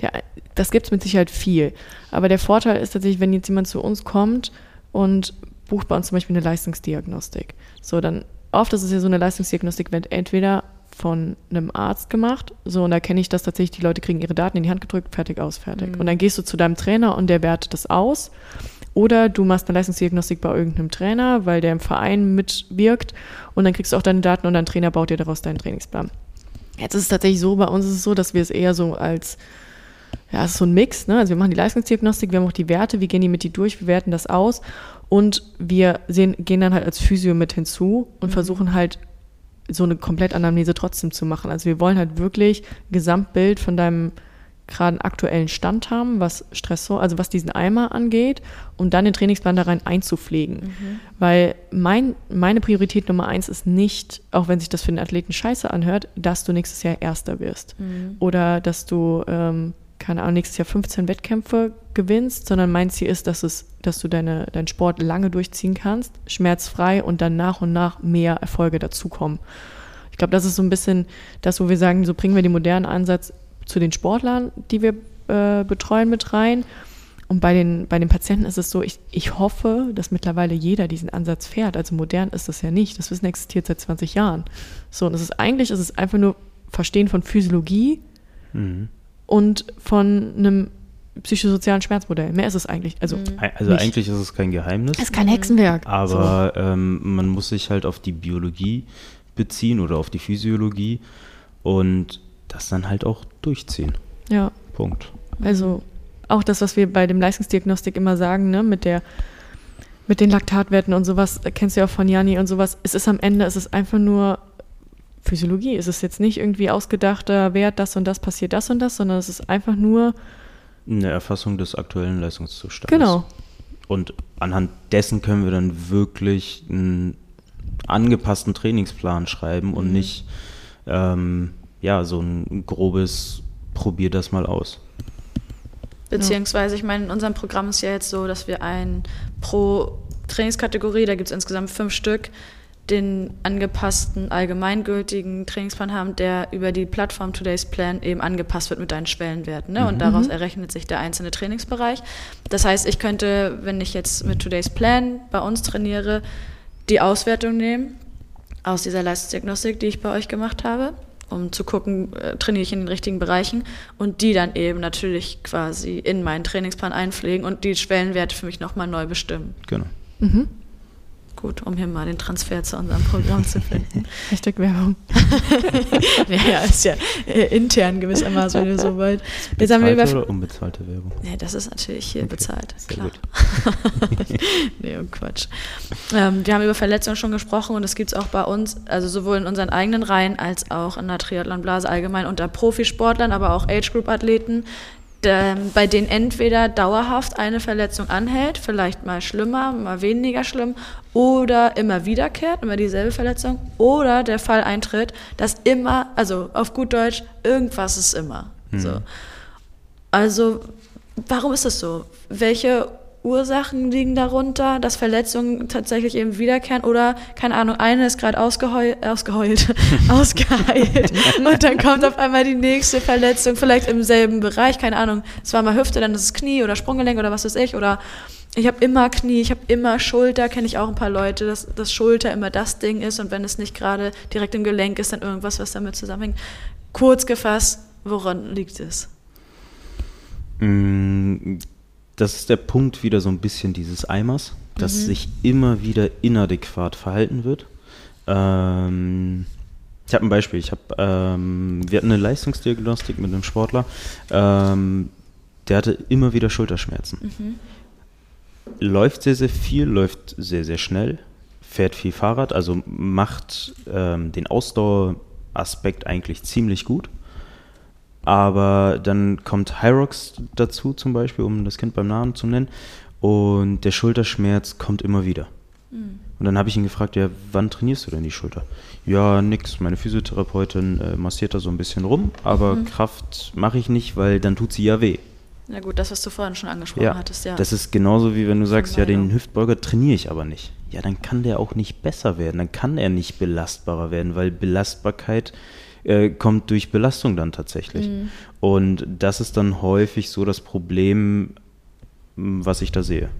der, das gibt es mit Sicherheit viel, aber der Vorteil ist tatsächlich, wenn jetzt jemand zu uns kommt und bucht bei uns zum Beispiel eine Leistungsdiagnostik. So, dann oft ist es ja so, eine Leistungsdiagnostik wird entweder von einem Arzt gemacht, so und da kenne ich das tatsächlich, die Leute kriegen ihre Daten in die Hand gedrückt, fertig aus, fertig. Und dann gehst du zu deinem Trainer und der wertet das aus. Oder du machst eine Leistungsdiagnostik bei irgendeinem Trainer, weil der im Verein mitwirkt und dann kriegst du auch deine Daten und dein Trainer baut dir daraus deinen Trainingsplan. Jetzt ist es tatsächlich so, bei uns ist es so, dass wir es eher so als, ja, es ist so ein Mix, ne? Also wir machen die Leistungsdiagnostik, wir haben auch die Werte, wie gehen die mit die durch, wir werten das aus und wir sehen, gehen dann halt als Physio mit hinzu und versuchen halt so eine Komplettanamnese trotzdem zu machen. Also wir wollen halt wirklich Gesamtbild von deinem gerade aktuellen Stand haben, was Stressor, also was diesen Eimer angeht, um dann den Trainingsplan da rein einzupflegen. Weil mein, meine Priorität Nummer eins ist nicht, auch wenn sich das für den Athleten scheiße anhört, dass du nächstes Jahr Erster wirst. Oder dass du, ähm, keine Ahnung, nächstes Jahr 15 Wettkämpfe gewinnst, sondern mein Ziel ist, dass es, dass du deine, deinen Sport lange durchziehen kannst, schmerzfrei und dann nach und nach mehr Erfolge dazukommen. Ich glaube, das ist so ein bisschen das, wo wir sagen, so bringen wir den modernen Ansatz zu den Sportlern, die wir äh, betreuen, mit rein. Und bei den, bei den Patienten ist es so, ich, ich hoffe, dass mittlerweile jeder diesen Ansatz fährt. Also modern ist das ja nicht. Das Wissen existiert seit 20 Jahren. So, und es ist eigentlich, es ist einfach nur Verstehen von Physiologie Mhm. Und von einem psychosozialen Schmerzmodell. Mehr ist es eigentlich. Also, Also Nicht. eigentlich ist es kein Geheimnis. es ist kein Hexenwerk. Aber ähm, man muss sich halt auf die Biologie beziehen oder auf die Physiologie und das dann halt auch durchziehen. So, ja. Punkt. Also auch das, was wir bei dem Leistungsdiagnostik immer sagen, ne, mit der mit den Laktatwerten und sowas, kennst du ja auch von Jani und sowas, es ist am Ende, es ist einfach nur Physiologie. Es ist jetzt nicht irgendwie ausgedachter Wert, das und das passiert das und das, sondern es ist einfach nur, Eine Erfassung des aktuellen Leistungszustands. genau, Und anhand dessen können wir dann wirklich einen angepassten Trainingsplan schreiben und nicht ähm, ja, so ein grobes Probier das mal aus. Beziehungsweise, ich meine, in unserem Programm ist ja jetzt so, dass wir ein pro Trainingskategorie, da gibt es insgesamt fünf Stück, den angepassten, allgemeingültigen Trainingsplan haben, der über die Plattform Today's Plan eben angepasst wird mit deinen Schwellenwerten. Ne? Und daraus errechnet sich der einzelne Trainingsbereich. Das heißt, ich könnte, wenn ich jetzt mit Today's Plan bei uns trainiere, die Auswertung nehmen aus dieser Leistungsdiagnostik, die ich bei euch gemacht habe, um zu gucken, äh, trainiere ich in den richtigen Bereichen und die dann eben natürlich quasi in meinen Trainingsplan einpflegen und die Schwellenwerte für mich nochmal neu bestimmen. Genau. Gut, um hier mal den Transfer zu unserem Programm zu finden. *laughs* Hashtag Werbung. *laughs* ja, ist ja äh, intern gewissermaßen wieder so weit. *laughs* Jetzt haben wir über. Oder unbezahlte Werbung? Nee, das ist natürlich hier bezahlt, sehr klar. gut. nee, oh Quatsch. Ähm, wir haben über Verletzungen schon gesprochen und das gibt es auch bei uns, also sowohl in unseren eigenen Reihen als auch in der Triathlonblase allgemein unter Profisportlern, aber auch Age-Group-Athleten, bei denen entweder dauerhaft eine Verletzung anhält, vielleicht mal schlimmer, mal weniger schlimm, oder immer wiederkehrt, immer dieselbe Verletzung, oder der Fall eintritt, dass immer, also auf gut Deutsch, irgendwas ist immer. So. Also, warum ist das so? Welche Ursachen liegen darunter, dass Verletzungen tatsächlich eben wiederkehren oder, keine Ahnung, eine ist gerade ausgeheult, ausgeheult, *laughs* ausgeheilt und dann kommt auf einmal die nächste Verletzung, vielleicht im selben Bereich, keine Ahnung, es war mal Hüfte, dann ist es Knie oder Sprunggelenk oder was weiß ich oder ich habe immer Knie, ich habe immer Schulter, kenne ich auch ein paar Leute, dass das Schulter immer das Ding ist und wenn es nicht gerade direkt im Gelenk ist, dann irgendwas, was damit zusammenhängt. Kurz gefasst, woran liegt es? Das ist der Punkt wieder so ein bisschen dieses Eimers, dass Mhm. sich immer wieder inadäquat verhalten wird. Ähm, ich habe ein Beispiel. Ich habe, ähm, wir hatten eine Leistungsdiagnostik mit einem Sportler. Ähm, der hatte immer wieder Schulterschmerzen. Läuft sehr, sehr viel, läuft sehr, sehr schnell, fährt viel Fahrrad, also macht ähm, den Ausdaueraspekt eigentlich ziemlich gut. Aber dann kommt Hyrox dazu zum Beispiel, um das Kind beim Namen zu nennen. Und der Schulterschmerz kommt immer wieder. Und dann habe ich ihn gefragt, ja, wann trainierst du denn die Schulter? Ja, nix. Meine Physiotherapeutin äh, massiert da so ein bisschen rum, aber Kraft mache ich nicht, weil dann tut sie ja weh. Ja gut, das, was du vorhin schon angesprochen Ja, hattest, ja. das ist genauso wie wenn du sagst, ja, den. Hüftbeuger trainiere ich aber nicht. Ja, dann kann der auch nicht besser werden, dann kann er nicht belastbarer werden, weil Belastbarkeit äh, kommt durch Belastung dann tatsächlich. Und das ist dann häufig so das Problem, was ich da sehe.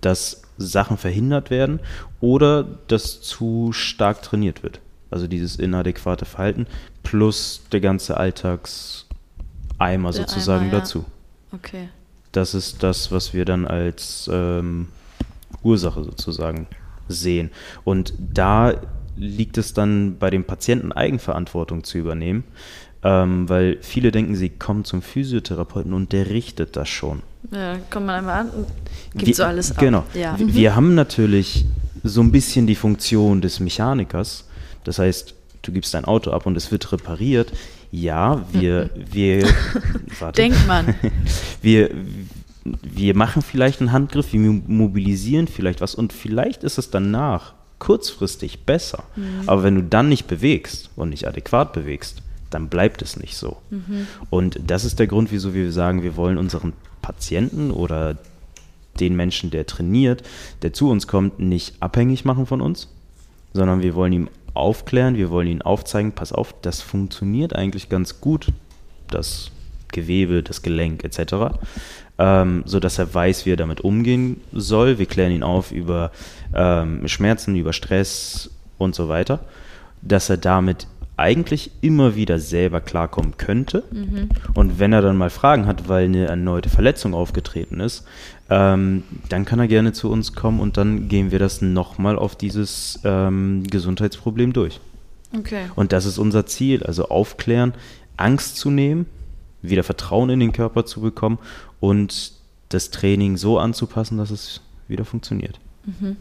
Dass Sachen verhindert werden oder dass zu stark trainiert wird. Also dieses inadäquate Verhalten plus der ganze Alltagseimer Der sozusagen Eimer, ja. dazu. okay. Das ist das, was wir dann als ähm, Ursache sozusagen sehen. Und da liegt es dann bei dem Patienten Eigenverantwortung zu übernehmen, ähm, weil viele denken, sie kommen zum Physiotherapeuten und der richtet das schon. Ja, kommt man einmal an und gibt Wir- so alles ab. Genau. Ja. Wir- Wir haben natürlich so ein bisschen die Funktion des Mechanikers. Das heißt, du gibst dein Auto ab und es wird repariert. Ja, wir, *laughs* wir, warte. Denkt man. *laughs* wir, wir machen vielleicht einen Handgriff, wir mo- mobilisieren vielleicht was und vielleicht ist es danach kurzfristig besser. Aber wenn du dann nicht bewegst und nicht adäquat bewegst, dann bleibt es nicht so. Und das ist der Grund, wieso wir sagen, wir wollen unseren Patienten oder den Menschen, der trainiert, der zu uns kommt, nicht abhängig machen von uns, sondern wir wollen ihm aufklären, wir wollen ihm aufzeigen, pass auf, das funktioniert eigentlich ganz gut, das Gewebe, das Gelenk etc., ähm, sodass er weiß, wie er damit umgehen soll. Wir klären ihn auf über ähm, Schmerzen, über Stress und so weiter, dass er damit eigentlich immer wieder selber klarkommen könnte. Und wenn er dann mal Fragen hat, weil eine erneute Verletzung aufgetreten ist, ähm, dann kann er gerne zu uns kommen und dann gehen wir das nochmal auf dieses ähm, Gesundheitsproblem durch. Okay. Und das ist unser Ziel, also aufklären, Angst zu nehmen, wieder Vertrauen in den Körper zu bekommen und das Training so anzupassen, dass es wieder funktioniert. Ich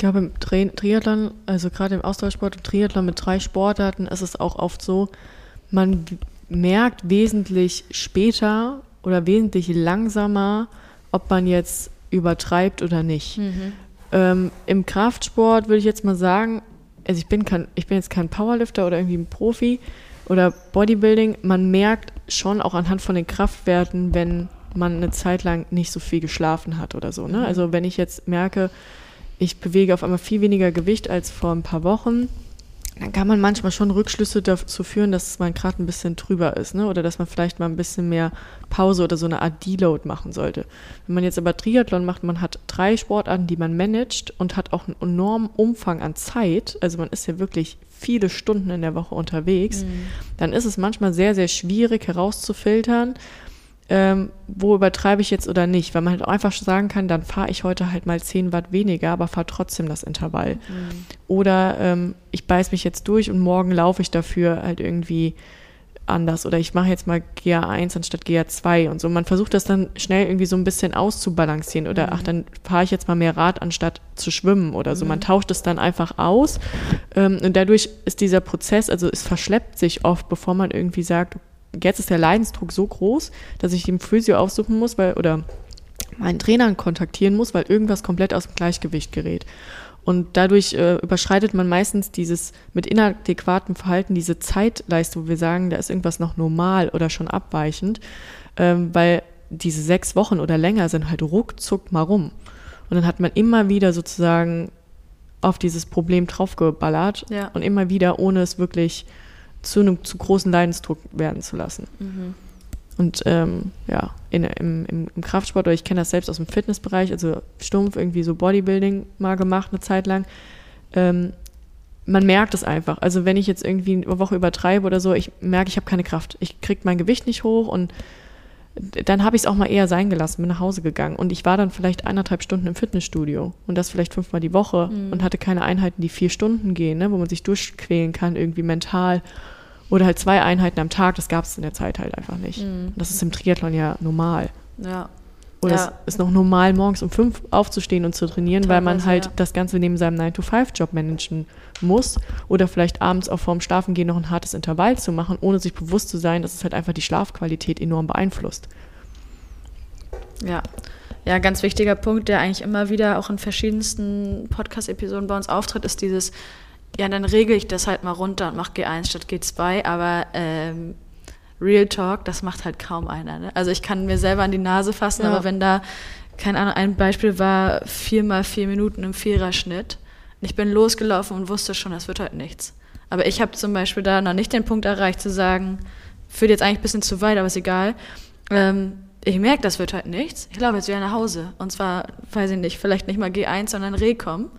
glaube, im Tri Triathlon, also gerade im Ausdauersport, im Triathlon mit drei Sportarten, ist es auch oft so, man merkt wesentlich später oder wesentlich langsamer, ob man jetzt übertreibt oder nicht. Ähm, Im Kraftsport würde ich jetzt mal sagen, also ich bin, kein, ich bin jetzt kein Powerlifter oder irgendwie ein Profi oder Bodybuilding, man merkt schon auch anhand von den Kraftwerten, wenn man eine Zeit lang nicht so viel geschlafen hat oder so. Ne? Also wenn ich jetzt merke, ich bewege auf einmal viel weniger Gewicht als vor ein paar Wochen, dann kann man manchmal schon Rückschlüsse dazu führen, dass man gerade ein bisschen drüber ist, ne? Oder dass man vielleicht mal ein bisschen mehr Pause oder so eine Art Deload machen sollte. Wenn man jetzt aber Triathlon macht, man hat drei Sportarten, die man managt und hat auch einen enormen Umfang an Zeit, also man ist ja wirklich viele Stunden in der Woche unterwegs, dann ist es manchmal sehr, sehr schwierig herauszufiltern, ähm, wo übertreibe ich jetzt oder nicht, weil man halt auch einfach sagen kann, dann fahre ich heute halt mal 10 Watt weniger, aber fahre trotzdem das Intervall. Oder ähm, ich beiß mich jetzt durch und morgen laufe ich dafür halt irgendwie anders. Oder ich mache jetzt mal GA1 anstatt GA2 und so. Man versucht das dann schnell irgendwie so ein bisschen auszubalancieren. Oder ach, dann fahre ich jetzt mal mehr Rad anstatt zu schwimmen oder so. Man tauscht es dann einfach aus. Ähm, und dadurch ist dieser Prozess, also es verschleppt sich oft, bevor man irgendwie sagt, jetzt ist der Leidensdruck so groß, dass ich den Physio aufsuchen muss, weil oder meinen Trainern kontaktieren muss, weil irgendwas komplett aus dem Gleichgewicht gerät. Und dadurch äh, überschreitet man meistens dieses mit inadäquatem Verhalten diese Zeitleiste, wo wir sagen, da ist irgendwas noch normal oder schon abweichend, ähm, weil diese sechs Wochen oder länger sind halt ruckzuck mal rum. Und dann hat man immer wieder sozusagen auf dieses Problem draufgeballert Ja. und immer wieder, ohne es wirklich zu einem zu großen Leidensdruck werden zu lassen. Und ähm, ja, in, im, im, im Kraftsport, oder ich kenne das selbst aus dem Fitnessbereich, also stumpf irgendwie so Bodybuilding mal gemacht eine Zeit lang. Ähm, man merkt es einfach. Also wenn ich jetzt irgendwie eine Woche übertreibe oder so, ich merke, ich habe keine Kraft. Ich kriege mein Gewicht nicht hoch und dann habe ich es auch mal eher sein gelassen, bin nach Hause gegangen und ich war dann vielleicht eineinhalb Stunden im Fitnessstudio und das vielleicht fünfmal die Woche Mhm. und hatte keine Einheiten, die vier Stunden gehen, ne, wo man sich durchquälen kann, irgendwie mental. Oder halt zwei Einheiten am Tag, das gab es in der Zeit halt einfach nicht. Mhm. Und das ist im Triathlon ja normal. Ja. Oder Ja. es ist noch normal, morgens um fünf aufzustehen und zu trainieren, weil man Teilweise, halt ja. das Ganze neben seinem 9-to-5-Job managen muss. Oder vielleicht abends auch vorm Schlafengehen noch ein hartes Intervall zu machen, ohne sich bewusst zu sein, dass es halt einfach die Schlafqualität enorm beeinflusst. Ja. Ja, ganz wichtiger Punkt, der eigentlich immer wieder auch in verschiedensten Podcast-Episoden bei uns auftritt, ist dieses, ja, dann regle ich das halt mal runter und mache G1 statt G2, aber ähm, Real Talk, das macht halt kaum einer. Ne? Also ich kann mir selber an die Nase fassen, Ja. aber wenn da, keine Ahnung, ein Beispiel war vier mal vier Minuten im Viererschnitt und ich bin losgelaufen und wusste schon, das wird heute nichts. Aber ich habe zum Beispiel da noch nicht den Punkt erreicht zu sagen, führt jetzt eigentlich ein bisschen zu weit, aber ist egal. Ähm, ich merke, das wird heute nichts. Ich laufe jetzt wieder nach Hause. Und zwar, weiß ich nicht, vielleicht nicht mal G1, sondern Recom.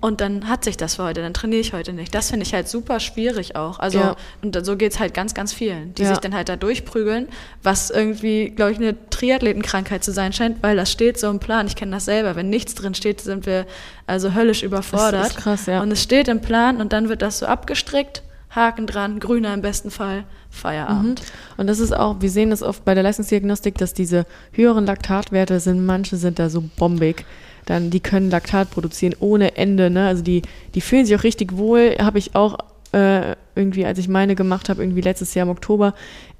Und dann hat sich das für heute, dann trainiere ich heute nicht. Das finde ich halt super schwierig auch. Also, Ja. und so geht es halt ganz, ganz vielen, die Ja. sich dann halt da durchprügeln, was irgendwie, glaube ich, eine Triathletenkrankheit zu sein scheint, weil das steht so im Plan. Ich kenne das selber. Wenn nichts drin steht, sind wir also höllisch überfordert. ist krass, ja. Und es steht im Plan und dann wird das so abgestrickt, Haken dran, grüner im besten Fall, Feierabend. Und das ist auch, wir sehen das oft bei der Leistungsdiagnostik, dass diese höheren Laktatwerte sind, manche sind da so bombig. Dann, die können Laktat produzieren ohne Ende, ne? Also die, die fühlen sich auch richtig wohl. Habe ich auch äh, irgendwie, als ich meine gemacht habe, irgendwie letztes Jahr im Oktober,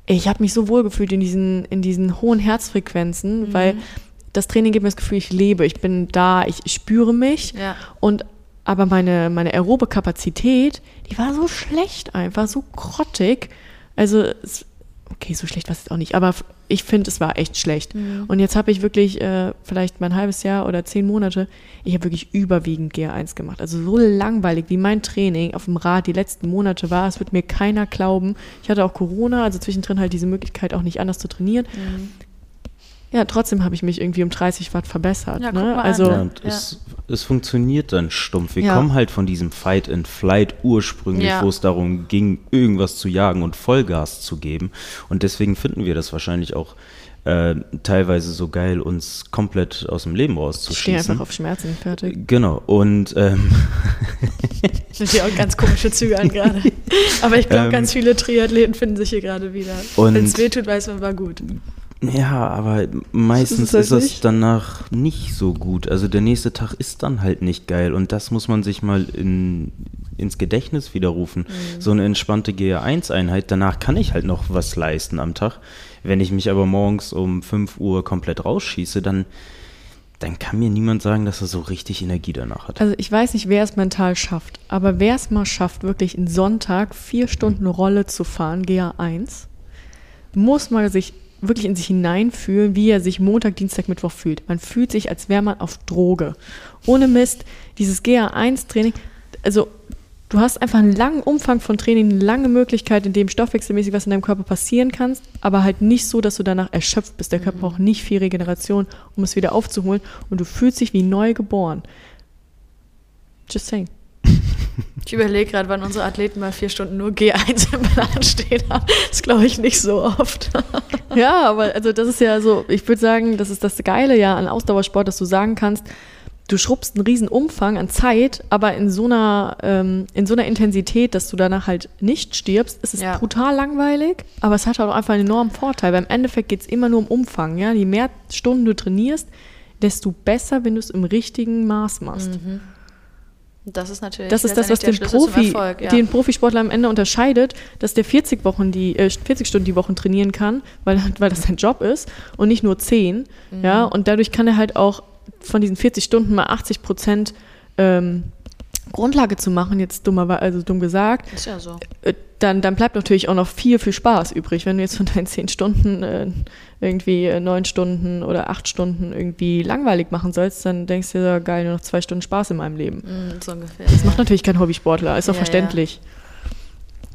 ich habe mich so wohl gefühlt in diesen, in diesen hohen Herzfrequenzen, weil das Training gibt mir das Gefühl, ich lebe, ich bin da, ich spüre mich. Ja. Und aber meine, meine aerobe Kapazität, die war so schlecht einfach, so grottig. Also, es, okay, so schlecht war es jetzt auch nicht, aber ich finde, es war echt schlecht. Und jetzt habe ich wirklich äh, vielleicht mal ein halbes Jahr oder zehn Monate, ich habe wirklich überwiegend GR1 gemacht. Also so langweilig, wie mein Training auf dem Rad die letzten Monate war, es wird mir keiner glauben. Ich hatte auch Corona, also zwischendrin halt diese Möglichkeit auch nicht anders zu trainieren. Ja, trotzdem habe ich mich irgendwie um 30 Watt verbessert. Ja, guck ne? also? Ja, und Ja. es, es funktioniert dann stumpf. Wir Ja. kommen halt von diesem Fight and Flight ursprünglich, Ja. wo es darum ging, irgendwas zu jagen und Vollgas zu geben. Und deswegen finden wir das wahrscheinlich auch äh, teilweise so geil, uns komplett aus dem Leben ich stehe rauszuschießen. einfach auf Schmerzen, fertig. Genau. Und ähm, *laughs* Sind hier auch ganz komische Züge an gerade. *laughs* Aber ich glaube, Ähm. ganz viele Triathleten finden sich hier gerade wieder. Und- Wenn es wehtut, weiß man, war gut. Ja, aber meistens halt ist es nicht. danach nicht so gut. Also der nächste Tag ist dann halt nicht geil und das muss man sich mal in, ins Gedächtnis widerrufen. Mhm. So eine entspannte GR1-Einheit, danach kann ich halt noch was leisten am Tag. Wenn ich mich aber morgens um 5 Uhr komplett rausschieße, dann, dann kann mir niemand sagen, dass er so richtig Energie danach hat. Also ich weiß nicht, wer es mental schafft, aber wer es mal schafft, wirklich einen Sonntag vier Stunden Rolle zu fahren, GA1, muss mal sich wirklich in sich hineinfühlen, wie er sich Montag, Dienstag, Mittwoch fühlt. Man fühlt sich, als wäre man auf Droge. Ohne Mist, dieses GA1-Training, also du hast einfach einen langen Umfang von Training, eine lange Möglichkeit, in dem stoffwechselmäßig was in deinem Körper passieren kann, aber halt nicht so, dass du danach erschöpft bist. Der Körper braucht nicht viel Regeneration, um es wieder aufzuholen und du fühlst dich wie neu geboren. Just saying. Ich überlege gerade, wann unsere Athleten mal vier Stunden nur G1 im Plan stehen haben. Das glaube ich nicht so oft. *laughs* Ja, aber also das ist ja so, ich würde sagen, das ist das Geile ja an Ausdauersport, dass du sagen kannst, du schrubbst einen riesen Umfang an Zeit, aber in so einer, ähm, in so einer Intensität, dass du danach halt nicht stirbst, ist es Ja. brutal langweilig, aber es hat auch einfach einen enormen Vorteil, weil im Endeffekt geht es immer nur um Umfang, ja. Je mehr Stunden du trainierst, desto besser, wenn du es im richtigen Maß machst. Das ist natürlich Das ist das, was den, Schlüssel Profi, Erfolg, ja. den Profisportler am Ende unterscheidet, dass der 40 Wochen die, äh, 40 Stunden die Woche trainieren kann, weil, *laughs* weil das sein Job ist und nicht nur 10. Mhm. Ja, und dadurch kann er halt auch von diesen 40 Stunden mal 80 Prozent ähm, Grundlage zu machen, jetzt dummerweise, also dumm gesagt, Ist ja so. äh, dann, dann bleibt natürlich auch noch viel, viel Spaß übrig. Wenn du jetzt von deinen 10 Stunden äh, irgendwie äh, 9 Stunden oder 8 Stunden irgendwie langweilig machen sollst, dann denkst du dir, ja, geil, nur noch zwei Stunden Spaß in meinem Leben. Mm, so ungefähr. Das macht natürlich kein Hobbysportler, ist auch Ja, ja. verständlich.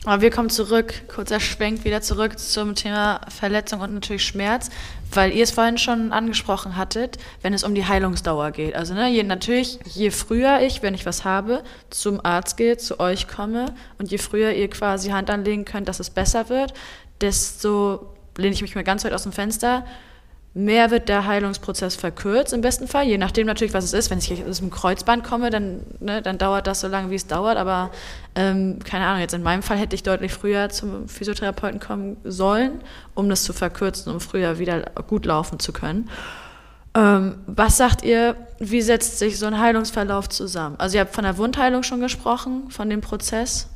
Aber wir kommen zurück, kurzer Schwenk wieder zurück zum Thema Verletzung und natürlich Schmerz, weil ihr es vorhin schon angesprochen hattet, wenn es um die Heilungsdauer geht. Also ne, je, natürlich, je früher ich, wenn ich was habe, zum Arzt gehe, zu euch komme und je früher ihr quasi Hand anlegen könnt, dass es besser wird, desto lehne ich mich mal ganz weit aus dem Fenster, mehr wird der Heilungsprozess verkürzt, im besten Fall, je nachdem natürlich, was es ist. Wenn ich aus dem Kreuzband komme, dann, ne, dann dauert das so lange, wie es dauert. Aber ähm, keine Ahnung, jetzt in meinem Fall hätte ich deutlich früher zum Physiotherapeuten kommen sollen, um das zu verkürzen, um früher wieder gut laufen zu können. Ähm, was sagt ihr, wie setzt sich so ein Heilungsverlauf zusammen? Also ihr habt von der Wundheilung schon gesprochen, von dem Prozess.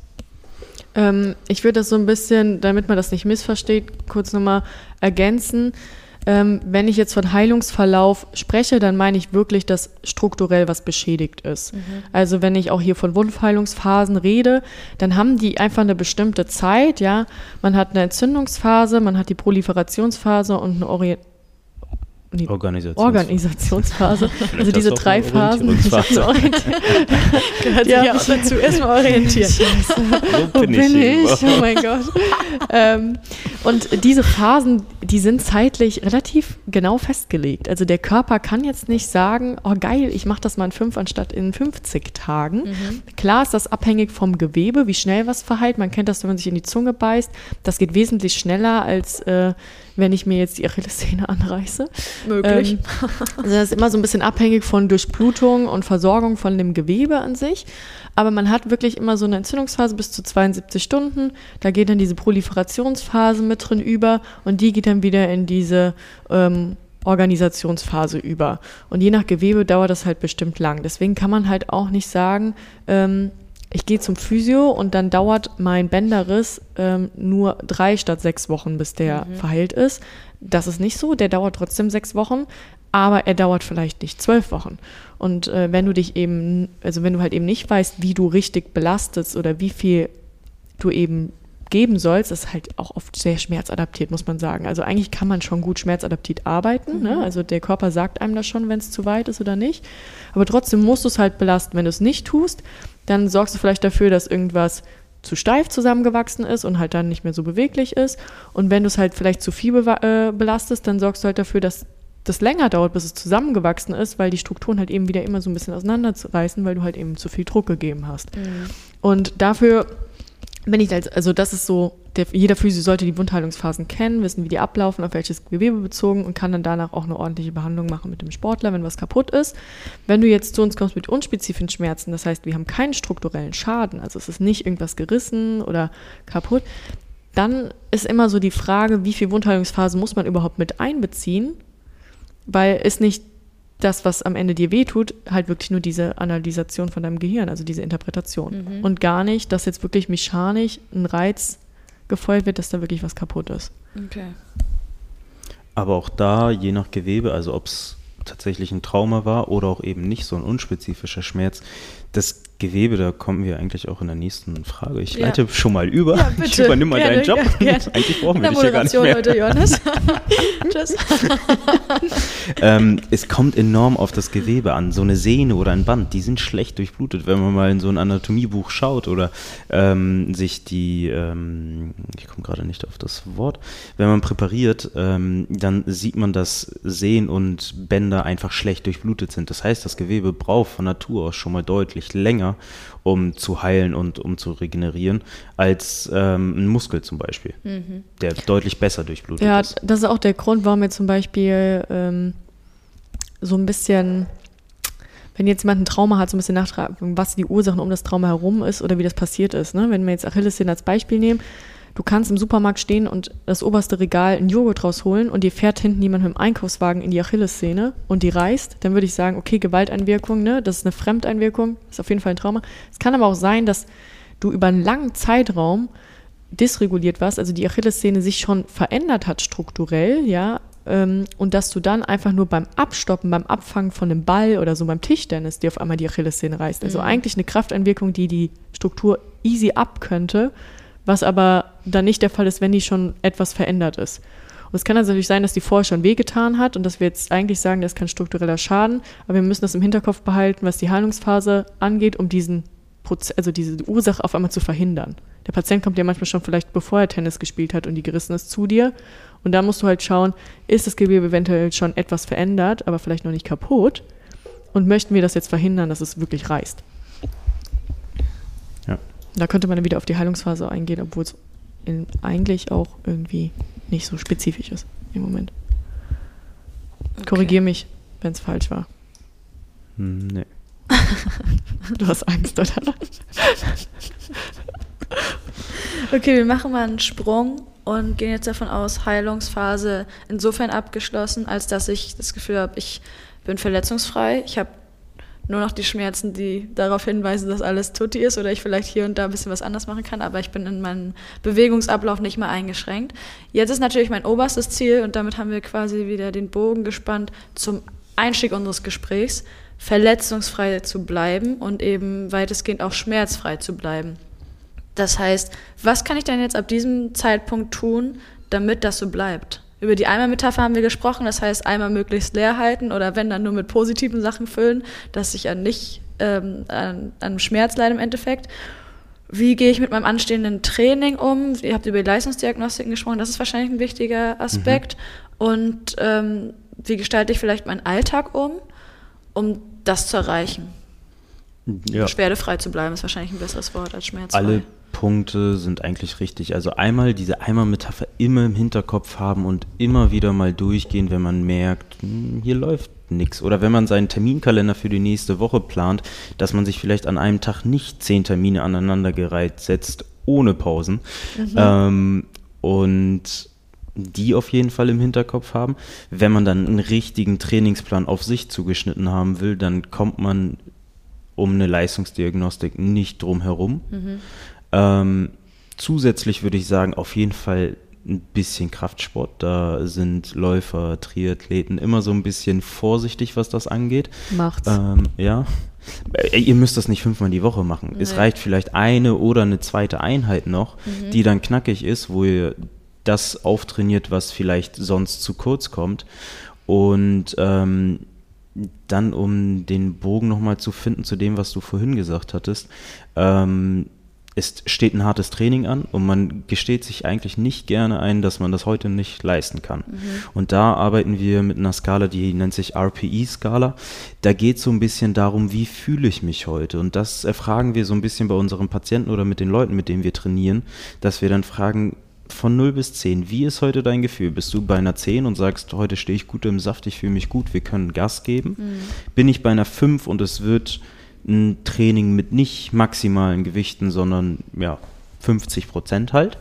Ähm, ich würde das so ein bisschen, damit man das nicht missversteht, kurz nochmal ergänzen. Ähm, wenn ich jetzt von Heilungsverlauf spreche, dann meine ich wirklich, dass strukturell was beschädigt ist. Mhm. Also wenn ich auch hier von Wundheilungsphasen rede, dann haben die einfach eine bestimmte Zeit, ja. Man hat eine Entzündungsphase, man hat die Proliferationsphase und eine Orient die Organisationsphase. *laughs* Organisationsphase. Also diese drei Phasen. *laughs* Gehört ja. sich auch dazu. Erstmal orientieren. *laughs* Wo bin, bin ich? ich? Oh mein Gott. ähm, und diese Phasen, die sind zeitlich relativ genau festgelegt. Also der Körper kann jetzt nicht sagen, oh geil, ich mache das mal in fünf anstatt in 50 Tagen. Mhm. Klar ist das abhängig vom Gewebe, wie schnell was verheilt. Man kennt das, wenn man sich in die Zunge beißt. Das geht wesentlich schneller als äh, wenn ich mir jetzt die Achillessehne anreiße. Möglich. Ähm, also das ist immer so ein bisschen abhängig von Durchblutung und Versorgung von dem Gewebe an sich. Aber man hat wirklich immer so eine Entzündungsphase bis zu 72 Stunden. Da geht dann diese Proliferationsphase mit drin über und die geht dann wieder in diese ähm, Organisationsphase über. Und je nach Gewebe dauert das halt bestimmt lang. Deswegen kann man halt auch nicht sagen, ähm, ich gehe zum Physio und dann dauert mein Bänderriss ähm, nur drei statt sechs Wochen, bis der mhm. verheilt ist. Das ist nicht so, der dauert trotzdem sechs Wochen, aber er dauert vielleicht nicht zwölf Wochen. Und äh, wenn du dich eben, also wenn du halt eben nicht weißt, wie du richtig belastest oder wie viel du eben geben sollst, ist halt auch oft sehr schmerzadaptiert, muss man sagen. Also eigentlich kann man schon gut schmerzadaptiert arbeiten. Ne? Mhm. Ne? Also der Körper sagt einem das schon, wenn es zu weit ist oder nicht. Aber trotzdem musst du es halt belasten. Wenn du es nicht tust, dann sorgst du vielleicht dafür, dass irgendwas zu steif zusammengewachsen ist und halt dann nicht mehr so beweglich ist. Und wenn du es halt vielleicht zu viel be äh, belastest, dann sorgst du halt dafür, dass das länger dauert, bis es zusammengewachsen ist, weil die Strukturen halt eben wieder immer so ein bisschen auseinanderreißen, weil du halt eben zu viel Druck gegeben hast. Mhm. Und dafür wenn ich als, also das ist so, der, jeder Physio sollte die Wundheilungsphasen kennen, wissen, wie die ablaufen, auf welches Gewebe bezogen und kann dann danach auch eine ordentliche Behandlung machen mit dem Sportler, wenn was kaputt ist. Wenn du jetzt zu uns kommst mit unspezifischen Schmerzen, das heißt, wir haben keinen strukturellen Schaden, also es ist nicht irgendwas gerissen oder kaputt, dann ist immer so die Frage, wie viel Wundheilungsphasen muss man überhaupt mit einbeziehen, weil es nicht das, was am Ende dir wehtut, halt wirklich nur diese Analysation von deinem Gehirn, also diese Interpretation. Mhm. Und gar nicht, dass jetzt wirklich mechanisch ein Reiz gefeuert wird, dass da wirklich was kaputt ist. Okay. Aber auch da, je nach Gewebe, also ob es tatsächlich ein Trauma war oder auch eben nicht so ein unspezifischer Schmerz, das Gewebe, da kommen wir eigentlich auch in der nächsten Frage. Ich ja. leite schon mal über. Ja. Ich übernehme mal deinen Job. Gerne. *laughs* Eigentlich brauchen wir dich ja gar nicht mehr. heute, Johannes. *laughs* Tschüss. *laughs* ähm, es kommt enorm auf das Gewebe an. So eine Sehne oder ein Band, die sind schlecht durchblutet. Wenn man mal in so ein Anatomiebuch schaut oder ähm, sich die, ähm, ich komme gerade nicht auf das Wort, wenn man präpariert, ähm, dann sieht man, dass Sehnen und Bänder einfach schlecht durchblutet sind. Das heißt, das Gewebe braucht von Natur aus schon mal deutlich länger länger, um zu heilen und um zu regenerieren, als ähm, ein Muskel zum Beispiel, mhm. der deutlich besser durchblutet ja, ist. Ja, das ist auch der Grund, warum wir zum Beispiel ähm, so ein bisschen wenn jetzt jemand ein Trauma hat, so ein bisschen nachtragen, was die Ursachen um das Trauma herum ist oder wie das passiert ist. Ne? Wenn wir jetzt Achillessehne als Beispiel nehmen, du kannst im Supermarkt stehen und das oberste Regal einen Joghurt rausholen und dir fährt hinten jemand mit dem Einkaufswagen in die Achillessehne und die reißt, dann würde ich sagen, okay, Gewalteinwirkung, ne, das ist eine Fremdeinwirkung, ist auf jeden Fall ein Trauma. Es kann aber auch sein, dass du über einen langen Zeitraum dysreguliert warst, also die Achillessehne sich schon verändert hat strukturell, ja, ähm, und dass du dann einfach nur beim Abstoppen, beim Abfangen von einem Ball oder so beim Tischtennis dir auf einmal die Achillessehne reißt. Also mhm. eigentlich eine Krafteinwirkung, die die Struktur easy ab könnte was aber dann nicht der Fall ist, wenn die schon etwas verändert ist. Und es kann also natürlich sein, dass die vorher schon wehgetan hat und dass wir jetzt eigentlich sagen, das ist kein struktureller Schaden, aber wir müssen das im Hinterkopf behalten, was die Heilungsphase angeht, um diesen Proze also diese Ursache auf einmal zu verhindern. Der Patient kommt ja manchmal schon vielleicht, bevor er Tennis gespielt hat und die gerissen ist, zu dir. Und da musst du halt schauen, ist das Gewebe eventuell schon etwas verändert, aber vielleicht noch nicht kaputt? Und möchten wir das jetzt verhindern, dass es wirklich reißt? Da könnte man dann wieder auf die Heilungsphase eingehen, obwohl es eigentlich auch irgendwie nicht so spezifisch ist im Moment. Korrigier mich, wenn es falsch war. Hm, Nee. *laughs* Du hast Angst, oder? *laughs* Okay, wir machen mal einen Sprung und gehen jetzt davon aus, Heilungsphase insofern abgeschlossen, als dass ich das Gefühl habe, ich bin verletzungsfrei. Ich habe nur noch die Schmerzen, die darauf hinweisen, dass alles tutti ist oder ich vielleicht hier und da ein bisschen was anders machen kann, aber ich bin in meinem Bewegungsablauf nicht mehr eingeschränkt. Jetzt ist natürlich mein oberstes Ziel und damit haben wir quasi wieder den Bogen gespannt zum Einstieg unseres Gesprächs, verletzungsfrei zu bleiben und eben weitestgehend auch schmerzfrei zu bleiben. Das heißt, was kann ich denn jetzt ab diesem Zeitpunkt tun, damit das so bleibt? Über die Eimermetapher haben wir gesprochen, das heißt, Eimer möglichst leer halten oder wenn dann nur mit positiven Sachen füllen, dass ich an nicht ähm, an, an Schmerz leide im Endeffekt. Wie gehe ich mit meinem anstehenden Training um? Ihr habt über die Leistungsdiagnostiken gesprochen, das ist wahrscheinlich ein wichtiger Aspekt. Und ähm, wie gestalte ich vielleicht meinen Alltag um, um das zu erreichen? Ja. Beschwerdefrei zu bleiben ist wahrscheinlich ein besseres Wort als schmerzfrei. Alle Punkte sind eigentlich richtig. Also einmal diese Eimermetapher immer im Hinterkopf haben und immer wieder mal durchgehen, wenn man merkt, hm, hier läuft nichts. Oder wenn man seinen Terminkalender für die nächste Woche plant, dass man sich vielleicht an einem Tag nicht zehn Termine aneinandergereiht setzt, ohne Pausen. Ähm, und die auf jeden Fall im Hinterkopf haben. Wenn man dann einen richtigen Trainingsplan auf sich zugeschnitten haben will, dann kommt man um eine Leistungsdiagnostik nicht drum herum. Ähm, zusätzlich würde ich sagen, auf jeden Fall ein bisschen Kraftsport. Da sind Läufer, Triathleten immer so ein bisschen vorsichtig, was das angeht. Macht's. Ähm, ja. Äh, Ihr müsst das nicht fünfmal die Woche machen. Es Nee. reicht vielleicht eine oder eine zweite Einheit noch, die dann knackig ist, wo ihr das auftrainiert, was vielleicht sonst zu kurz kommt. Und ähm, dann, um den Bogen nochmal zu finden zu dem, was du vorhin gesagt hattest, ähm, es steht ein hartes Training an und man gesteht sich eigentlich nicht gerne ein, dass man das heute nicht leisten kann. Und da arbeiten wir mit einer Skala, die nennt sich RPE-Skala. Da geht es so ein bisschen darum, wie fühle ich mich heute. Und das erfragen wir so ein bisschen bei unseren Patienten oder mit den Leuten, mit denen wir trainieren, dass wir dann fragen, von 0 bis 10, wie ist heute dein Gefühl? Bist du bei einer 10 und sagst, heute stehe ich gut im Saft, ich fühle mich gut, wir können Gas geben? Bin ich bei einer 5 und es wird ein Training mit nicht maximalen Gewichten, sondern ja, 50 Prozent halt?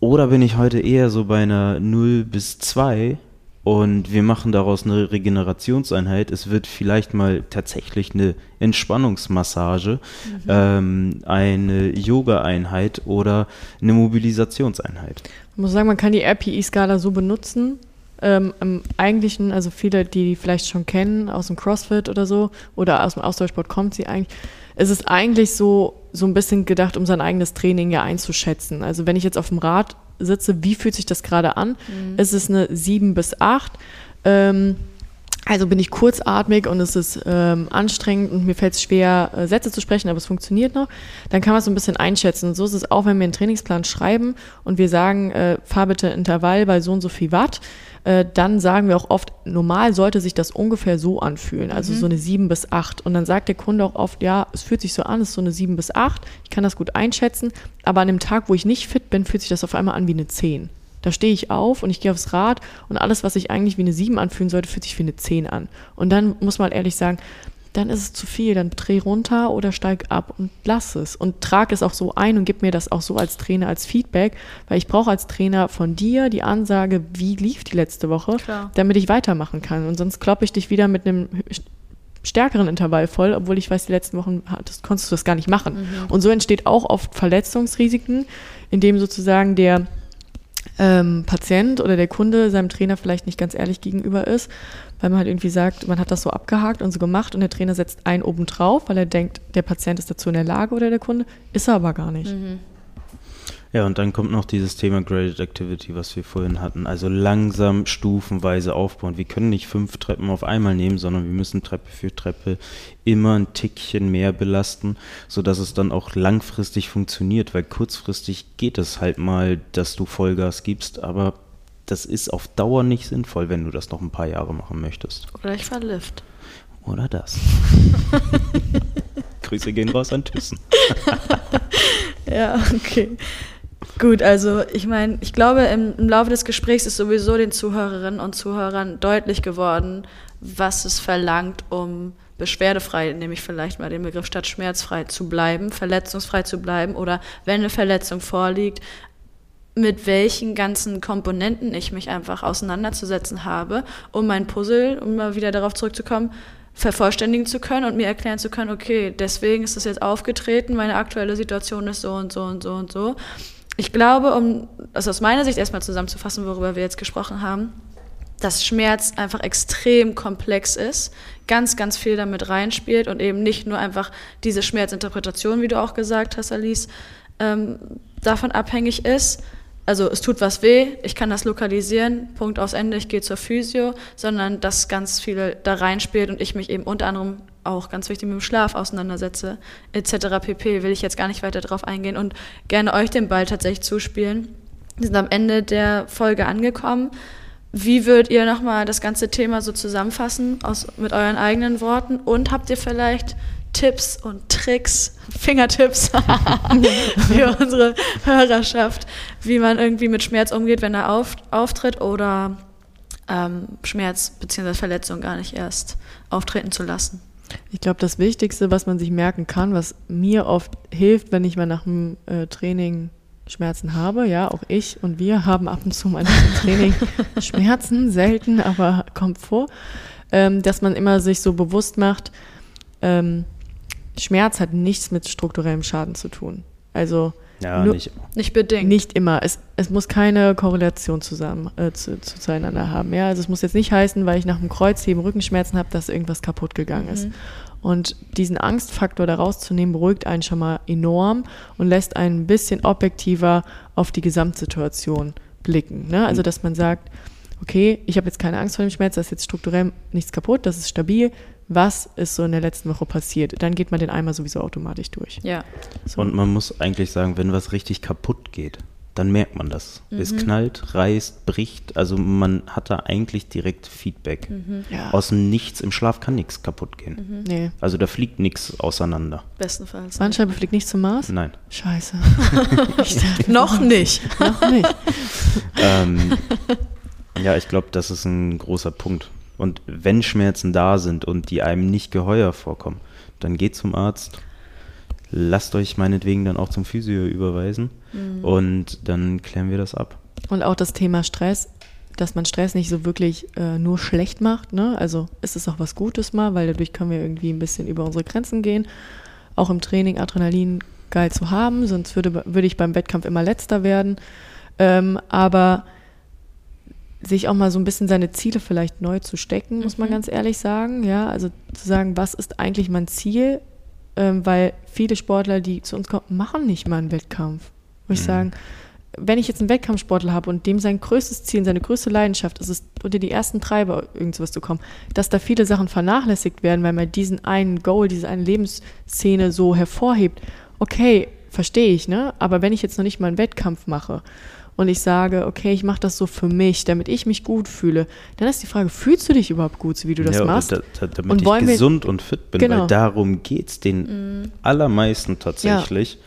Oder bin ich heute eher so bei einer 0 bis 2 und wir machen daraus eine Regenerationseinheit. Es wird vielleicht mal tatsächlich eine Entspannungsmassage, ähm, eine Yoga-Einheit oder eine Mobilisationseinheit. Ich muss sagen, man kann die RPI-Skala so benutzen. Ähm, Im eigentlichen, also viele, die die vielleicht schon kennen, aus dem CrossFit oder so, oder aus dem Ausdauersport kommt sie eigentlich. Es ist eigentlich so, so ein bisschen gedacht, um sein eigenes Training ja einzuschätzen. Also wenn ich jetzt auf dem Rad sitze, wie fühlt sich das gerade an? Ist es eine 7 bis 8? Ähm, also bin ich kurzatmig und es ist ähm, anstrengend und mir fällt es schwer, äh, Sätze zu sprechen, aber es funktioniert noch, dann kann man es so ein bisschen einschätzen. Und so ist es auch, wenn wir einen Trainingsplan schreiben und wir sagen, äh, fahr bitte Intervall bei so und so viel Watt, äh, dann sagen wir auch oft, normal sollte sich das ungefähr so anfühlen, also so eine 7 bis 8. Und dann sagt der Kunde auch oft, ja, es fühlt sich so an, es ist so eine 7 bis 8, ich kann das gut einschätzen, aber an dem Tag, wo ich nicht fit bin, fühlt sich das auf einmal an wie eine 10. Da stehe ich auf und ich gehe aufs Rad und alles, was sich eigentlich wie eine 7 anfühlen sollte, fühlt sich wie eine 10 an. Und dann muss man ehrlich sagen, dann ist es zu viel, dann dreh runter oder steig ab und lass es. Und trag es auch so ein und gib mir das auch so als Trainer als Feedback, weil ich brauche als Trainer von dir die Ansage, wie lief die letzte Woche, Klar. damit ich weitermachen kann. Und sonst kloppe ich dich wieder mit einem stärkeren Intervall voll, obwohl ich weiß, die letzten Wochen hattest, konntest du das gar nicht machen. Und so entsteht auch oft Verletzungsrisiken, indem sozusagen der ähm, Patient oder der Kunde seinem Trainer vielleicht nicht ganz ehrlich gegenüber ist, weil man halt irgendwie sagt, man hat das so abgehakt und so gemacht und der Trainer setzt einen oben drauf, weil er denkt, der Patient ist dazu in der Lage oder der Kunde, ist er aber gar nicht. Ja, und dann kommt noch dieses Thema Graded Activity, was wir vorhin hatten. Also langsam, stufenweise aufbauen. Wir können nicht fünf Treppen auf einmal nehmen, sondern wir müssen Treppe für Treppe immer ein Tickchen mehr belasten, sodass es dann auch langfristig funktioniert, weil kurzfristig geht es halt mal, dass du Vollgas gibst, aber das ist auf Dauer nicht sinnvoll, wenn du das noch ein paar Jahre machen möchtest. Oder ich fahr Lift. Oder das. *laughs* Grüße gehen raus an Thyssen. *laughs* Ja, okay. Gut, also ich meine, ich glaube, im, im Laufe des Gesprächs ist sowieso den Zuhörerinnen und Zuhörern deutlich geworden, was es verlangt, um beschwerdefrei, nehme ich vielleicht mal den Begriff statt schmerzfrei zu bleiben, verletzungsfrei zu bleiben oder wenn eine Verletzung vorliegt, mit welchen ganzen Komponenten ich mich einfach auseinanderzusetzen habe, um mein Puzzle, um mal wieder darauf zurückzukommen, vervollständigen zu können und mir erklären zu können, okay, deswegen ist das jetzt aufgetreten, meine aktuelle Situation ist so und so und so und so. Ich glaube, um das aus meiner Sicht erstmal zusammenzufassen, worüber wir jetzt gesprochen haben, dass Schmerz einfach extrem komplex ist, ganz, ganz viel damit reinspielt und eben nicht nur einfach diese Schmerzinterpretation, wie du auch gesagt hast, Alice, ähm, davon abhängig ist, also es tut was weh, ich kann das lokalisieren, Punkt aus Ende, ich gehe zur Physio, sondern dass ganz viel da reinspielt und ich mich eben unter anderem auch ganz wichtig mit dem Schlaf auseinandersetze, etc. pp. Will ich jetzt gar nicht weiter drauf eingehen und gerne euch den Ball tatsächlich zuspielen. Wir sind am Ende der Folge angekommen. Wie würdet ihr nochmal das ganze Thema so zusammenfassen aus, mit euren eigenen Worten? Und habt ihr vielleicht Tipps und Tricks, *laughs* Fingertipps *laughs* für unsere Hörerschaft, wie man irgendwie mit Schmerz umgeht, wenn er auf, auftritt oder ähm, Schmerz bzw. Verletzung gar nicht erst auftreten zu lassen. Ich glaube, das Wichtigste, was man sich merken kann, was mir oft hilft, wenn ich mal nach dem äh, Training Schmerzen habe, ja, auch ich und wir haben ab und zu mal nach dem *laughs* Training Schmerzen, selten, aber kommt vor, ähm, dass man immer sich so bewusst macht, ähm, Schmerz hat nichts mit strukturellem Schaden zu tun. Also Ja, nur, nicht. Nicht bedingt. nicht immer. Es, es muss keine Korrelation zusammen äh, zu, zu, zueinander haben. Ja, also es muss jetzt nicht heißen, weil ich nach dem Kreuzheben Rückenschmerzen habe, dass irgendwas kaputt gegangen ist. Und diesen Angstfaktor da rauszunehmen, beruhigt einen schon mal enorm und lässt einen ein bisschen objektiver auf die Gesamtsituation blicken. Ne? Also dass man sagt, okay, ich habe jetzt keine Angst vor dem Schmerz, da ist jetzt strukturell nichts kaputt, das ist stabil. Was ist so in der letzten Woche passiert? Dann geht man den Eimer sowieso automatisch durch. Ja. So. Und man muss eigentlich sagen, wenn was richtig kaputt geht, dann merkt man das. Es knallt, reißt, bricht. Also man hat da eigentlich direkt Feedback. Ja. Aus dem Nichts, im Schlaf kann nichts kaputt gehen. nee. Also da fliegt nichts auseinander. Bestenfalls. Bandscheibe fliegt nicht zum Mars? Nein. Scheiße. *laughs* Dachte, *laughs* Noch nicht. *laughs* noch nicht. ähm, ja, ich glaube, das ist ein großer Punkt. Und wenn Schmerzen da sind und die einem nicht geheuer vorkommen, dann geht zum Arzt. Lasst euch meinetwegen dann auch zum Physio überweisen und dann klären wir das ab. Und auch das Thema Stress, dass man Stress nicht so wirklich äh, nur schlecht macht. Ne? Also ist es auch was Gutes mal, weil dadurch können wir irgendwie ein bisschen über unsere Grenzen gehen. Auch im Training Adrenalin geil zu haben, sonst würde, würde ich beim Wettkampf immer letzter werden. Ähm, aber sich auch mal so ein bisschen seine Ziele vielleicht neu zu stecken, muss man ganz ehrlich sagen. Ja, also zu sagen, was ist eigentlich mein Ziel? Ähm, weil viele Sportler, die zu uns kommen, machen nicht mal einen Wettkampf. Muss ich sagen, wenn ich jetzt einen Wettkampfsportler habe und dem sein größtes Ziel, seine größte Leidenschaft ist es, unter die ersten Treiber irgendwas zu kommen, dass da viele Sachen vernachlässigt werden, weil man diesen einen Goal, diese eine Lebensszene so hervorhebt. Okay, verstehe ich, ne? Aber wenn ich jetzt noch nicht mal einen Wettkampf mache und ich sage, okay, ich mache das so für mich, damit ich mich gut fühle, dann ist die Frage, fühlst du dich überhaupt gut, so wie du das ja, machst? Da, da, damit Und ich wollen wir- gesund und fit bin, Genau. weil darum geht es den allermeisten tatsächlich.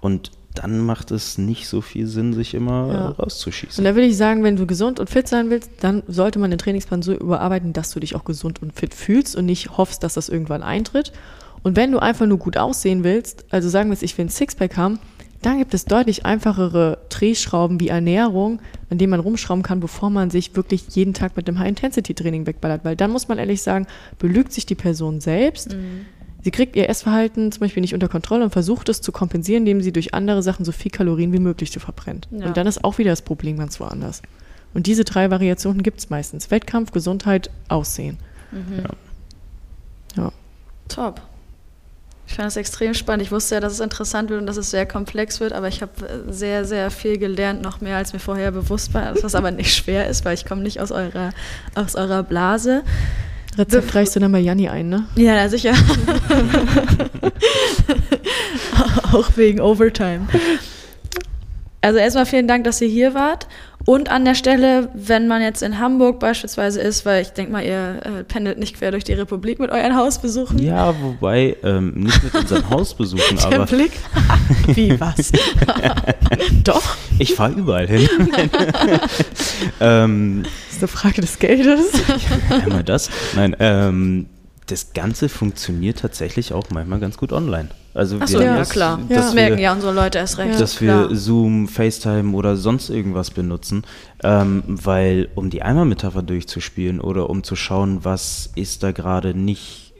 Und dann macht es nicht so viel Sinn, sich immer Ja. äh, Und rauszuschießen. da würde ich sagen, wenn du gesund und fit sein willst, dann sollte man den Trainingsplan so überarbeiten, dass du dich auch gesund und fit fühlst und nicht hoffst, dass das irgendwann eintritt. Und wenn du einfach nur gut aussehen willst, also sagen wir jetzt, ich will ein Sixpack haben, dann gibt es deutlich einfachere Drehschrauben wie Ernährung, an denen man rumschrauben kann, bevor man sich wirklich jeden Tag mit einem High-Intensity-Training wegballert. Weil dann muss man ehrlich sagen, belügt sich die Person selbst. Sie kriegt ihr Essverhalten zum Beispiel nicht unter Kontrolle und versucht es zu kompensieren, indem sie durch andere Sachen so viel Kalorien wie möglich zu verbrennt. Ja. Und dann ist auch wieder das Problem ganz woanders. Und diese drei Variationen gibt es meistens. Wettkampf, Gesundheit, Aussehen. Ja. Top. Ich fand das extrem spannend. Ich wusste ja, dass es interessant wird und dass es sehr komplex wird, aber ich habe äh, sehr, sehr viel gelernt, noch mehr als mir vorher bewusst war, was aber nicht schwer ist, weil ich komme nicht aus eurer, aus eurer Blase. Rezept reichst du dann bei Janni ein, ne? Ja, na sicher. *laughs* Auch wegen Overtime. Also erstmal vielen Dank, dass ihr hier wart. Und an der Stelle, wenn man jetzt in Hamburg beispielsweise ist, weil ich denke mal, ihr äh, pendelt nicht quer durch die Republik mit euren Hausbesuchen. Ja, wobei, ähm, nicht mit unseren Hausbesuchen, *laughs* Der aber Blick. *laughs* Wie, was? *laughs* Doch, ich fahre überall hin. ähm, das ist eine Frage des Geldes. einmal das. Nein, ähm, das Ganze funktioniert tatsächlich auch manchmal ganz gut online. Also Achso, wir- ja, dass- klar. dass Das merken wir- ja unsere Leute erst recht. dass klar. wir Zoom, FaceTime oder sonst irgendwas benutzen, ähm, weil um die Eimermetapher durchzuspielen oder um zu schauen, was ist da gerade nicht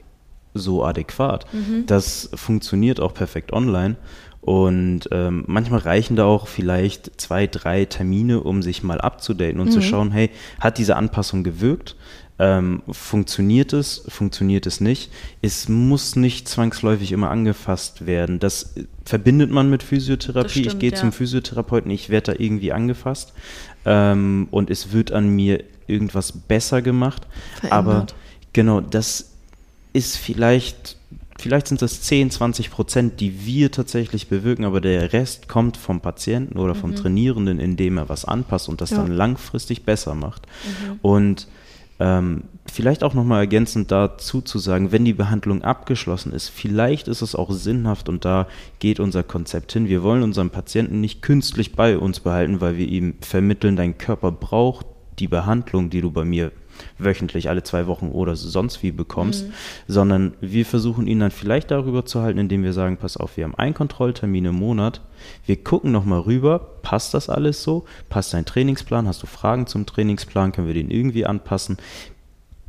so adäquat, das funktioniert auch perfekt online. Und ähm, manchmal reichen da auch vielleicht zwei, drei Termine, um sich mal abzudaten und zu schauen, hey, hat diese Anpassung gewirkt? Ähm, funktioniert es? Funktioniert es nicht? Es muss nicht zwangsläufig immer angefasst werden. Das äh, verbindet man mit Physiotherapie. ich stimmt, gehe ja. zum Physiotherapeuten, ich werde da irgendwie angefasst ähm, und es wird an mir irgendwas besser gemacht. Aber Verändert. genau, das ist vielleicht, vielleicht sind das 10, 20 Prozent, die wir tatsächlich bewirken, aber der Rest kommt vom Patienten oder vom Trainierenden, indem er was anpasst und das Ja. dann langfristig besser macht. Und ähm, vielleicht auch nochmal ergänzend dazu zu sagen, wenn die Behandlung abgeschlossen ist, vielleicht ist es auch sinnhaft und da geht unser Konzept hin. Wir wollen unseren Patienten nicht künstlich bei uns behalten, weil wir ihm vermitteln, dein Körper braucht die Behandlung, die du bei mir wöchentlich alle zwei Wochen oder sonst wie bekommst, sondern wir versuchen ihn dann vielleicht darüber zu halten, indem wir sagen, pass auf, wir haben einen Kontrolltermin im Monat, wir gucken nochmal rüber, passt das alles so, passt dein Trainingsplan, hast du Fragen zum Trainingsplan, können wir den irgendwie anpassen,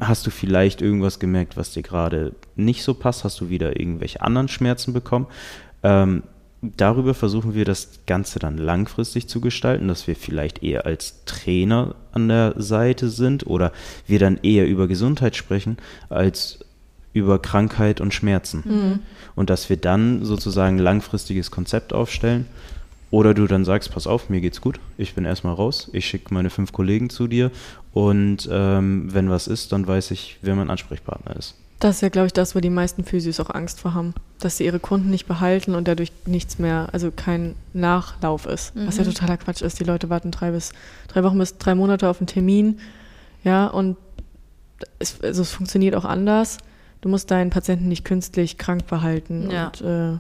hast du vielleicht irgendwas gemerkt, was dir gerade nicht so passt, hast du wieder irgendwelche anderen Schmerzen bekommen, ähm, darüber versuchen wir das Ganze dann langfristig zu gestalten, dass wir vielleicht eher als Trainer an der Seite sind oder wir dann eher über Gesundheit sprechen als über Krankheit und Schmerzen. Und dass wir dann sozusagen ein langfristiges Konzept aufstellen. Oder du dann sagst, pass auf, mir geht's gut, ich bin erstmal raus, ich schicke meine fünf Kollegen zu dir und ähm, wenn was ist, dann weiß ich, wer mein Ansprechpartner ist. Das ist ja, glaube ich, das, wo die meisten Physios auch Angst vor haben. Dass sie ihre Kunden nicht behalten und dadurch nichts mehr, also kein Nachlauf ist. Was ja totaler Quatsch ist. Die Leute warten drei bis drei Wochen bis drei Monate auf einen Termin. Ja, und es, also es funktioniert auch anders. Du musst deinen Patienten nicht künstlich krank behalten Ja. und äh,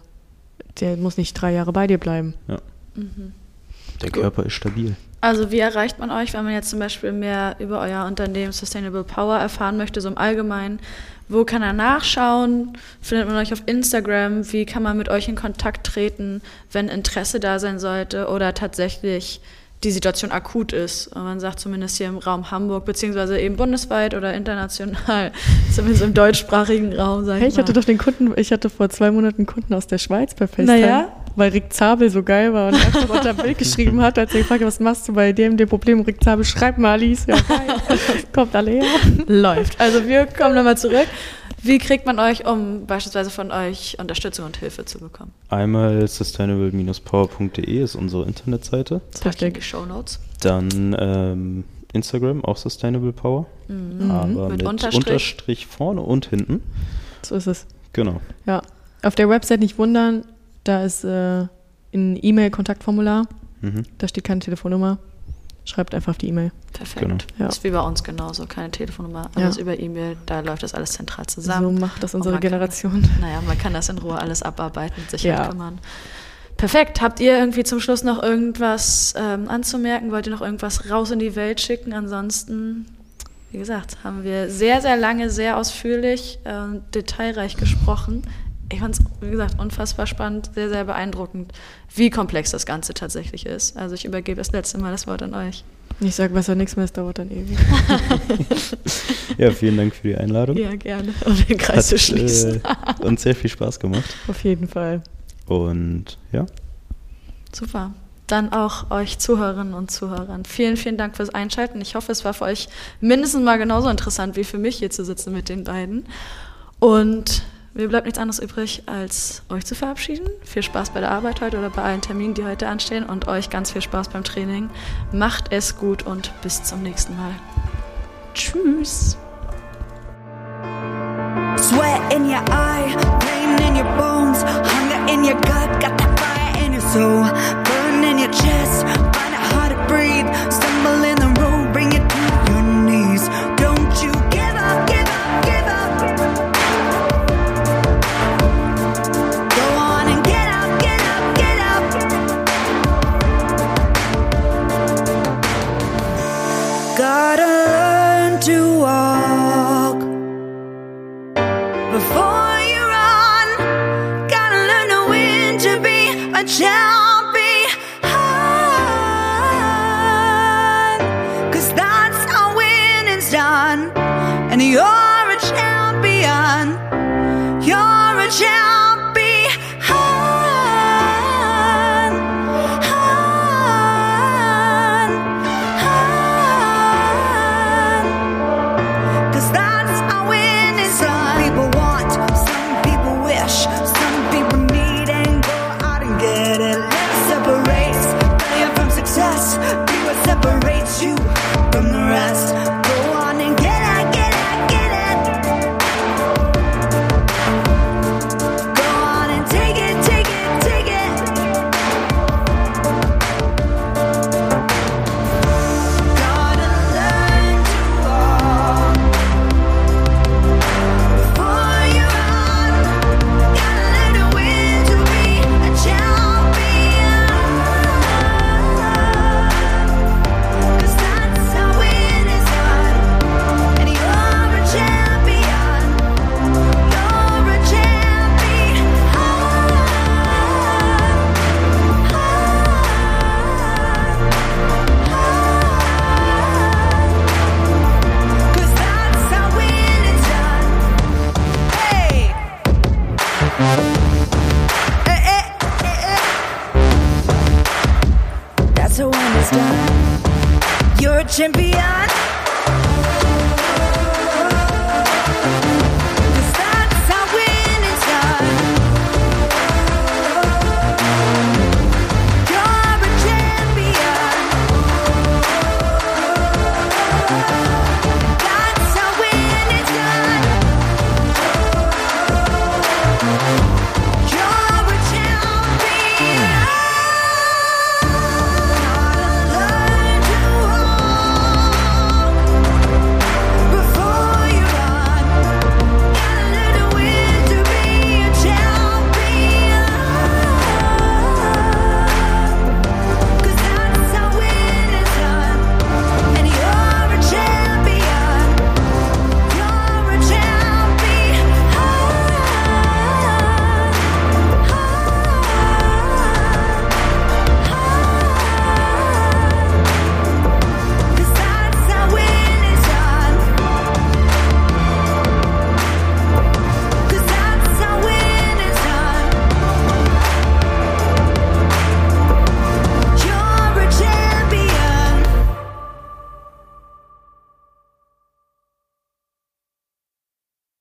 der muss nicht drei Jahre bei dir bleiben. Der Körper ist stabil. Also wie erreicht man euch, wenn man jetzt zum Beispiel mehr über euer Unternehmen Sustainable Power erfahren möchte, so im Allgemeinen? Wo kann er nachschauen? Findet man euch auf Instagram? Wie kann man mit euch in Kontakt treten, wenn Interesse da sein sollte oder tatsächlich die Situation akut ist? Und man sagt zumindest hier im Raum Hamburg, beziehungsweise eben bundesweit oder international, *laughs* zumindest im deutschsprachigen Raum, sag ich Hey, ich mal. hatte doch den Kunden, ich hatte vor zwei Monaten einen Kunden aus der Schweiz bei FaceTime, Naja. Weil Rick Zabel so geil war und einfach unter dem Bild geschrieben hat, als er gefragt hat, was machst du bei dem, dem Problem, Rick Zabel, schreib mal Alice, ja geil, *laughs* kommt alle her. läuft. Also wir kommen nochmal zurück. Wie kriegt man euch, um beispielsweise von euch Unterstützung und Hilfe zu bekommen? Einmal sustainable-power.de ist unsere Internetseite. In die Show Notes. Dann ähm, Instagram, auch Sustainable Power. Aber Mhm. Mit mit, Unterstrich. Unterstrich. vorne und hinten. So ist es. Genau. Ja. Auf der Website nicht wundern, da ist äh, ein E-Mail-Kontaktformular, Mhm. da steht keine Telefonnummer. Schreibt einfach auf die E-Mail. Perfekt. Genau. Ja. Ist wie bei uns genauso. Keine Telefonnummer, Ja. alles über E-Mail. Da läuft das alles zentral So zusammen. macht das Und unsere man kann- Generation. *laughs* Naja, man kann das in Ruhe alles abarbeiten, sich halt Ja. kümmern. Perfekt. Habt ihr irgendwie zum Schluss noch irgendwas ähm, anzumerken? Wollt ihr noch irgendwas raus in die Welt schicken? Ansonsten, wie gesagt, haben wir sehr, sehr lange, sehr ausführlich, ähm, detailreich gesprochen. Ich fand es, wie gesagt, unfassbar spannend, sehr, sehr beeindruckend, wie komplex das Ganze tatsächlich ist. Also ich übergebe das letzte Mal das Wort an euch. Ich sage besser nichts mehr, es dauert dann ewig. *laughs* Ja, vielen Dank für die Einladung. Ja, gerne, um den Kreis zu schließen. äh, uns sehr viel Spaß gemacht. Auf jeden Fall. Und ja, Super. Dann auch euch Zuhörerinnen und Zuhörern. Vielen, vielen Dank fürs Einschalten. Ich hoffe, es war für euch mindestens mal genauso interessant wie für mich hier zu sitzen mit den beiden. Und mir bleibt nichts anderes übrig, als euch zu verabschieden. Viel Spaß bei der Arbeit heute oder bei allen Terminen, die heute anstehen und euch ganz viel Spaß beim Training. Macht es gut und bis zum nächsten Mal. Tschüss. Sweat in your eye, pain in your bones, hunger in your gut, got that fire in your soul,